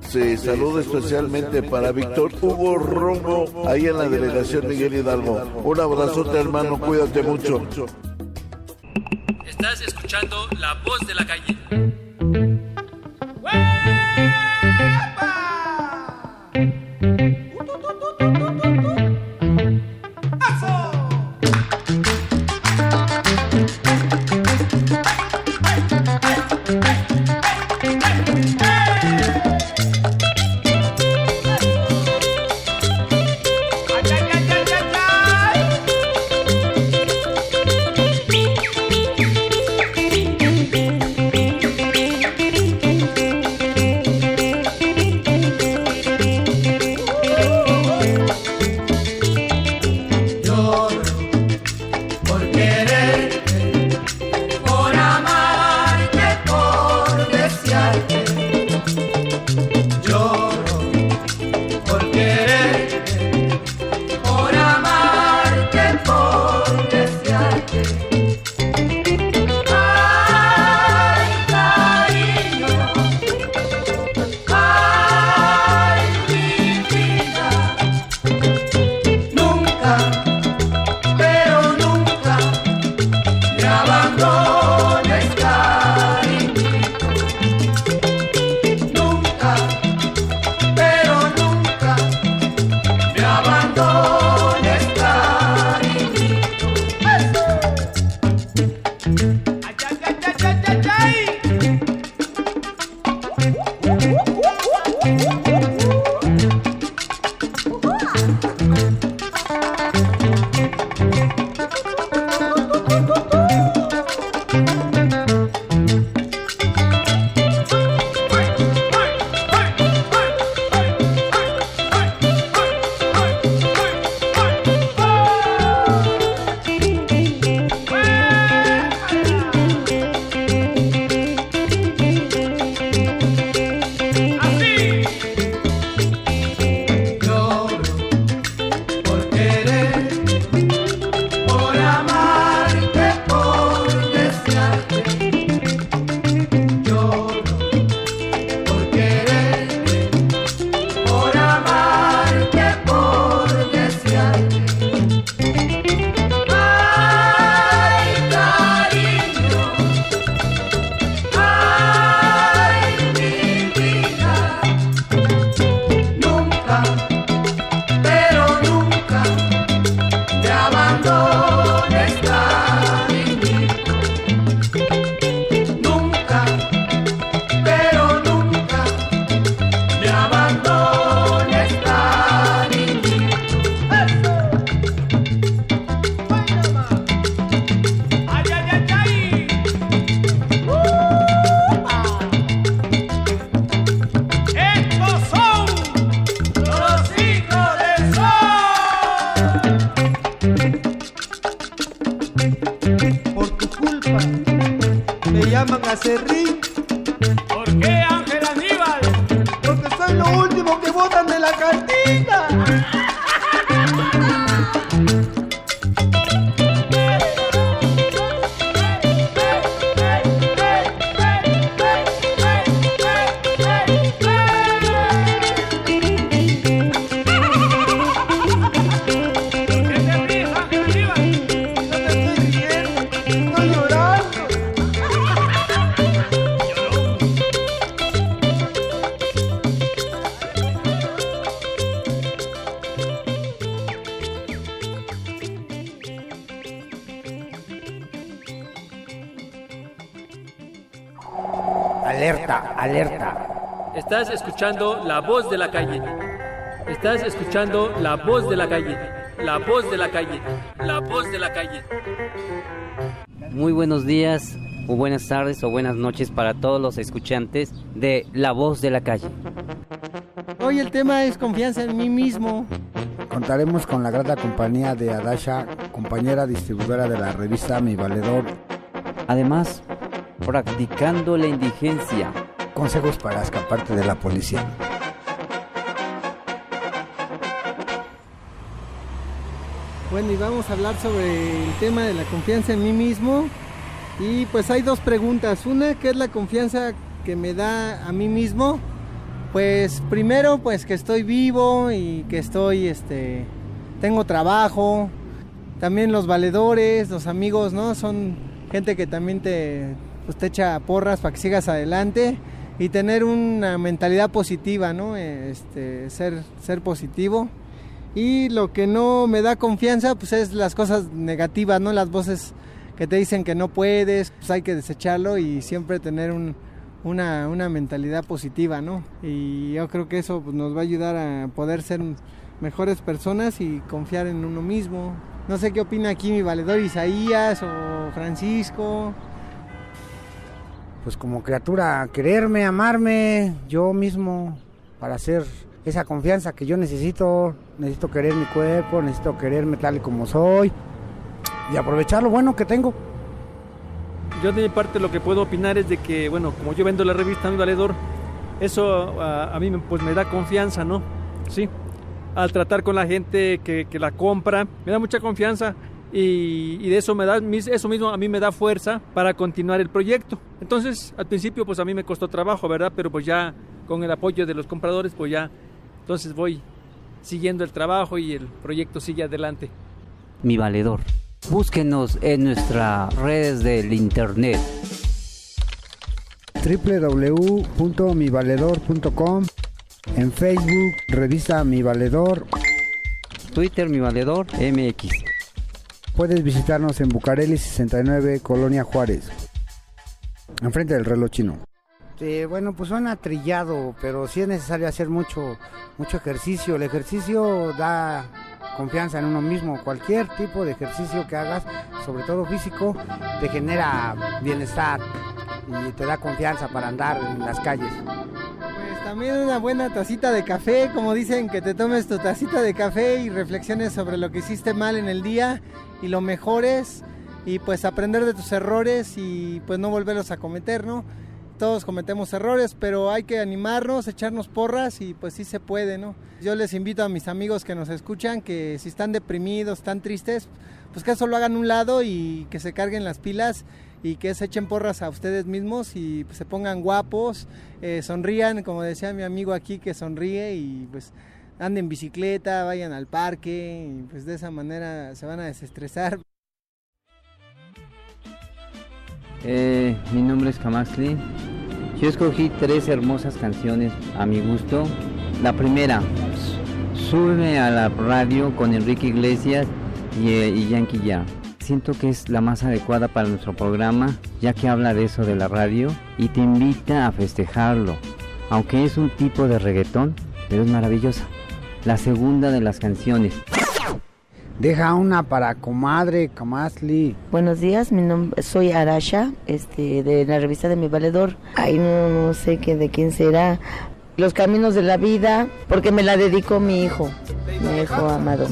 Sí, saludo especialmente para Víctor Hugo Romo, ahí en la delegación Miguel Hidalgo. Un abrazote, hermano, cuídate mucho. Estás escuchando La Voz de la Calle. Escuchando la voz de la calle. Estás escuchando la voz de la calle. La voz de la calle. La voz de la calle. Muy buenos días, o buenas tardes, o buenas noches para todos los escuchantes de La Voz de la Calle. Hoy el tema es confianza en mí mismo. Contaremos con la grata compañía de Adasha, compañera distribuidora de la revista Mi Valedor. Además, practicando la indigencia. Consejos para escaparte de la policía. Bueno, y vamos a hablar sobre el tema de la confianza en mí mismo. Y pues hay dos preguntas. Una, ¿qué es la confianza que me da a mí mismo? Pues primero, pues que estoy vivo y que estoy, este, tengo trabajo. También los valedores, los amigos, ¿no? Son gente que también te, pues, te echa porras para que sigas adelante y tener una mentalidad positiva, ¿no? Este, ser, ser positivo. Y lo que no me da confianza, pues es las cosas negativas, ¿no? Las voces que te dicen que no puedes, pues hay que desecharlo y siempre tener un, una, una mentalidad positiva, ¿no? Y yo creo que eso pues, nos va a ayudar a poder ser mejores personas y confiar en uno mismo. No sé qué opina aquí mi valedor Isaías o Francisco. Pues como criatura, quererme, amarme yo mismo para hacer esa confianza que yo necesito. Necesito querer mi cuerpo, necesito quererme tal y como soy y aprovechar lo bueno que tengo. Yo de mi parte lo que puedo opinar es de que, bueno, como yo vendo la revista Mi Valedor, eso a, mí pues me da confianza, ¿no? Sí. Al tratar con la gente que, que la compra, me da mucha confianza y, y de eso me da, eso mismo a mí me da fuerza para continuar el proyecto. Entonces, al principio pues a mí me costó trabajo, ¿verdad? Pero pues ya con el apoyo de los compradores pues ya, entonces voy siguiendo el trabajo y el proyecto sigue adelante. Mi valedor. Búsquenos en nuestras redes del internet. www.mivaledor.com En Facebook, revista Mi Valedor. Twitter, mi valedor, MX. Puedes visitarnos en Bucareli 69, Colonia Juárez. Enfrente del reloj chino. bueno, pues suena trillado, pero sí es necesario hacer mucho, mucho ejercicio. El ejercicio da confianza en uno mismo. Cualquier tipo de ejercicio que hagas, sobre todo físico, te genera bienestar y te da confianza para andar en las calles. También una buena tacita de café, como dicen, que te tomes tu tacita de café y reflexiones sobre lo que hiciste mal en el día y lo mejores y pues aprender de tus errores y pues no volverlos a cometer, ¿no? Todos cometemos errores, pero hay que animarnos, echarnos porras y pues sí se puede, ¿no? Yo les invito a mis amigos que nos escuchan que si están deprimidos, están tristes, pues que eso lo hagan un lado y que se carguen las pilas y que se echen porras a ustedes mismos y pues, se pongan guapos, eh, sonrían, como decía mi amigo aquí que sonríe y pues anden en bicicleta, vayan al parque y pues de esa manera se van a desestresar. Eh, mi nombre es Kamaxli. Yo escogí tres hermosas canciones a mi gusto. La primera, Sube a la radio con Enrique Iglesias y, eh, y Yankee Ya. Siento que es la más adecuada para nuestro programa, ya que habla de eso de la radio y te invita a festejarlo. Aunque es un tipo de reggaetón, pero es maravillosa. La segunda de las canciones, Deja una para comadre, Kamasli. Buenos días, mi nombre soy Arasha, este, de la revista de Mi Valedor. Ay, no, no sé qué de quién será. Los caminos de la vida, porque me la dedicó mi hijo, mi hijo amado.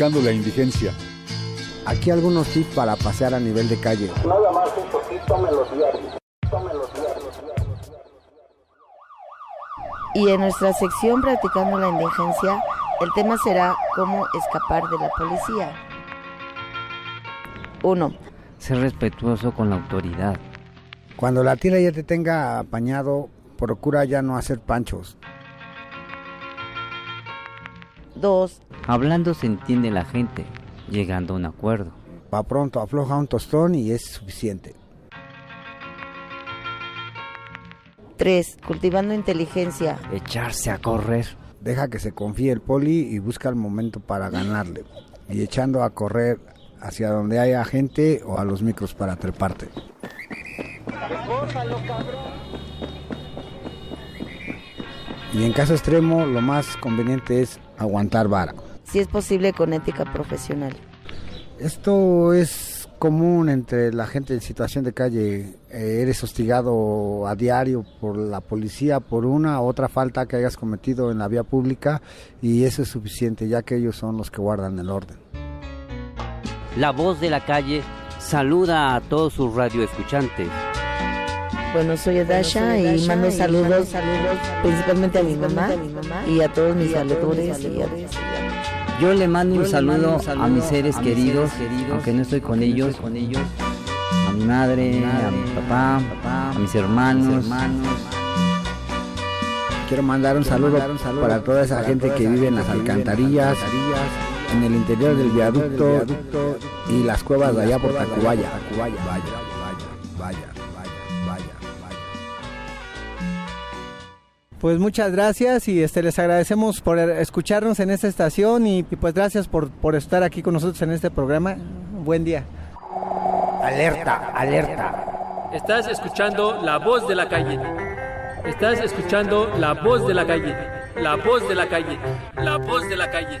Practicando la indigencia. Aquí algunos tips para pasear a nivel de calle. Nada más un poquito. Y en nuestra sección Practicando la Indigencia, el tema será cómo escapar de la policía. 1. Ser respetuoso con la autoridad. Cuando la tira ya te tenga apañado, procura ya no hacer panchos. 2. Hablando se entiende la gente, llegando a un acuerdo. Va pronto, afloja un tostón y es suficiente. 3. Cultivando inteligencia. Echarse a correr. Deja que se confíe el poli y busca el momento para ganarle. Y echando a correr hacia donde haya gente o a los micros para treparte. Y en caso extremo, lo más conveniente es aguantar vara. Si es posible con ética profesional. Esto es común entre la gente en situación de calle. Eh, eres hostigado a diario por la policía por una u otra falta que hayas cometido en la vía pública y eso es suficiente ya que ellos son los que guardan el orden. La voz de la calle saluda a todos sus radioescuchantes. Bueno, soy Adasha y mando saludos, saludos principalmente a mi mamá y a todos mis valedores. Yo le mando un saludo a mis seres queridos, aunque no estoy con ellos, a mi madre, a mi papá, a mis hermanos. Quiero mandar un saludo para toda esa gente que vive en las alcantarillas, en el interior del viaducto y las cuevas de allá por Tacubaya. Pues muchas gracias y este les agradecemos por escucharnos en esta estación y, y pues gracias por, por estar aquí con nosotros en este programa. Buen día. Alerta, alerta. Estás escuchando La Voz de la Calle. Estás escuchando La Voz de la Calle. La Voz de la Calle. La Voz de la Calle.